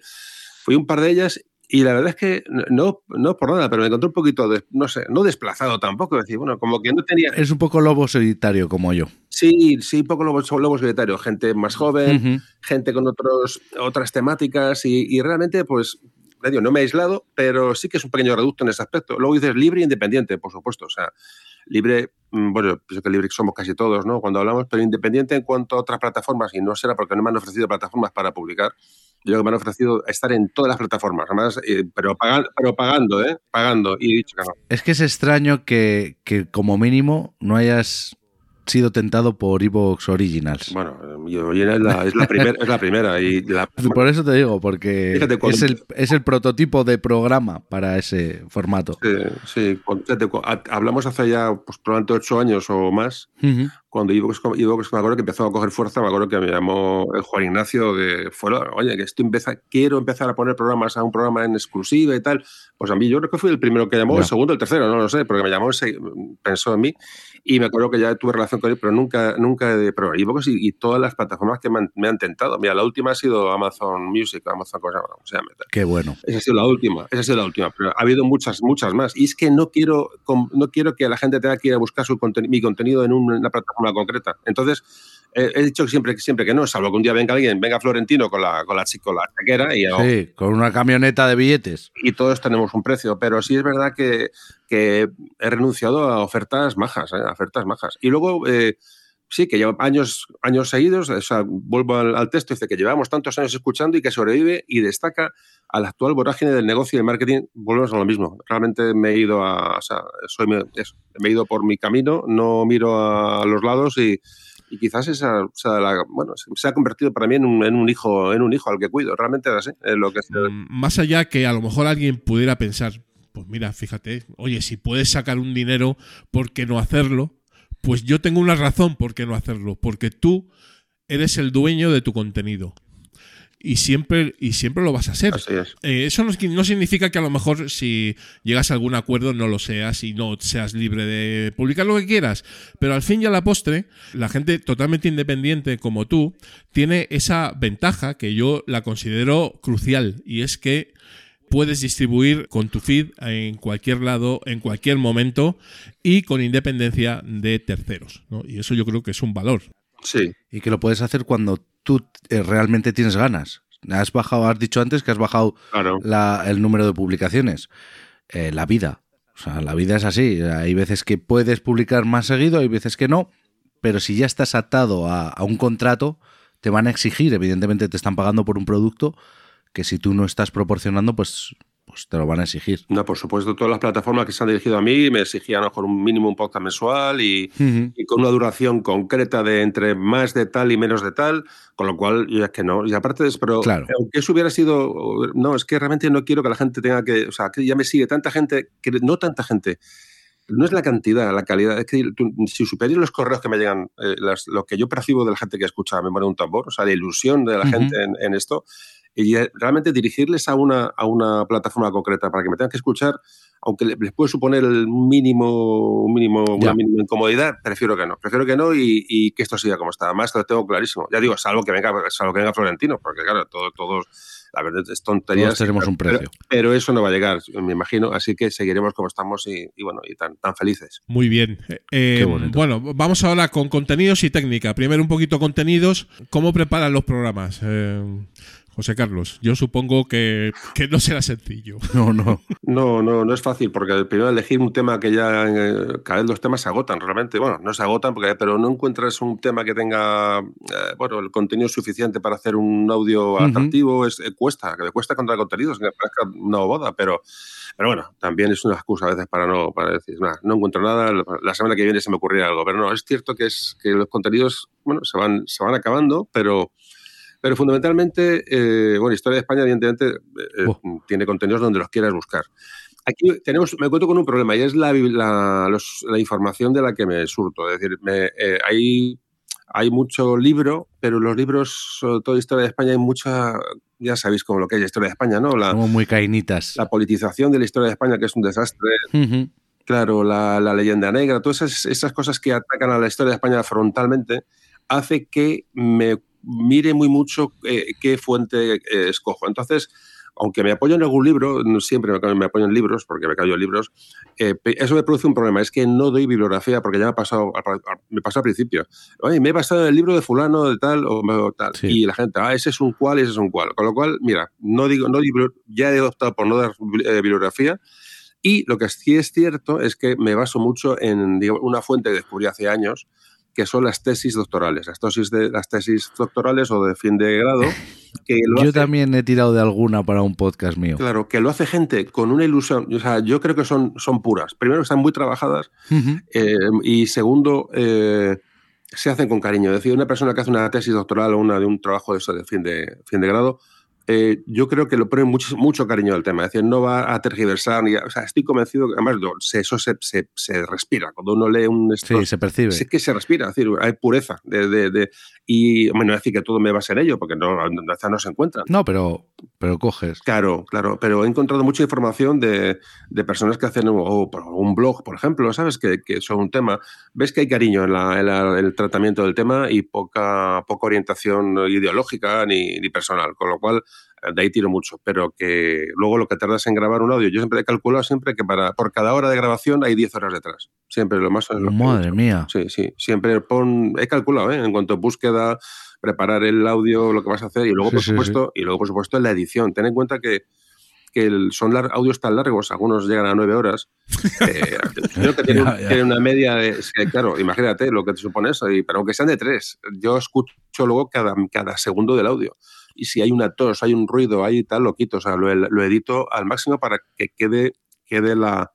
Fui un par de ellas y la verdad es que no, no por nada, pero me encontré un poquito, de- no sé, no desplazado tampoco, es decir, bueno, como que no tenía... Es un poco lobo solitario como yo. Sí, sí, un poco lobo, lobo solitario, gente más joven, gente con otros, otras temáticas y, y realmente, pues, digo, no me he aislado, pero sí que es un pequeño reducto en ese aspecto. Luego dices libre e independiente, por supuesto. O sea, libre, mm, bueno, pienso que libre somos casi todos, ¿no? Cuando hablamos, pero independiente en cuanto a otras plataformas, y no será porque no me han ofrecido plataformas para publicar, yo que me han ofrecido estar en todas las plataformas, además, eh, pero, pagando, pero pagando, ¿eh? Pagando, y he dicho que no. Es que es extraño que, que como mínimo no hayas sido tentado por Evox Originals. Bueno, es, la, es, la primer, es la primera. Y la, [laughs] por eso te digo, porque Fíjate, cuando- es, el, es el prototipo de programa para ese formato. Sí, sí, fíjate, hablamos hace ya pues, probablemente ocho años o más, Ujú. Cuando Ivox, Ivox, me acuerdo que empezó a coger fuerza, me acuerdo que me llamó el Juan Ignacio de fuera, oye, que estoy empeza- quiero empezar a poner programas a un programa en exclusiva y tal. Pues a mí yo creo que fui el primero que llamó, Ya. el segundo, el tercero, no lo sé, porque me llamó, pensó en mí y me acuerdo que ya tuve relación con él, pero nunca, nunca de pero y, y todas las plataformas que me han, me han tentado. Mira, la última ha sido Amazon Music, Amazon, cosa, ¿cómo se llama? Qué bueno. Esa ha sido la última, esa ha sido la última, pero ha habido muchas, muchas más. Y es que no quiero, no quiero que la gente tenga que ir a buscar su conten- mi contenido en un- una plataforma concreta. Entonces, eh, he dicho que siempre, siempre que no, salvo que un día venga alguien, venga Florentino con la, con la, con la chequera y, Sí, con una camioneta de billetes. y todos tenemos un precio. Pero sí es verdad que, que he renunciado a ofertas majas, ¿eh? a ofertas majas. Y luego, eh, sí, que lleva años, años seguidos, o sea, vuelvo al, texto, dice que llevamos tantos años escuchando y que sobrevive y destaca a la actual vorágine del negocio y del marketing, volvemos a lo mismo. Realmente me he ido a, soy, he ido por mi camino, no miro a los lados y, quizás esa, o bueno, se ha convertido para mí en un, hijo, en un hijo al que cuido. Realmente lo que Mm, Más allá que a lo mejor alguien pudiera pensar, pues mira, fíjate, oye, si puedes sacar un dinero, ¿por qué no hacerlo? Pues yo tengo una razón por qué no hacerlo, porque tú eres el dueño de tu contenido. Y siempre, y siempre lo vas a ser. es. Eh, eso no, no significa que a lo mejor si llegas a algún acuerdo no lo seas y no seas libre de publicar lo que quieras. Pero al fin y a la postre, la gente totalmente independiente como tú tiene esa ventaja que yo la considero crucial y es que puedes distribuir con tu feed en cualquier lado, en cualquier momento y con independencia de terceros. ¿no? Y eso yo creo que es un valor. Sí, Y que lo puedes hacer cuando tú eh, realmente tienes ganas. Has bajado, has dicho antes que has bajado claro. la- el número de publicaciones. Eh, la vida. O sea, la vida es así. Hay veces que puedes publicar más seguido, hay veces que no. Pero si ya estás atado a, a un contrato, te van a exigir. Evidentemente te están pagando por un producto que si tú no estás proporcionando, pues, pues te lo van a exigir. No, por supuesto, todas las plataformas que se han dirigido a mí me exigían mejor un mínimo un podcast mensual y, y con una duración concreta de entre más de tal y menos de tal, con lo cual yo es que no. Y aparte de eso, pero Claro. aunque eso hubiera sido, no, es que realmente no quiero que la gente tenga que, o sea, que ya me sigue tanta gente, que no tanta gente. No es la cantidad, la calidad. Es que tú- si superáis los correos que me llegan, eh, las- lo que yo percibo de la gente que escucha Memoria de un tambor, o sea, la ilusión de la gente en, en esto, y realmente dirigirles a una, a una plataforma concreta para que me tengan que escuchar, aunque le- les puede suponer el mínimo, un mínimo, Ya. una mínima incomodidad, prefiero que no. Prefiero que no y, y que esto siga como está. Además, lo tengo clarísimo. Ya digo, salvo que venga, salvo que venga Florentino, porque claro, todo, todos, la verdad es tonterías. Todos tenemos un pero- precio. Pero, eso no va a llegar, me imagino. Así que seguiremos como estamos y, y bueno, y tan, tan felices. Muy bien. Eh, bueno, vamos ahora con contenidos y técnica. Primero un poquito contenidos. ¿Cómo preparan los programas? Eh, José Carlos, yo supongo que, que no será sencillo. [laughs] No, no. No, no, no es fácil, porque primero elegir un tema que ya eh, cada vez los temas se agotan realmente. Bueno, no se agotan, porque, pero no encuentras un tema que tenga eh, bueno, el contenido suficiente para hacer un audio atractivo. Es, eh, cuesta, que le cuesta encontrar contenidos, que me parezca una bobada, pero, pero bueno, también es una excusa a veces para no para decir, nada, no encuentro nada, la semana que viene se me ocurrirá algo. Pero no, es cierto que, es, que los contenidos bueno, se, van, se van acabando, pero. Pero fundamentalmente, eh, bueno, Historia de España, evidentemente, eh, Oh. tiene contenidos donde los quieras buscar. Aquí tenemos, me encuentro con un problema y es la, la, los- la información de la que me surto. Es decir, me, eh, hay, hay mucho libro, pero los libros, sobre todo de Historia de España, hay mucha, ya sabéis como lo que es la Historia de España, ¿no? La, Como muy cainitas. la politización de la Historia de España, que es un desastre. Ujú. Claro, la, la leyenda negra, todas esas, esas cosas que atacan a la historia de España frontalmente, hace que me mire muy mucho eh, qué fuente eh, escojo. Entonces, aunque me apoyo en algún libro, siempre me, apoyo en libros, porque me callo en libros, eh, eso me produce un problema, es que no doy bibliografía, porque ya me ha pasado, me pasó al principio. Oye, me he basado en el libro de fulano, de tal, o, tal. Sí. Y la gente, ah, ese es un cual, ese es un cual. Con lo cual, mira, no digo, no ya he optado por no dar eh, bibliografía, y lo que sí es cierto es que me baso mucho en digamos, una fuente que descubrí hace años, que son las tesis doctorales, las tesis, de, las tesis doctorales o de fin de grado. Que lo Yo hace- también he tirado de alguna para un podcast mío. Claro, que lo hace gente con una ilusión. O sea, yo creo que son, son puras. Primero, están muy trabajadas eh, y segundo, eh, se hacen con cariño. Es decir, una persona que hace una tesis doctoral o una de un trabajo de, eso de fin de fin de grado, eh, yo creo que lo pone mucho, mucho cariño al tema. Es decir, no va a tergiversar. Ni a- o sea, estoy convencido que además no, se- eso se, se- se respira. Cuando uno lee un Sí, estos- se percibe. Sí que se respira, es decir, hay pureza. De, de- de- y bueno, no decir que todo me basa en ello, porque no, no, no se encuentran. No, pero, pero coges. Claro, claro, pero he encontrado mucha información de, de personas que hacen o por un blog, por ejemplo, ¿sabes? Que, que son un tema. Ves que hay cariño en, la- en la- en el tratamiento del tema y poca, poca orientación ideológica ni, ni personal, con lo cual de ahí tiro mucho. Pero que luego lo que tardas en grabar un audio, yo siempre he calculado siempre que para, por cada hora de grabación hay 10 horas detrás. Siempre lo más. lo Madre mía. Sí, sí, siempre pon, he calculado, ¿eh? en cuanto a búsqueda, preparar el audio, lo que vas a hacer y luego, Sí, por sí, supuesto, y luego, por supuesto, la edición. Ten en cuenta que, que el- son audios tan largos, algunos llegan a nueve horas. [laughs] eh, creo que tiene, un- Ya, ya. tiene una media de, claro, imagínate lo que te supone eso, y, pero aunque sean de tres, yo escucho luego cada, cada segundo del audio. Y si hay una tos, hay un ruido, hay tal, lo quito, o sea, lo, edito al máximo para que quede, quede la,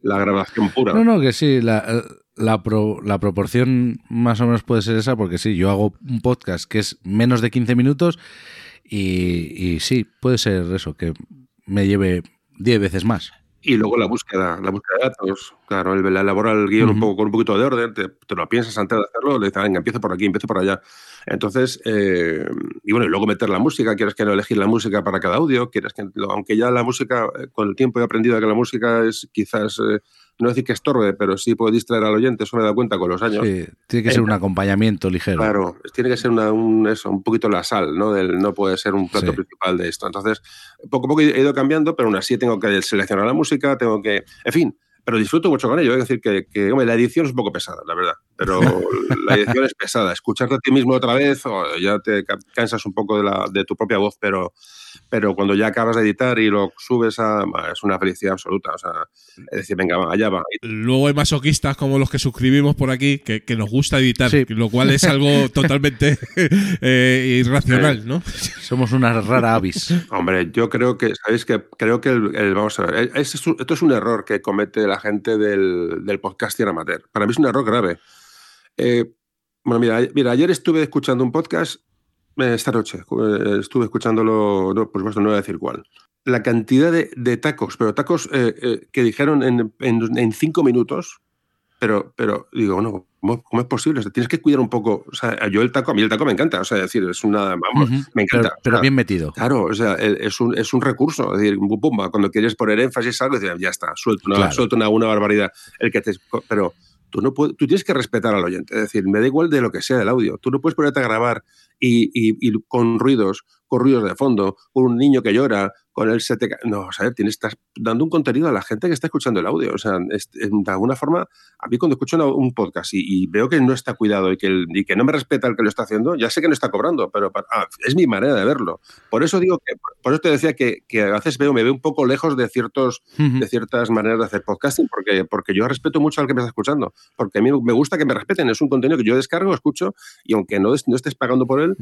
la grabación pura. No, no, que sí, la, la, pro- la proporción más o menos puede ser esa, porque sí, yo hago un podcast que es menos de 15 minutos y, y sí, puede ser eso, que me lleve 10 veces más. Y luego la búsqueda, la búsqueda de datos. Claro, el, el elaborar el guion un poco con un poquito de orden, te, te lo piensas antes de hacerlo, le dices, venga, empiezo por aquí, empiezo por allá. Entonces, eh, y bueno, y luego meter la música, quieres que no elegir la música para cada audio, quieres que, aunque ya la música, eh, con el tiempo he aprendido que la música es quizás, eh, no decir que estorbe, pero sí puede distraer al oyente, eso me dado cuenta con los años. Sí, tiene que ser un acompañamiento ligero. Claro, tiene que ser una, un, eso, un poquito la sal, ¿no? Del, no puede ser un plato Sí. principal de esto. Entonces, poco a poco he ido cambiando, pero aún así tengo que seleccionar la música, tengo que. En fin, pero disfruto mucho con ello. Es decir, que, que, hombre, la edición es un poco pesada, la verdad. Pero [laughs] la edición es pesada. Escucharte a ti mismo otra vez, o ya te ca- cansas un poco de, la, de tu propia voz, pero, pero cuando ya acabas de editar y lo subes a. Es una felicidad absoluta. O sea, es decir, venga, va, allá va. Luego hay masoquistas como los que suscribimos por aquí que, que nos gusta editar, Sí. lo cual es algo [laughs] totalmente eh, irracional, ¿no? Somos una rara avis. Hombre, yo creo que, ¿sabéis que Creo que, el, el- vamos a ver, es- es un- esto es un error que comete la gente del, del podcasting amateur. Para mí es un error grave. Eh, bueno, mira, mira, ayer estuve escuchando un podcast, esta noche, eh, estuve escuchándolo, no, por supuesto no voy a decir cuál. La cantidad de, de tacos, pero tacos eh, eh, que dijeron en, en- en cinco minutos, pero, pero digo, bueno, ¿cómo, cómo es posible? O sea, tienes que cuidar un poco. O sea, yo el taco, a mí el taco me encanta, o sea, es decir, es una, vamos, me encanta. Pero, pero O sea, bien metido. Claro, o sea, el- es un, es un recurso. Es decir, pum, pum, cuando quieres poner énfasis algo, ya está, suelto una, Claro. suelto una, una barbaridad. El que te, pero tú, no puedes, tú tienes que respetar al oyente. Es decir, me da igual de lo que sea del audio. Tú no puedes ponerte a grabar y, y- y con ruidos, con ruidos de fondo, con un niño que llora, con el se te No, o sea, tienes, estás dando un contenido a la gente que está escuchando el audio. O sea, es- de alguna forma, a mí cuando escucho una- un podcast y, y veo que no está cuidado y que, el- y que no me respeta el que lo está haciendo, ya sé que no está cobrando, pero pa- ah, es mi manera de verlo. Por eso digo que, por eso te decía que, que a veces veo, me veo un poco lejos de ciertos, Ujú. de ciertas maneras de hacer podcasting, porque, porque yo respeto mucho al que me está escuchando, porque a mí me gusta que me respeten, es un contenido que yo descargo, escucho, y aunque no, no estés pagando por él,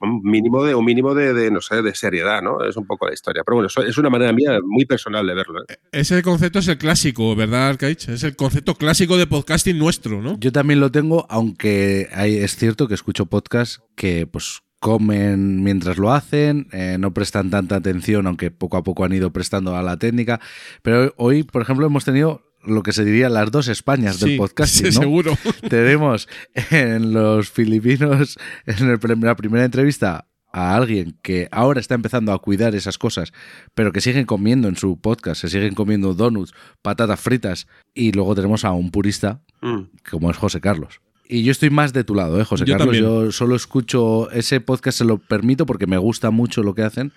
un mínimo de, un mínimo de, de, no sé, de seriedad, ¿no? Es un poco historia. Pero bueno, es una manera mía muy personal de verlo. ¿eh? Ese concepto es el clásico, ¿verdad, Arcaich? Es el concepto clásico de podcasting nuestro, ¿no? Yo también lo tengo, aunque hay, es cierto que escucho podcasts que pues comen mientras lo hacen, eh, no prestan tanta atención, aunque poco a poco han ido prestando a la técnica. Pero hoy, por ejemplo, hemos tenido lo que se diría las dos Españas del podcasting, sí, ¿no? seguro. [laughs] Tenemos en los filipinos, en el la primera entrevista, a alguien que ahora está empezando a cuidar esas cosas, pero que siguen comiendo en su podcast, se siguen comiendo donuts, patatas fritas, y luego tenemos a un purista Mm. como es José Carlos. Y yo estoy más de tu lado, ¿eh, José Yo Carlos? también. Yo solo escucho ese podcast, se lo permito porque me gusta mucho lo que hacen,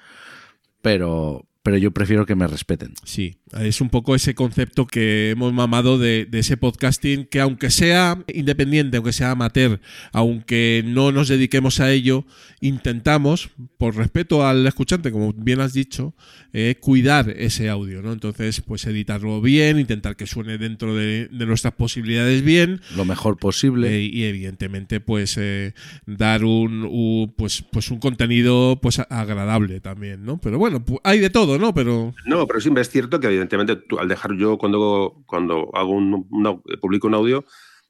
pero, pero yo prefiero que me respeten. Sí, es un poco ese concepto que hemos mamado de, de, ese podcasting que aunque sea independiente, aunque sea amateur, aunque no nos dediquemos a ello, intentamos, por respeto al escuchante, como bien has dicho, eh, cuidar ese audio, ¿no? Entonces, pues editarlo bien, intentar que suene dentro de, de nuestras posibilidades bien. Lo mejor posible. Eh, y evidentemente, pues eh, dar un, un, pues, pues un contenido pues agradable también, ¿no? Pero bueno, hay de todo, ¿no? Pero... No, pero sí es cierto que evidentemente tú, al dejar yo cuando, cuando hago un, una, publico un audio,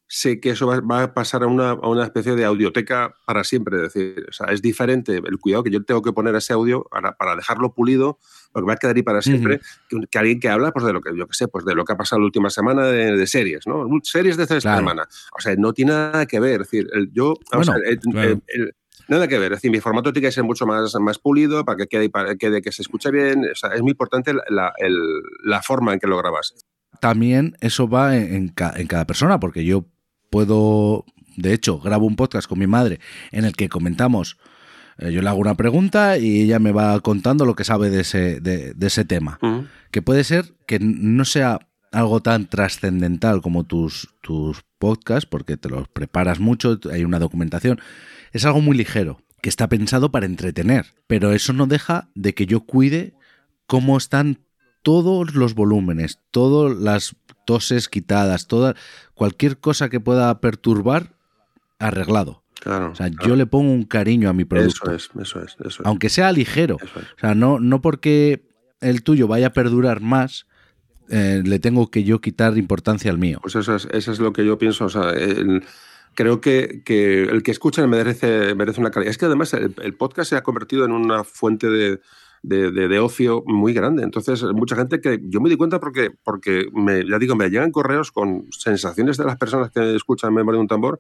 sé que eso va, va a pasar a una, a una, especie de audioteca para siempre. Es decir, o sea, es diferente el cuidado que yo tengo que poner a ese audio para, para dejarlo pulido, porque va a quedar ahí para siempre, uh -huh. que, que, alguien que habla pues, de lo que yo que sé, pues de lo que ha pasado la última semana de, de series, ¿no? Series de esta claro. semana. O sea, no tiene nada que ver. Es decir, el, yo, bueno, sea, el, claro. el, Nada que ver, es decir, mi formato tiene que ser mucho más, más pulido para que quede, para que, quede, que se escuche bien. O sea, es muy importante la, el, la, forma en que lo grabas. También eso va en, en, ca, en cada persona, porque yo puedo, de hecho, grabo un podcast con mi madre en el que comentamos eh, yo le hago una pregunta y ella me va contando lo que sabe de ese, de, de ese tema. Uh -huh. Que puede ser que no sea algo tan trascendental como tus, tus podcasts, porque te los preparas mucho, hay una documentación. Es algo muy ligero, que está pensado para entretener, pero eso no deja de que yo cuide cómo están todos los volúmenes, todas las toses quitadas, toda, cualquier cosa que pueda perturbar, arreglado. Claro, o sea, claro. yo le pongo un cariño a mi producto. Eso es, eso es. Eso es. Aunque sea ligero. Es. O sea, no, no porque el tuyo vaya a perdurar más, eh, le tengo que yo quitar importancia al mío. Pues eso es, eso es lo que yo pienso. O sea, el, creo que, que, el que escucha merece, merece una calidad. Es que además el, el podcast se ha convertido en una fuente de, de, de, de, ocio muy grande. Entonces, mucha gente que yo me di cuenta porque, porque me, ya digo, me llegan correos con sensaciones de las personas que escuchan Memoria de un tambor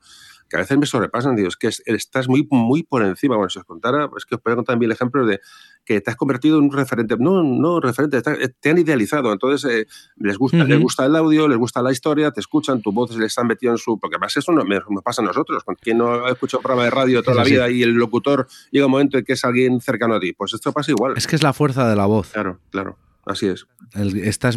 que a veces me sobrepasan. Digo, es que estás muy, muy por encima. Bueno, si os contara, es que os puedo contar también el ejemplo de que te has convertido en un referente. No, no referente, te han idealizado. Entonces, eh, les, gusta, uh -huh. les gusta el audio, les gusta la historia, te escuchan, tu voz les han metido en su. Porque además eso no, me, me, pasa a nosotros. Con quien no ha escuchado programa de radio toda la vida sí. y el locutor llega un momento en que es alguien cercano a ti. Pues esto pasa igual. Es que es la fuerza de la voz. Claro, claro. Así es. El, estás,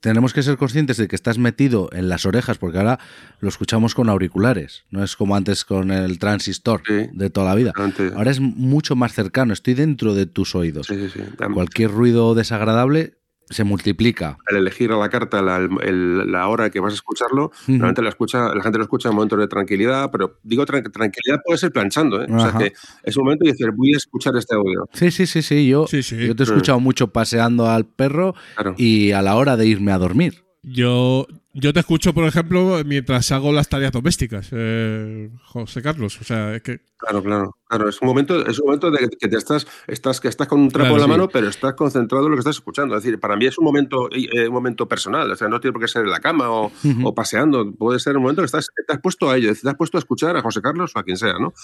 tenemos que ser conscientes de que estás metido en las orejas, porque ahora lo escuchamos con auriculares, no es como antes con el transistor sí. de toda la vida. Ahora es mucho más cercano, estoy dentro de tus oídos. Sí, sí, Cualquier ruido desagradable se multiplica. Al elegir a la carta la, el, la hora que vas a escucharlo, uh -huh. normalmente la, escucha, la gente lo escucha en momentos de tranquilidad, pero digo tra tranquilidad puede ser planchando, ¿eh? O sea que es un momento de decir, voy a escuchar este audio. Sí, sí, sí, sí. Yo, sí, sí. yo te he escuchado uh -huh. mucho paseando al perro claro. y a la hora de irme a dormir. Yo, yo te escucho, por ejemplo, mientras hago las tareas domésticas, eh, José Carlos. O sea, es que. Claro, claro, claro. Es un momento, es un momento de que te estás, estás, que estás con un trapo claro, en la sí. mano, pero estás concentrado en lo que estás escuchando. Es decir, para mí es un momento, eh, un momento personal. O sea, no tiene por qué ser en la cama o, uh -huh. o paseando. Puede ser un momento que estás, te has puesto a ello, te has puesto a escuchar a José Carlos o a quien sea, ¿no?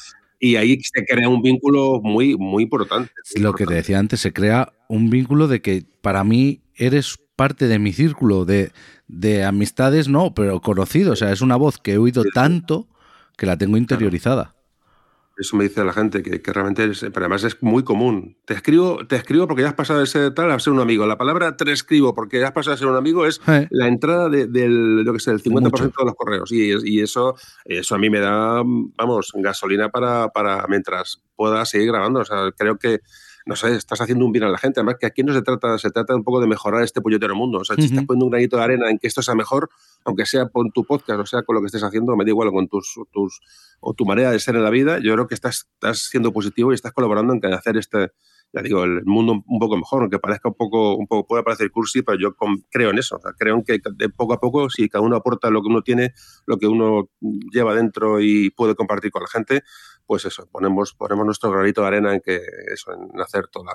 Y ahí se crea un vínculo muy, muy importante. Muy lo importante. que te decía antes, se crea un vínculo de que para mí eres parte de mi círculo de, de amistades, no, pero conocido. O sea, es una voz que he oído tanto que la tengo interiorizada. Eso me dice la gente, que, que, realmente es, pero además es muy común. Te escribo, te escribo porque ya has pasado de ser tal a ser un amigo. La palabra te escribo porque ya has pasado a ser un amigo es eh. la entrada de, del, lo que sé, el 50% Mucho. de los correos. Y, y, eso, eso a mí me da, vamos, gasolina para, para mientras pueda seguir grabando. O sea, creo que no sé, estás haciendo un bien a la gente. Además, que aquí no se trata, se trata un poco de mejorar este puñetero mundo. O sea, uh -huh. si estás poniendo un granito de arena en que esto sea mejor, aunque sea con tu podcast, o sea, con lo que estés haciendo, me da igual, con tus, tus o tu manera de ser en la vida, yo creo que estás, estás siendo positivo y estás colaborando en hacer este, ya digo, el mundo un poco mejor, aunque parezca un poco, un poco puede parecer cursi, pero yo creo en eso. O sea, creo en que de poco a poco, si cada uno aporta lo que uno tiene, lo que uno lleva dentro y puede compartir con la gente, pues eso, ponemos, ponemos nuestro granito de arena en que eso, en hacer toda,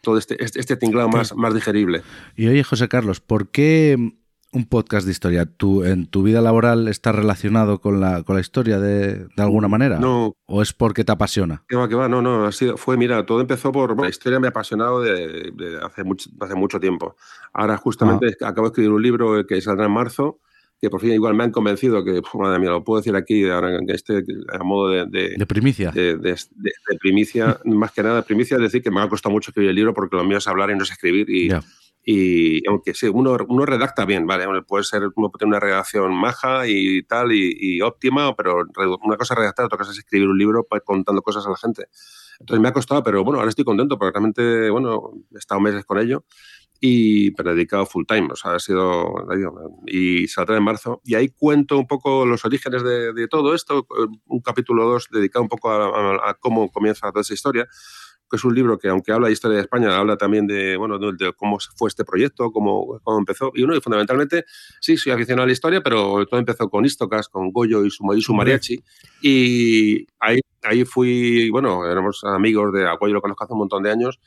todo este, este, este tinglado más, más digerible. Y oye, José Carlos, ¿por qué un podcast de historia? ¿Tú, ¿En tu vida laboral está relacionado con la, con la historia de, de alguna manera? No. ¿O es porque te apasiona? Que va, que va, no, no, ha sido, fue, mira, todo empezó por, la historia me ha apasionado de, de hace, mucho, hace mucho tiempo. Ahora justamente ah. acabo de escribir un libro que saldrá en marzo, que por fin igual me han convencido que, puf, madre mía, lo puedo decir aquí, ahora que este a modo de, de, De primicia. de- de- de- primicia, [laughs] más que nada, primicia es decir que me ha costado mucho escribir el libro porque lo mío es hablar y no es escribir. Y, Ya. y aunque sí, uno, uno redacta bien, ¿vale? Puede ser, uno puede tener una redacción maja y tal, y, y óptima, pero una cosa es redactar, otra cosa es escribir un libro contando cosas a la gente. Entonces me ha costado, pero bueno, ahora estoy contento porque realmente, bueno, he estado meses con ello y pero dedicado full time, o sea, ha sido, y saldrá en marzo. Y ahí cuento un poco los orígenes de, de todo esto, un capítulo 2 dedicado un poco a, a- a cómo comienza toda esa historia, que es un libro que aunque habla de historia de España, habla también de, bueno, de, de cómo fue este proyecto, cómo, cómo empezó. Y uno, fundamentalmente, sí, soy aficionado a la historia, pero todo empezó con Istocas, con Goyo y su, y su mariachi. Y ahí, ahí fui, bueno, éramos amigos de a Goyo, lo conozco hace un montón de años.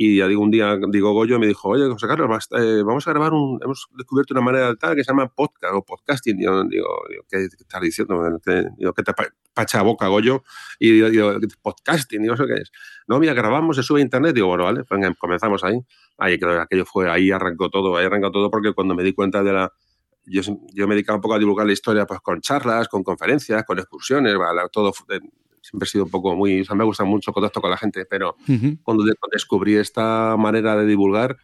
Y ya digo, un día, digo, Goyo me dijo, oye, José Carlos, eh, vamos a grabar un, hemos descubierto una manera tal que se llama podcast o podcasting. Y yo digo, ¿qué, estás diciendo? ¿Qué, digo, ¿qué te pa- pacha boca, Goyo? Y digo, digo, podcasting, digo, ¿eso qué es? No, mira, grabamos, se sube a internet. Digo, bueno, vale, venga, comenzamos ahí. Ahí creo que aquello fue, ahí arrancó todo, ahí arrancó todo porque cuando me di cuenta de la... Yo, yo me dedicaba un poco a divulgar la historia pues con charlas, con conferencias, con excursiones, ¿vale? todo siempre he sido un poco muy, o sea, me gusta mucho contacto con la gente, pero Ujú. cuando de- descubrí esta manera de divulgar,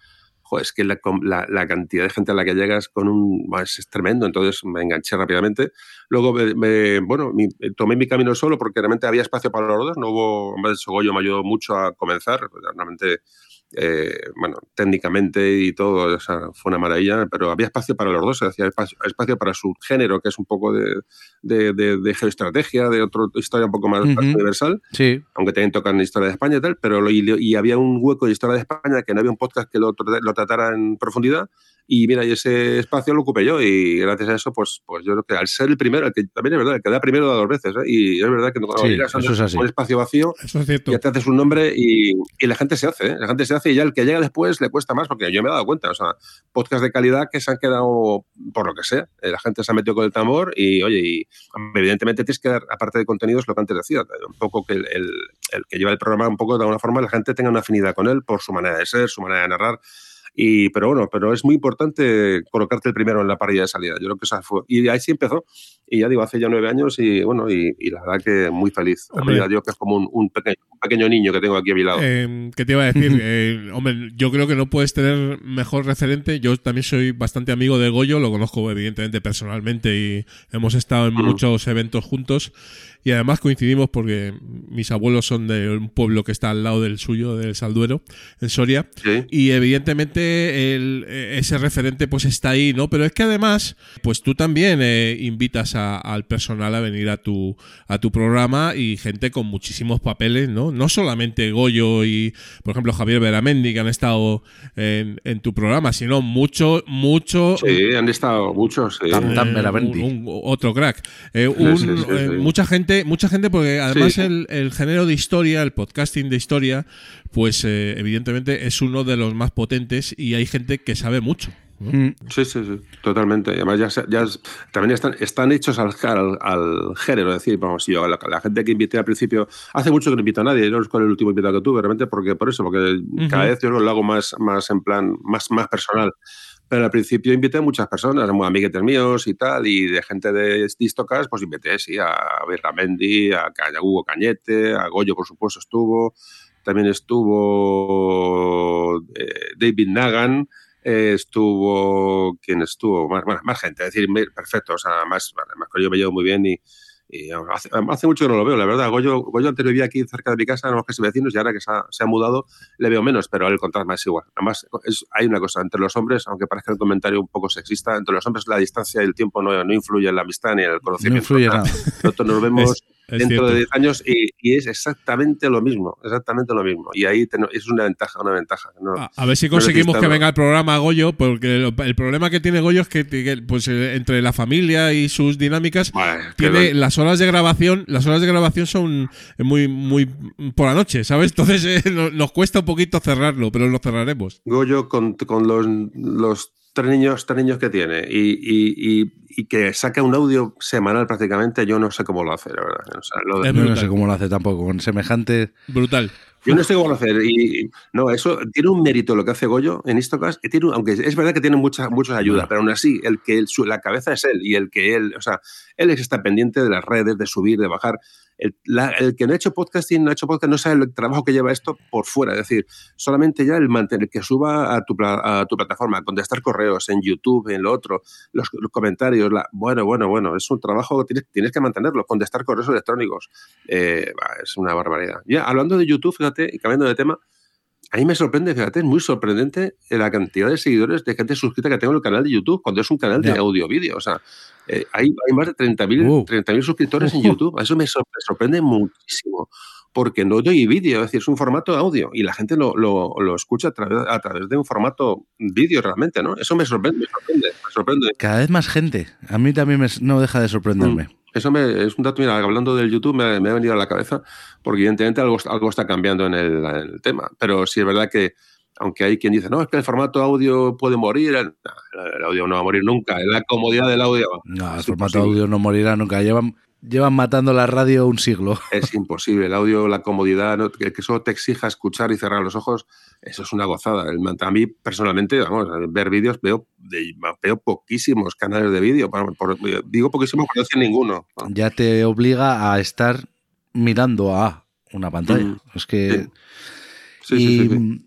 jo, es que la, la- la cantidad de gente a la que llegas con un es, es tremendo, entonces me enganché rápidamente. Luego, me, me- bueno, mi- tomé mi camino solo porque realmente había espacio para los dos, no hubo, además Sogoyo me ayudó mucho a comenzar, realmente, eh, bueno, técnicamente y todo, o sea, fue una maravilla, pero había espacio para los dos, se hacía espacio, para su género, que es un poco de, de, de- de geoestrategia, de otra historia un poco más, más Ujú. universal Sí. aunque también tocan historia de España y tal, pero y, y había un hueco de historia de España que no había un podcast que lo, lo tratara en profundidad. Y mira, y ese espacio lo ocupé yo y gracias a eso, pues, pues yo creo que al ser el primero, el que también es verdad, el que da primero da dos veces, ¿eh? y es verdad que cuando Sí, llegas es así. un espacio vacío, Eso es cierto. ya te haces un nombre y, y la gente se hace, ¿eh? la gente se hace y ya el que llega después le cuesta más porque yo me he dado cuenta, o sea, podcast de calidad que se han quedado por lo que sea, eh, la gente se ha metido con el tambor y oye, y evidentemente tienes que dar, aparte de contenidos, lo que antes decía, un poco que el, el- el que lleva el programa, un poco de alguna forma la gente tenga una afinidad con él por su manera de ser, su manera de narrar. Y, pero bueno, pero es muy importante colocarte el primero en la parrilla de salida. Yo creo que esa fue. Y ahí sí empezó. Y ya digo, hace ya nueve años y bueno, y, y la verdad que muy feliz. Hombre. Ya digo que es como un, un pequeño, un pequeño niño que tengo aquí a mi lado. Eh, ¿Qué te iba a decir? [laughs] Eh, hombre, yo creo que no puedes tener mejor referente. Yo también soy bastante amigo de Goyo, lo conozco evidentemente personalmente y hemos estado en Ujú. muchos eventos juntos. Y además coincidimos porque mis abuelos son de un pueblo que está al lado del suyo, del Salduero, en Soria. Sí. Y evidentemente el- eh, ese referente pues está ahí, ¿no? Pero es que además, pues tú también eh, invitas a- al personal a venir a tu, a tu programa y gente con muchísimos papeles, ¿no? No solamente Goyo y, por ejemplo, Javier Veramendi, que han estado en, en tu programa, sino mucho, mucho... Sí, han estado muchos. sí. Tam, tam. eh, Veramendi. un- un- otro crack. Eh, un- sí, sí, eh, sí. Mucha gente, mucha gente, porque además Sí. el, el género de historia, el podcasting de historia, pues eh, evidentemente es uno de los más potentes y hay gente que sabe mucho. Mm. Sí, sí, sí, totalmente. Y Además, ya, ya también están, están hechos al, al, al género. Es decir, vamos, yo, la, la gente que invité al principio, hace mucho que no invito a nadie, no es con el último invitado que tuve, realmente, porque por eso, porque cada vez yo lo hago más, más en plan, más, más personal. Pero al principio invité a muchas personas, muy amiguetes míos y tal, y de gente de Distocas, pues invité, sí, a Berramendi, a, a Hugo Cañete, a Goyo, por supuesto, estuvo. También estuvo eh, David Nagan, eh, estuvo. ¿Quién estuvo? Más, más, más gente, es decir, perfecto, o sea, más, más que yo me llevo muy bien y. y hace, hace mucho que no lo veo, la verdad. Goyo, Goyo antes vivía aquí cerca de mi casa, éramos casi vecinos y ahora que se ha, se ha mudado le veo menos, pero el contraste más igual. Además, es- hay una cosa, entre los hombres, aunque parezca un comentario un poco sexista, entre los hombres la distancia y el tiempo no, no influye en la amistad ni en el No conocimiento. influye O sea, nada. Nosotros nos vemos [laughs] Es dentro cierto. de 10 años y, y es exactamente lo mismo, exactamente lo mismo. Y ahí es una ventaja, una ventaja. ¿no? A, a ver si No conseguimos que venga el programa Goyo, porque el, el problema que tiene Goyo es que, que, pues eh, entre la familia y sus dinámicas Vale, tiene las horas de grabación, las horas de grabación son muy muy por la noche, ¿sabes? [laughs] Entonces eh, no- nos cuesta un poquito cerrarlo, pero lo cerraremos. Goyo con, con los, los tres niños, tres niños que tiene y, y- y- y que saca un audio semanal prácticamente, yo no sé cómo lo hace, la verdad. O sea, lo de- Yo no brutal. sé cómo lo hace tampoco. Con semejante. Brutal. Yo no sé cómo lo hacer. Y, no, eso tiene un mérito lo que hace Goyo en Istocast. Tiene, aunque es verdad que tiene muchas muchas ayudas, pero aún así, el que la cabeza es él y el que él, o sea, él está pendiente de las redes, de subir, de bajar. El, que no ha hecho podcasting, no ha hecho podcast, no sabe el trabajo que lleva esto por fuera. Es decir, solamente ya el mantener que suba a tu, a tu plataforma, contestar correos en YouTube, en lo otro, los, comentarios. La, bueno, bueno, bueno, es un trabajo que tienes, tienes que mantenerlo, contestar correos electrónicos. Eh, es una barbaridad. Ya, hablando de YouTube, fíjate, y cambiando de tema, a mí me sorprende, fíjate, es muy sorprendente la cantidad de seguidores de gente suscrita que tengo en el canal de YouTube, cuando es un canal de audio-vídeo. O sea, eh, hay, más de 30.000 suscriptores en [laughs] YouTube. Eso me, sorprende muchísimo, porque no doy vídeo, es decir, es un formato audio y la gente lo, lo, escucha a través, a través, de un formato vídeo realmente, ¿no? Eso me sorprende, me sorprende, me sorprende. Cada vez más gente. A mí también me, no deja de sorprenderme. Mm. Eso me, es un dato, mira, hablando del YouTube me, me, ha venido a la cabeza, porque evidentemente algo, algo está cambiando en el, en el, tema. Pero sí es verdad que, aunque hay quien dice, no, es que el formato audio puede morir, el, el audio no va a morir nunca, la comodidad del audio. No, el formato audio no morirá nunca. Llevan, llevan matando la radio un siglo. [laughs] Es imposible. El audio, la comodidad, que, que solo te exija escuchar y cerrar los ojos, eso es una gozada. A mí, personalmente, vamos, ver vídeos, veo, veo poquísimos canales de vídeo. Digo poquísimos no sé ninguno. Ya te obliga a estar mirando a una pantalla. Mm. Es que. Sí, sí, sí,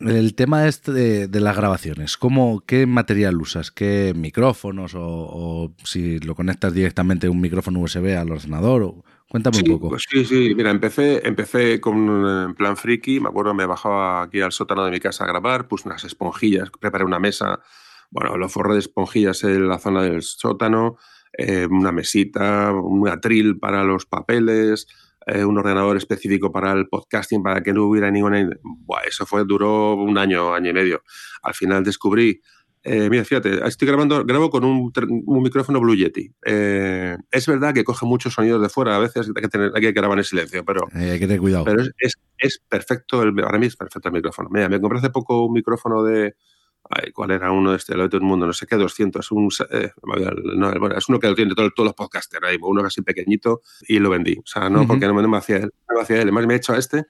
el tema este de, las grabaciones, ¿cómo, ¿qué material usas? ¿Qué micrófonos? O, si lo conectas directamente un micrófono USB al ordenador. O, cuéntame un poco. Pues sí, sí, mira, empecé, empecé con plan friki, me acuerdo, me bajaba aquí al sótano de mi casa a grabar, puse unas esponjillas, preparé una mesa, bueno, lo forré de esponjillas en la zona del sótano, eh, una mesita, un atril para los papeles, eh, un ordenador específico para el podcasting, para que no hubiera ninguna... Buah, eso fue, duró un año, año y medio. Al final descubrí... Eh, mira, fíjate, estoy grabando, grabo con un, un micrófono Blue Yeti. Eh, es verdad que coge muchos sonidos de fuera, a veces hay que, tener, hay que grabar en silencio, pero, hay que tener cuidado. Pero es, es, es perfecto, el, para mí es perfecto el micrófono. Mira, me compré hace poco un micrófono de, ¿Cuál era uno de este? Lo de todo el mundo, no sé qué, 200. Un, eh, no, bueno, es uno que lo tiene todo, todos los podcasters, ahí, uno casi pequeñito, y lo vendí. O sea, no, porque no, me hacía él. No me hacía él. Además, me he hecho a este.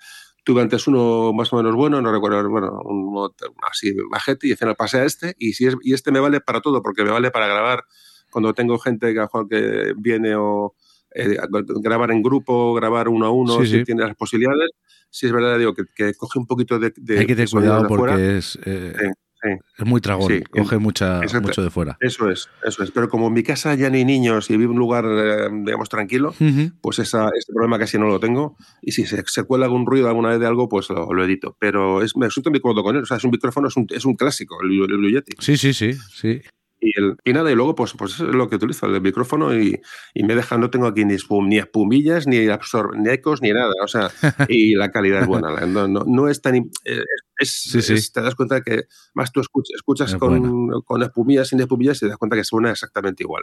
Tuve antes uno más o menos bueno, no recuerdo, bueno, uno así bajete, y al final pasé a este. Y, si es, y este me vale para todo, porque me vale para grabar cuando tengo gente que, que viene o. Eh, grabar en grupo, grabar uno a uno, si tiene las posibilidades. Si es verdad, digo, que, que coge un poquito de. de Hay que tener cuidado porque es. Eh, es muy tragón, coge mucha, mucho de fuera. Eso es, eso es. Pero como en mi casa ya no hay niños y vivo en un lugar, eh, digamos, tranquilo, pues esa, ese problema casi no lo tengo. Y si se, se, cuela algún ruido alguna vez de algo, pues lo, lo edito. Pero es, me siento muy cómodo con él. O sea, es un micrófono, es un, es un clásico, el, el Blue Yeti. Sí, sí, sí, sí. Y, el, y, nada, y luego pues, pues es lo que utilizo, el micrófono y, y me deja, no tengo aquí ni, espum, ni espumillas, ni, absor, ni ecos, ni nada, o sea, [laughs] y la calidad es buena, no, no, no es tan... Eh, es, sí, sí. Es, te das cuenta que más tú escuchas, escuchas con, con, espumillas, sin espumillas y te das cuenta que suena exactamente igual.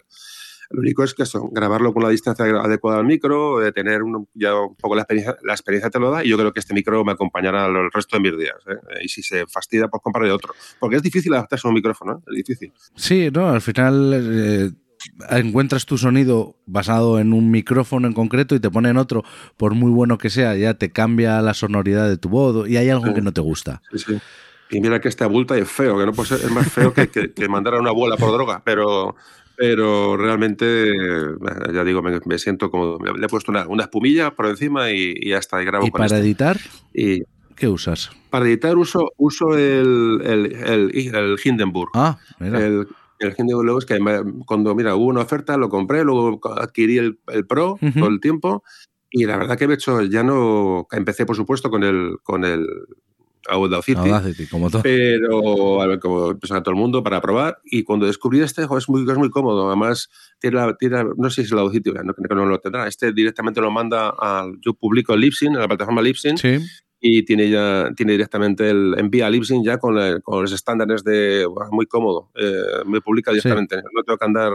Lo único es que eso, grabarlo con la distancia adecuada al micro, de tener un, ya un poco la experiencia, la experiencia te lo da y yo creo que este micro me acompañará el resto de mis días. ¿eh? Y si se fastidia, pues compraré otro. Porque es difícil adaptarse a un micrófono, ¿eh? es difícil. Sí, no, al final eh, encuentras tu sonido basado en un micrófono en concreto y te ponen otro, por muy bueno que sea, ya te cambia la sonoridad de tu voz y hay algo sí. que no te gusta. Sí, sí. Y mira que este abulta y es feo, que no puede ser, es más feo que, que, que mandar a una abuela por droga, pero, pero realmente, ya digo, me, me siento como. Le he puesto una, una, espumilla por encima y, y ya está, y grabo ¿Y con para esto. editar? Y, ¿Qué usas? Para editar uso, uso el, el, el, el Hindenburg. Ah, mira. El, el Hindenburg luego es que cuando, mira, hubo una oferta, lo compré, luego adquirí el, el Pro uh -huh. todo el tiempo y la verdad que he hecho, ya no, empecé por supuesto con el, con el Audacity, Audacity como todo. pero a ver, como empezó todo el mundo para probar y cuando descubrí este jo, es, muy, es muy cómodo además tiene, la, tiene no sé si es el Audacity no, que no lo tendrá este directamente lo manda al yo publico Libsyn en la plataforma Libsyn sí. y tiene ya tiene directamente el envía a Libsyn ya con, la, con, los estándares de bueno, muy cómodo eh, me publica directamente sí. no tengo que andar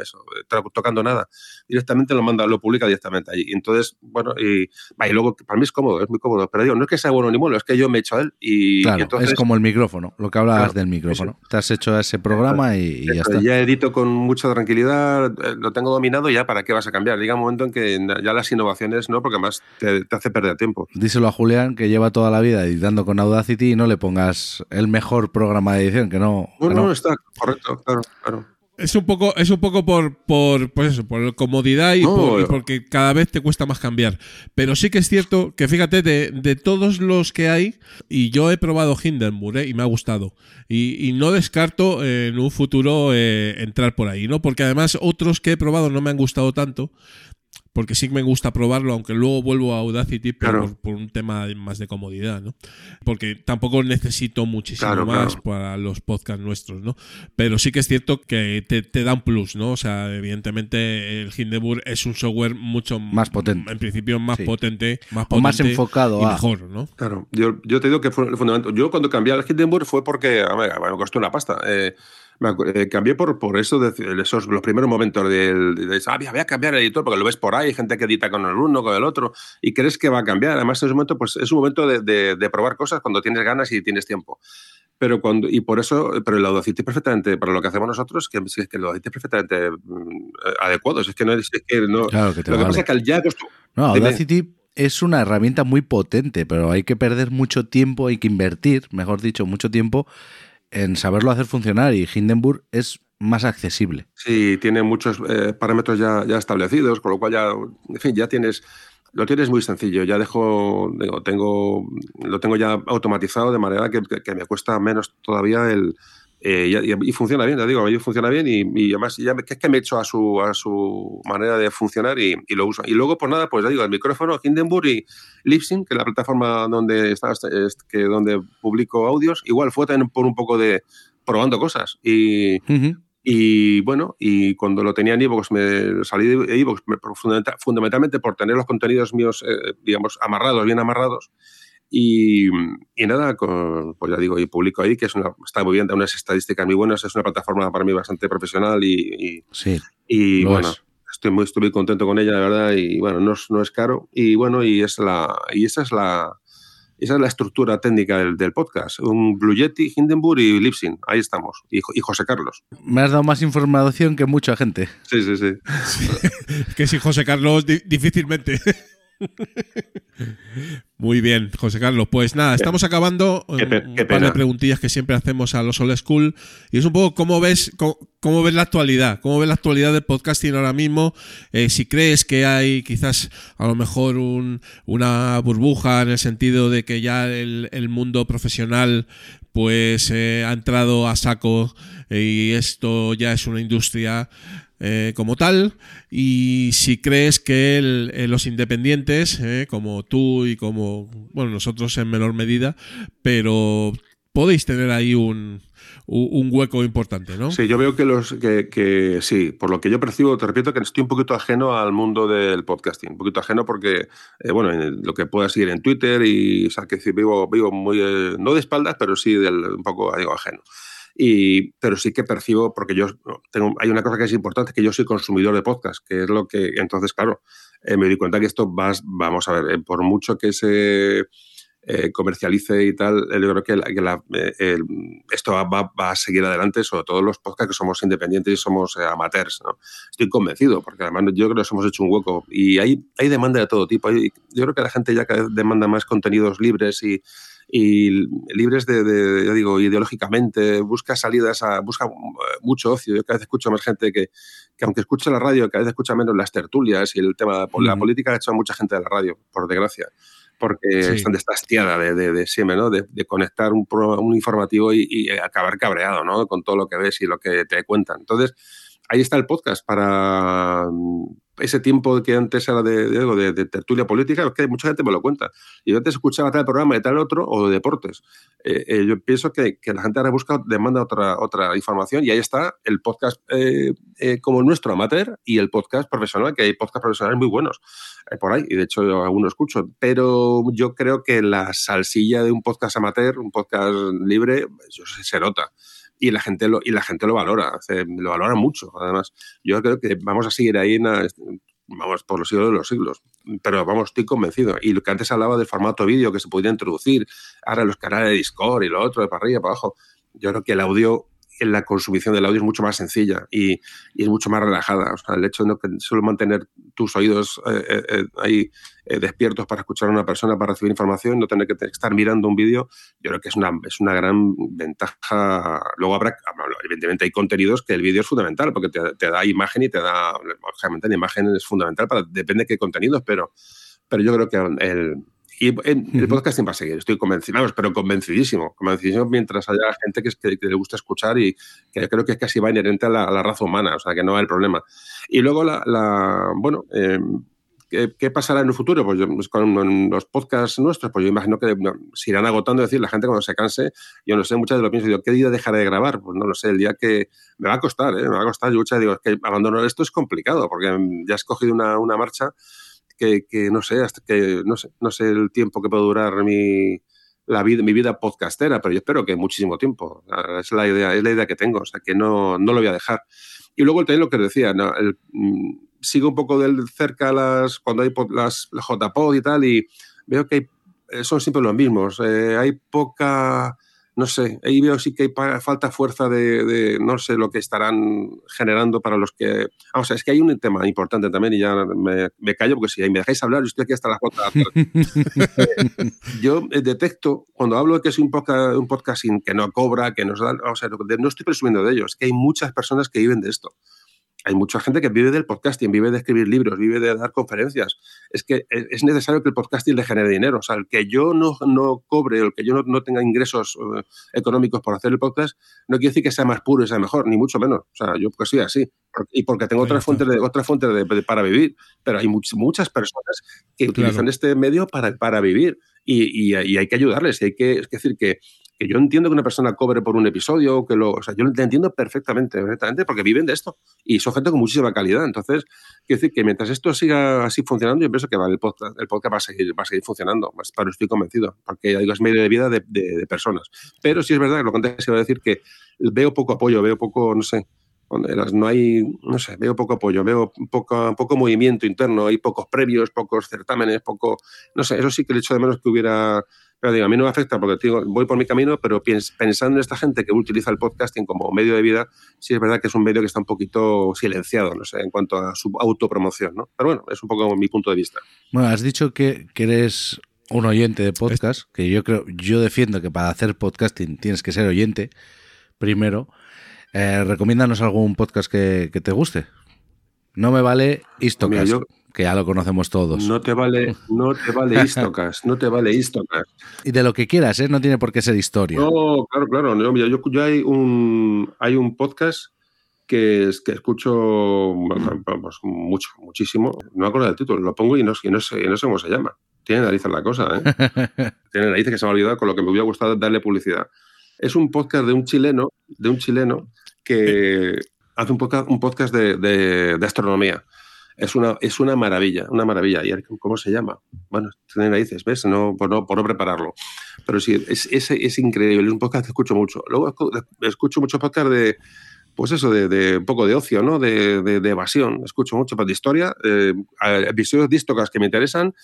eso, to- tocando nada. Directamente lo manda, lo publica directamente allí. Entonces, bueno, y, luego para mí es cómodo, es muy cómodo. Pero digo, no es que sea bueno ni malo, es que yo me he hecho a él y, Claro, y entonces es como el micrófono, lo que hablabas Claro, del micrófono. Te has hecho ese programa y, y ya está. ya edito con mucha tranquilidad, eh, lo tengo dominado ya para qué vas a cambiar. Llega un momento en que ya las innovaciones no, porque además te, te hace perder tiempo. Díselo a Julián que lleva toda la vida editando con Audacity y no le pongas el mejor programa de edición, que no. No, que no, no. está correcto, claro, claro. Es un poco, es un poco por, por, pues eso, por comodidad y, No, por- y eh. porque cada vez te cuesta más cambiar. Pero sí que es cierto que fíjate, de, de todos los que hay, y yo he probado Hindenburg ¿eh? y me ha gustado. Y, y no descarto eh, en un futuro eh, entrar por ahí, ¿no? Porque además otros que he probado no me han gustado tanto. Porque sí que me gusta probarlo, aunque luego vuelvo a Audacity pero Claro. por, por un tema más de comodidad, ¿no? Porque tampoco necesito muchísimo Claro, más claro. para los podcasts nuestros, ¿no? Pero sí que es cierto que te, te da un plus, ¿no? O sea, evidentemente el Hindenburg es un software mucho Más potente. En principio más Sí. potente, más O más potente enfocado y a- mejor, ¿no? Claro, yo, yo te digo que fue el fundamento. Yo cuando cambié al Hindenburg fue porque a ver, me costó una pasta. Eh, me eh, cambié por, por eso, de, esos los primeros momentos del, de, ah, voy a cambiar el editor, porque lo ves por ahí, hay gente que edita con el uno, con el otro, y crees que va a cambiar. Además, en ese momento, pues es un momento de, de- de probar cosas cuando tienes ganas y tienes tiempo. Pero cuando, y por eso, pero el Audacity es perfectamente, para lo que hacemos nosotros, que, es que el Audacity es perfectamente mm, adecuado. Es que no es, que no. Claro que te lo que vale. pasa es que al ya No, Dime. Audacity es una herramienta muy potente, pero hay que perder mucho tiempo, hay que invertir, mejor dicho, mucho tiempo en saberlo hacer funcionar y Hindenburg es más accesible. Sí, tiene muchos eh, parámetros ya, ya establecidos, con lo cual ya, en fin, ya tienes, lo tienes muy sencillo. Ya dejo, digo, tengo, lo tengo ya automatizado de manera que, que- que me cuesta menos todavía el eh, y, y- y funciona bien, ya digo, y funciona bien y, y además ya me- que es que me he hecho a su, a su manera de funcionar y, lo uso. Y luego, pues nada, pues ya digo, el micrófono, Hindenburg y Libsyn, que es la plataforma donde está, es- que donde publico audios, igual fue también por un poco de probando cosas y, Ujú. y bueno, y cuando lo tenía en Evox, me salí de Evox fundamentalmente por tener los contenidos míos, eh, digamos, amarrados, bien amarrados. Y, y nada, con- pues ya digo, y publico ahí, que es una, está muy bien, da unas estadísticas muy buenas, es una plataforma para mí bastante profesional y, Sí, y, bueno, es. estoy muy, estoy muy contento con ella, de verdad, y bueno, no es, no es caro. Y bueno, y, es la, y esa es la... Esa es la estructura técnica del, del podcast. Un Blue Yeti, Hindenburg y Lipsin. Ahí estamos. Y, Jo- y José Carlos. me has dado más información que mucha gente. Sí, sí, sí. [laughs] que si José Carlos, di- difícilmente. [laughs] Muy bien, José Carlos. Pues nada, estamos acabando. Qué pe- un par de preguntillas que siempre hacemos a los Old School. Y es un poco cómo ves, cómo, cómo ves la actualidad, cómo ves la actualidad del podcasting ahora mismo. Eh, si crees que hay quizás a lo mejor un- una burbuja en el sentido de que ya el, el mundo profesional pues eh, ha entrado a saco eh, y esto ya es una industria eh, como tal y si crees que el- eh, los independientes eh, como tú y como bueno nosotros en menor medida pero podéis tener ahí un, un hueco importante ¿no? Sí, yo veo que los que, sí, por lo que yo percibo, te repito que estoy un poquito ajeno al mundo del podcasting, un poquito ajeno porque, eh, bueno, en lo que pueda seguir en Twitter y, o sea, vivo, vivo muy, eh, no de espaldas, pero sí del, un poco, digo, ajeno. Y, pero sí que percibo, porque yo tengo, hay una cosa que es importante, que yo soy consumidor de podcast, que es lo que, entonces, claro, eh, me di cuenta que esto vas, vamos a ver, eh, por mucho que se eh, comercialice y tal, eh, yo creo que, la- que la- eh, el- esto va, va- va a seguir adelante, sobre todo los podcasts que somos independientes y somos eh, amateurs. ¿no? Estoy convencido, porque además yo creo que nos hemos hecho un hueco y hay, hay demanda de todo tipo. Hay- yo creo que la gente ya cada vez demanda más contenidos libres y, y libres de, de, digo, ideológicamente, busca salidas, a, busca eh, mucho ocio. Yo cada vez escucho más gente que, que aunque escuche la radio, cada vez escucha menos las tertulias y el tema de la política ha hecho a mucha gente de la radio, por desgracia porque Sí. están está hastiada de, de, de siempre, ¿no? De, de conectar un, pro- un informativo y, y acabar cabreado, ¿no? Con todo lo que ves y lo que te cuentan. Entonces, ahí está el podcast para mm, ese tiempo que antes era de, de, de- de tertulia política, es que mucha gente me lo cuenta. Y yo antes escuchaba tal programa y tal otro, o de deportes. Eh, eh, yo pienso que, la gente ahora busca, demanda otra, otra información y ahí está el podcast eh, como el nuestro, amateur, y el podcast profesional, que hay podcast profesionales muy buenos por ahí, y de hecho yo escucho, pero yo creo que la salsilla de un podcast amateur, un podcast libre, se nota. Y la gente lo, y la gente lo valora, lo valora mucho. Además, yo creo que vamos a seguir ahí vamos por los siglos de los siglos. Pero vamos, estoy convencido. Y lo que antes hablaba del formato vídeo que se podía introducir, ahora los canales de Discord y lo otro, de para arriba, para abajo. Yo creo que el audio, la consumición del audio es mucho más sencilla y, y es mucho más relajada. O sea, el hecho de no que solo mantener tus oídos eh, eh, eh, ahí despiertos para escuchar a una persona, para recibir información, no tener que estar mirando un vídeo, yo creo que es una, es una gran ventaja. Luego habrá, evidentemente hay contenidos que el vídeo es fundamental porque te, da imagen y te da, lógicamente la imagen es fundamental, para, depende de qué contenidos, pero, pero yo creo que el, y en- el podcasting va a seguir, estoy convencido, pero convencidísimo, convencidísimo mientras haya gente que, que- que le gusta escuchar y que creo que es casi va inherente a la, a la raza humana, o sea, que no hay problema. Y luego, la, la- bueno, eh, ¿qué, qué pasará en el futuro? Pues yo, pues con los podcasts nuestros, pues yo imagino que se irán agotando, es decir, la gente cuando se canse, yo no sé, muchas veces lo pienso, digo, ¿qué día dejaré de grabar? Pues no lo sé, el día que me va a costar, ¿eh? me va a costar, yo muchas digo, es que abandonar esto es complicado, porque ya he escogido una, una marcha que, que no sé, hasta que no sé, no sé el tiempo que puede durar mi, la vida, mi vida podcastera, pero yo espero que muchísimo tiempo. Es la idea, es la idea que tengo, o sea que no, no lo voy a dejar. Y luego también lo que decía, ¿no? El, mm, sigo un poco del cerca las cuando hay pod- las JPod y tal y veo que hay- son siempre los mismos. Eh, hay poca, no sé, ahí veo sí que hay falta fuerza de, de, no sé lo que estarán generando para los que... Vamos, es que hay un tema importante también y ya me, me callo porque si me dejáis hablar, yo estoy aquí hasta las 4 de la tarde. [laughs] yo eh, detecto, cuando hablo de que es un, podcast, un podcasting que no cobra, que nos da... O sea, no estoy presumiendo de ello, es que hay muchas personas que viven de esto hay mucha gente que vive del podcasting, vive de escribir libros, vive de dar conferencias. Es que es necesario que el podcasting le genere dinero. O sea, el que yo no, no cobre, el que yo no, no tenga ingresos uh, económicos por hacer el podcast, no quiere decir que sea más puro y sea mejor, ni mucho menos. O sea, yo pues soy así. Y porque tengo otras fuentes, de, otras fuentes de, de, para vivir. Pero hay much, muchas personas que claro. utilizan este medio para, para vivir. Y, y, y, hay que ayudarles. Y hay que, es decir, que, que yo entiendo que una persona cobre por un episodio, que lo, o sea, yo lo entiendo perfectamente, perfectamente, porque viven de esto y son gente con muchísima calidad. Entonces, quiero decir que mientras esto siga así funcionando, yo pienso que vale, el, podcast, el podcast va a seguir, va a seguir funcionando, pero estoy convencido, porque digo, es medio de vida de, personas. Pero sí es verdad que lo que antes iba a decir que veo poco apoyo, veo poco, no sé, no hay, no sé, veo poco apoyo, veo poco, poco movimiento interno, hay pocos previos, pocos certámenes, poco, no sé, eso sí que le echo de menos que hubiera pero digo, a mí no me afecta porque digo, voy por mi camino, pero pensando en esta gente que utiliza el podcasting como medio de vida, sí es verdad que es un medio que está un poquito silenciado, no sé, en cuanto a su autopromoción, ¿no? Pero bueno, es un poco mi punto de vista. Bueno, has dicho que, que eres un oyente de podcast, que yo creo, yo defiendo que para hacer podcasting tienes que ser oyente, primero. Eh, recomiéndanos algún podcast que, que, te guste. No me vale Istocast. Mira, yo que ya lo conocemos todos. No te vale, no te vale [laughs] Istocast, no te vale Istocast. Y de lo que quieras, ¿eh? No tiene por qué ser historia. No, claro, claro. No, mira, yo, yo, hay un hay un podcast que, es, que escucho mucho, muchísimo. No me acuerdo del título, lo pongo y no, y no, sé, no sé cómo se llama. Tiene narices la cosa, ¿eh? [laughs] Tiene narices que se me ha olvidado con lo que me hubiera gustado darle publicidad. Es un podcast de un chileno, de un chileno que hace un podcast, un podcast de, de, astronomía. Es una, es una maravilla, una maravilla. ¿Y cómo se llama? Bueno, tiene raíces, ¿ves? No, por, no, por no prepararlo. Pero sí, es, es, es increíble. Es un podcast que escucho mucho. Luego escucho mucho podcast de, pues eso, de, de, un poco de ocio, ¿no? De, de, de evasión. Escucho mucho de historia, eh, episodios dístocas que me interesan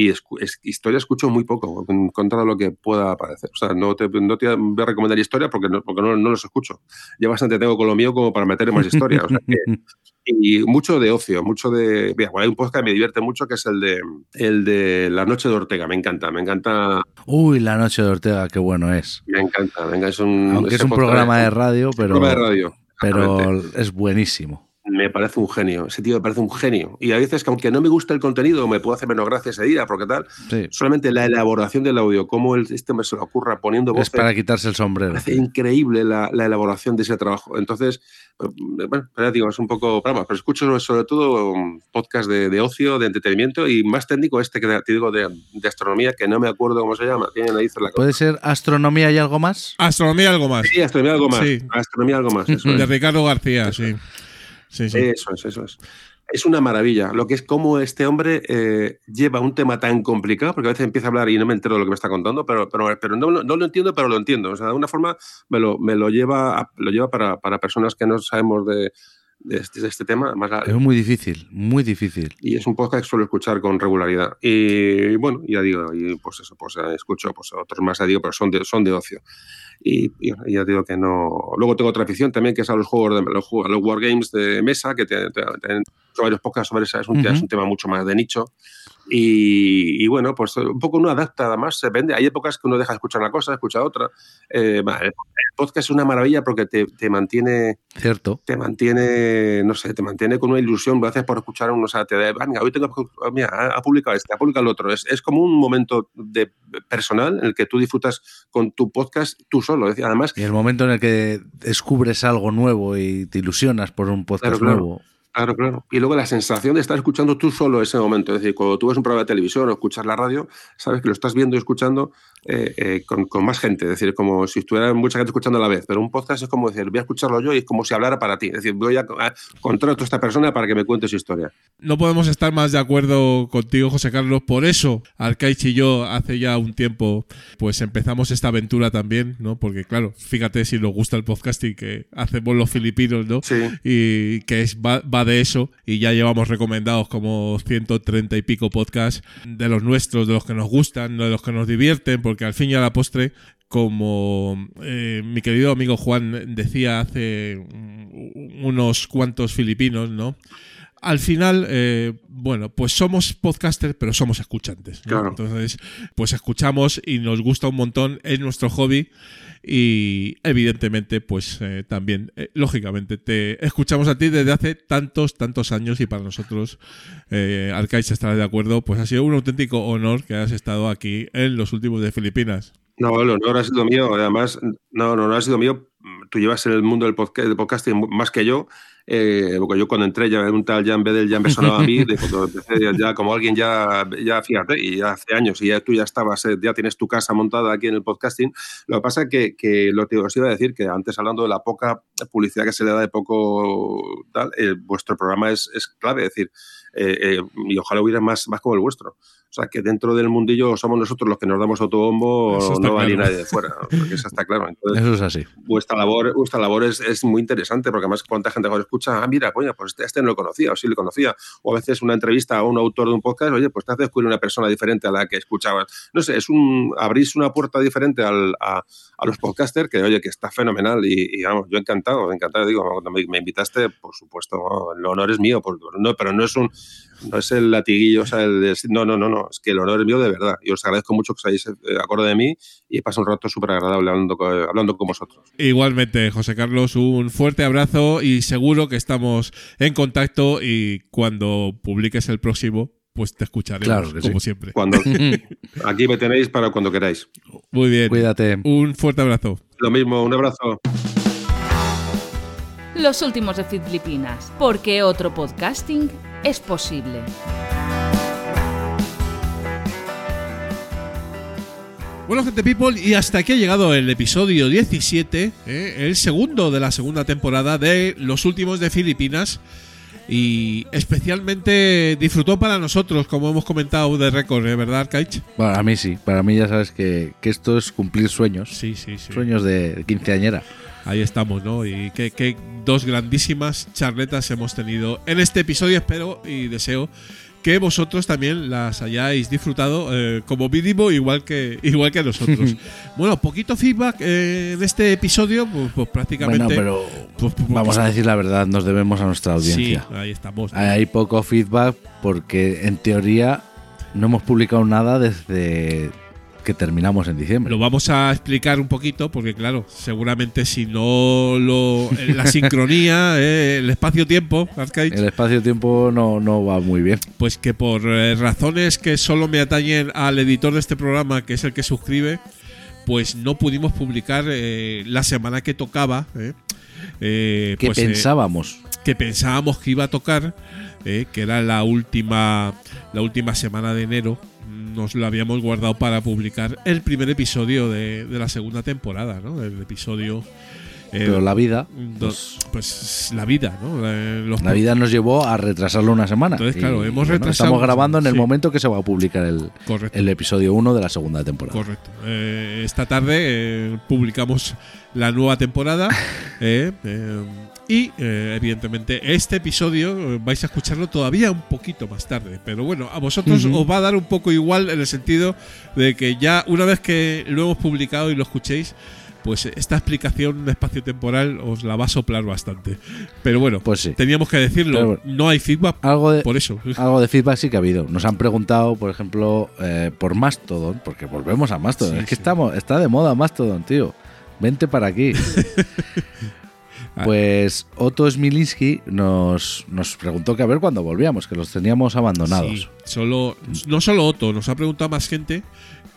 y es, es, historia escucho muy poco contra lo que pueda aparecer. O sea, no te, no te voy a recomendar historia porque no, porque no, no los escucho. Ya bastante tengo con lo mío como para meter más historia. O sea, que, [laughs] y mucho de ocio, mucho de... Mira, bueno, hay un podcast que me divierte mucho que es el de, el de La Noche de Ortega. Me encanta, me encanta... Uy, La Noche de Ortega, qué bueno es. Me encanta, venga, es un... Aunque es un programa de radio, pero... Un programa de radio. Pero es buenísimo. Me parece un genio, ese tío me parece un genio. Y a veces que aunque no me gusta el contenido, me puedo hacer menos gracia ese día, porque tal, sí. solamente la elaboración del audio, cómo el sistema se le ocurra poniendo voces. Es para quitarse el sombrero. Me parece increíble la, la, elaboración de ese trabajo. Entonces, bueno, pero digo, es un poco, vamos, pero escucho sobre todo podcast de, de, ocio, de entretenimiento y más técnico este que te digo de, de astronomía, que no me acuerdo cómo se llama. Tiene la cosa. ¿Puede ser astronomía y algo más? Astronomía y algo más. Sí, astronomía y algo más. Sí. Astronomía y algo más. Eso [laughs] de es. Ricardo García, eso sí. Sí, sí. Eso es, eso es. es una maravilla. Lo que es cómo este hombre eh, lleva un tema tan complicado, porque a veces empieza a hablar y no me entero de lo que me está contando, pero, pero, pero no, no, lo entiendo, pero lo entiendo. O sea, de alguna forma me lo, me lo lleva, lo lleva para, para personas que no sabemos de, de este, de este tema. Además, la- Es muy difícil, muy difícil. y es un podcast que suelo escuchar con regularidad. Y bueno, ya digo, y pues eso, pues escucho pues, otros más, ya digo, pero son de, son de ocio. Y, y ya digo que no. Luego tengo otra afición también, que es a los juegos de los, los wargames de mesa, que tienen varios podcasts sobre eso. Es un, Ujú. es un tema mucho más de nicho. Y, y bueno, pues un poco uno adapta, además, depende. Hay épocas que uno deja de escuchar una cosa, escucha otra. Eh, el podcast es una maravilla porque te, te mantiene Cierto. te mantiene, no sé, te mantiene con una ilusión, haces por escuchar uno, o sea, te da, venga, hoy tengo, que- mira, ha publicado este, ha publicado el otro. Es, es como un momento de, personal en el que tú disfrutas con tu podcast tú solo. Además, Y el momento en el que descubres algo nuevo y te ilusionas por un podcast claro. nuevo. Claro, claro. Y luego la sensación de estar escuchando tú solo ese momento. Es decir, cuando tú ves un programa de televisión o escuchas la radio, sabes que lo estás viendo y escuchando eh, eh, con, con más gente. Es decir, como si estuviera mucha gente escuchando a la vez. Pero un podcast es como decir, voy a escucharlo yo y es como si hablara para ti. Es decir, voy a, a contrato a esta persona para que me cuente su historia. No podemos estar más de acuerdo contigo, José Carlos. Por eso, Arcaich y yo, hace ya un tiempo, pues empezamos esta aventura también, ¿no? Porque, claro, fíjate si nos gusta el podcasting que hacemos los filipinos, ¿no? Sí. Y que es, va, va de eso. Y ya llevamos recomendados como 130 y pico podcasts de los nuestros, de los que nos gustan, de los que nos divierten, porque al fin y a la postre como eh, mi querido amigo Juan decía hace unos cuantos filipinos, ¿no? Al final, eh, bueno, pues somos podcasters, pero somos escuchantes. ¿no? Claro. Entonces, pues escuchamos y nos gusta un montón, es nuestro hobby y evidentemente, pues eh, también, eh, lógicamente, te escuchamos a ti desde hace tantos, tantos años y para nosotros, eh, Arcaiz estará de acuerdo, pues ha sido un auténtico honor que hayas estado aquí en los últimos de Filipinas. No, el honor ha sido mío. Además, no, no, no ha sido mío. Tú llevas en el mundo del podcast, del podcasting más que yo. eh, porque yo cuando entré ya un tal Jan Bedel ya me sonaba a mí, de cuando empecé ya, como alguien ya, ya, fíjate, y ya hace años, y ya tú ya estabas, eh, ya tienes tu casa montada aquí en el podcasting. Lo que pasa que, que lo que os iba a decir, que antes hablando de la poca publicidad que se le da de poco tal, eh, vuestro programa es, es clave, es decir, eh, eh, y ojalá hubiera más, más como el vuestro. O sea, que dentro del mundillo somos nosotros los que nos damos autobombo, está no va claro. nadie de fuera, porque eso está claro. Entonces, Eso es así. vuestra labor, vuestra labor es, es muy interesante, porque además cuánta gente ahora escucha, ah, mira, coño, pues este, este no lo conocía, o sí lo conocía. O a veces una entrevista a un autor de un podcast, oye, pues te hace descubrir una persona diferente a la que escuchabas. No sé, es un, abrís una puerta diferente al, a, a los podcasters que, oye, que está fenomenal y, y, vamos, yo encantado, encantado, digo, cuando me, me invitaste, por supuesto, el honor es mío, por- no, pero no es un, no es el latiguillo, o sea, el de- no, no, no, no, es que el honor es mío de verdad. Y os agradezco mucho que os hayáis eh, acordado de mí y he pasado un rato súper agradable hablando, hablando con vosotros. Igualmente, José Carlos, un fuerte abrazo y seguro que estamos en contacto y cuando publiques el próximo, pues te escucharemos, Claro que como sí. siempre. Cuando, [laughs] aquí me tenéis para cuando queráis. Muy bien. Cuídate. Un fuerte abrazo. Lo mismo, un abrazo. Los últimos de Filipinas, porque otro podcasting es posible. Bueno, gente people, y hasta aquí ha llegado el episodio 17, ¿eh? el segundo de la segunda temporada de Los Últimos de Filipinas. Y especialmente disfrutó para nosotros, como hemos comentado de récord, ¿eh? ¿verdad, Arcaich? Bueno, a mí sí. Para mí ya sabes que, que esto es cumplir sueños. Sí, sí, sí. Sueños de quinceañera. Ahí estamos, ¿no? Y qué, qué dos grandísimas charletas hemos tenido en este episodio. Espero y deseo que vosotros también las hayáis disfrutado eh, como mínimo, igual que, [laughs] igual que nosotros. [laughs] bueno, poquito feedback eh, en este episodio, pues, pues prácticamente. Bueno, pero pues, pues, vamos a decir la verdad, nos debemos a nuestra audiencia. Sí, ahí estamos. Hay poco feedback porque en teoría no hemos publicado nada desde que terminamos en diciembre. Lo vamos a explicar un poquito porque, claro, seguramente si no lo. La sincronía, [laughs] eh, el espacio-tiempo, El espacio-tiempo no, no va muy bien. pues que por eh, razones que solo me atañen al editor de este programa, que es el que suscribe, pues no pudimos publicar eh, la semana que tocaba. eh, eh, ¿Qué pues, eh, pensábamos? que pensábamos que iba a tocar, eh, que era la última, la última semana de enero, nos lo habíamos guardado para publicar el primer episodio de, de la segunda temporada, ¿no? El episodio Eh, Pero la vida, pues, pues la vida, ¿no? Eh, los la vida nos llevó a retrasarlo una semana. Entonces, claro, hemos bueno, retrasado- Estamos grabando en el sí. momento que se va a publicar el, el episodio 1 de la segunda temporada. Correcto. Eh, esta tarde eh, publicamos la nueva temporada [laughs] eh, y eh, evidentemente este episodio eh, vais a escucharlo todavía un poquito más tarde, pero bueno, a vosotros os va a dar un poco igual en el sentido de que ya una vez que lo hemos publicado y lo escuchéis, pues esta explicación espacio-temporal os la va a soplar bastante. Pero bueno, Pues sí. teníamos que decirlo, bueno. no hay feedback Algo de, por eso. [laughs] algo de feedback sí que ha habido. Nos han preguntado, por ejemplo, eh, por Mastodon, porque volvemos a Mastodon. Sí, es que sí. estamos, está de moda Mastodon, tío. Vente para aquí. [laughs] Ah. pues Otto Smilinski nos, nos preguntó que a ver cuándo volvíamos, que los teníamos abandonados. Sí, solo, no solo Otto, nos ha preguntado más gente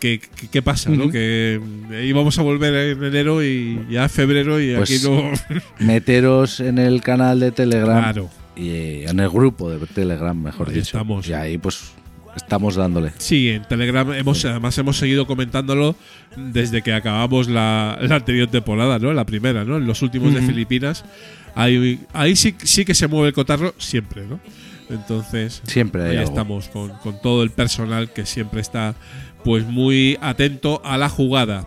que que- qué pasa, ¿no? Que eh, íbamos a volver en enero y ya febrero y Pues, aquí no. [laughs] Meteros en el canal de Telegram claro. y en el grupo de Telegram, mejor Ahí dicho. estamos. Y ahí pues estamos dándole. Sí, en Telegram hemos además hemos seguido comentándolo desde que acabamos la, la anterior temporada, ¿no? La primera, ¿no? En los últimos de. Filipinas. Ahí, ahí sí, sí que se mueve el cotarro siempre, ¿no? Entonces, Siempre ahí algo. estamos con, con todo el personal que siempre está pues muy atento a la jugada.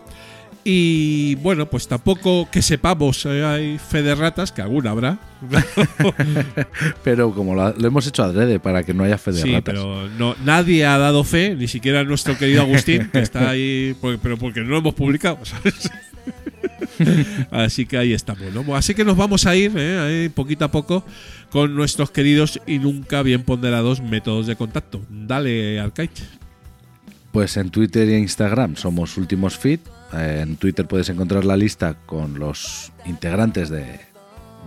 Y bueno, pues tampoco que sepamos, eh, hay fe de ratas, que alguna habrá. [laughs] Pero como lo, lo hemos hecho adrede para que no haya fe de sí, ratas. pero no, nadie ha dado fe, ni siquiera nuestro querido Agustín, que está ahí, pero porque no lo hemos publicado, ¿sabes? [laughs] Así que ahí estamos, ¿no? Así que nos vamos a ir, ¿eh? Ahí poquito a poco, con nuestros queridos y nunca bien ponderados métodos de contacto. Dale, Arcaich. Pues en Twitter e Instagram somos Últimos Fit. En Twitter puedes encontrar la lista con los integrantes de,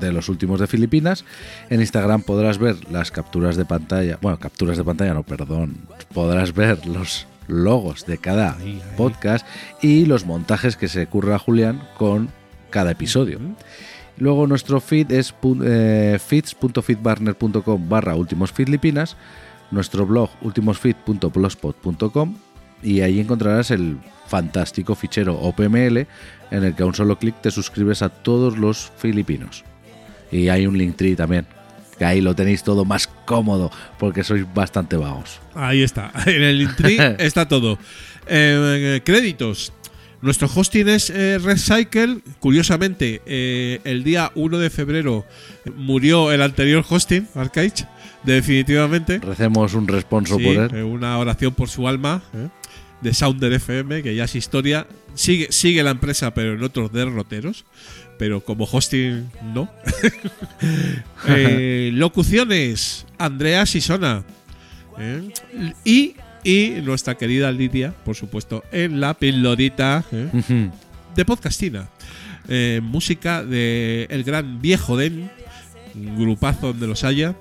de los últimos de Filipinas. En Instagram podrás ver las capturas de pantalla. Bueno, capturas de pantalla no, perdón. Podrás ver los logos de cada Ahí, ahí. podcast y los montajes que se curra Julián con cada episodio. Luego nuestro feed es eh, feeds.feedbarner.com barra últimos filipinas, nuestro blog ultimosfeed.blogspot.com y ahí encontrarás el fantástico fichero OPML en el que a un solo clic te suscribes a todos los filipinos. Y hay un Linktree también, que ahí lo tenéis todo más cómodo porque sois bastante vagos. Ahí está. [laughs] En el Linktree [laughs] está todo. Eh, créditos. Nuestro hosting es eh, Recycle. Curiosamente, eh, el día 1 de febrero murió el anterior hosting, Arcaich. Definitivamente. Recemos un responso Sí, por él. eh, una oración por su alma. ¿eh? De Sounder FM, que ya es historia. Sigue, sigue la empresa, pero en otros derroteros. Pero como hosting, no. [laughs] Eh, locuciones: Andrea Sisona. ¿eh? Y, y nuestra querida Lidia, por supuesto, en la pilorita ¿eh? De Podcastina. Música de el gran viejo Den, un grupazo donde los haya.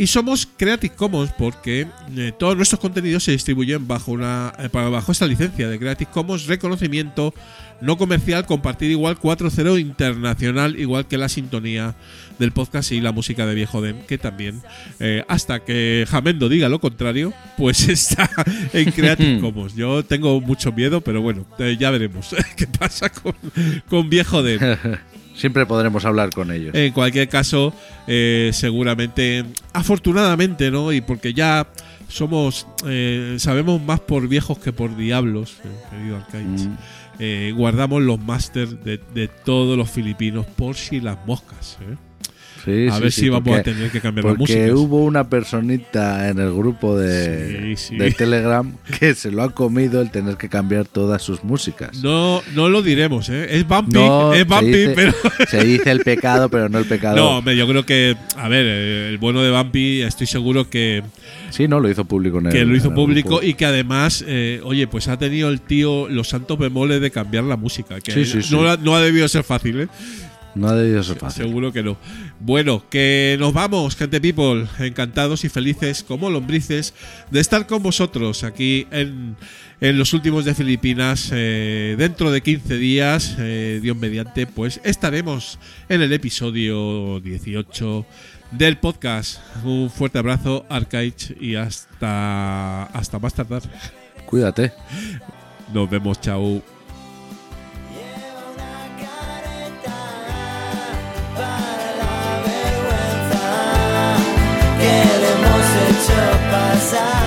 Y somos Creative Commons porque eh, todos nuestros contenidos se distribuyen bajo una eh, bajo esta licencia de Creative Commons reconocimiento no comercial compartir igual 4.0 internacional igual que la sintonía del podcast y la música de Viejo Den que también eh, hasta que Jamendo diga lo contrario pues [laughs] está en Creative [laughs] Commons. Yo tengo mucho miedo pero bueno eh, ya veremos [laughs] qué pasa con, con Viejo Den Siempre podremos hablar con ellos. en cualquier caso, eh, seguramente, afortunadamente, ¿no? Y porque ya somos, eh, sabemos más por viejos que por diablos, eh, querido Arcaich. Mm. Eh, guardamos los másters de, de todos los filipinos por si las moscas. ¿eh? Sí, a sí, ver sí, si vamos a porque- tener que cambiar la Porque música. hubo una personita en el grupo de, Sí, sí. de Telegram que se lo ha comido el tener que cambiar todas sus músicas. No, no lo diremos, ¿eh? Es Bumpy, No, es se Bumpy, dice- pero. [laughs] Se dice el pecado, pero no el pecado. No, hombre, yo creo que, a ver, el bueno de Bumpy, estoy seguro que, Sí, no, lo hizo público en el que lo hizo público y que además, eh, oye, pues ha tenido el tío los santos bemoles de cambiar la música. Que Sí, sí, sí. No, ha- no ha debido ser fácil, ¿eh? No ha debido ser fácil. Seguro que no. Bueno, que nos vamos, gente people. Encantados y felices como lombrices de estar con vosotros aquí en, en los últimos de Filipinas. Eh, dentro de 15 días, eh, Dios mediante, pues estaremos en el episodio 18 del podcast. Un fuerte abrazo, Arcaich, y hasta, hasta más tardar. Cuídate. Nos vemos, chao. que le hemos hecho pasar.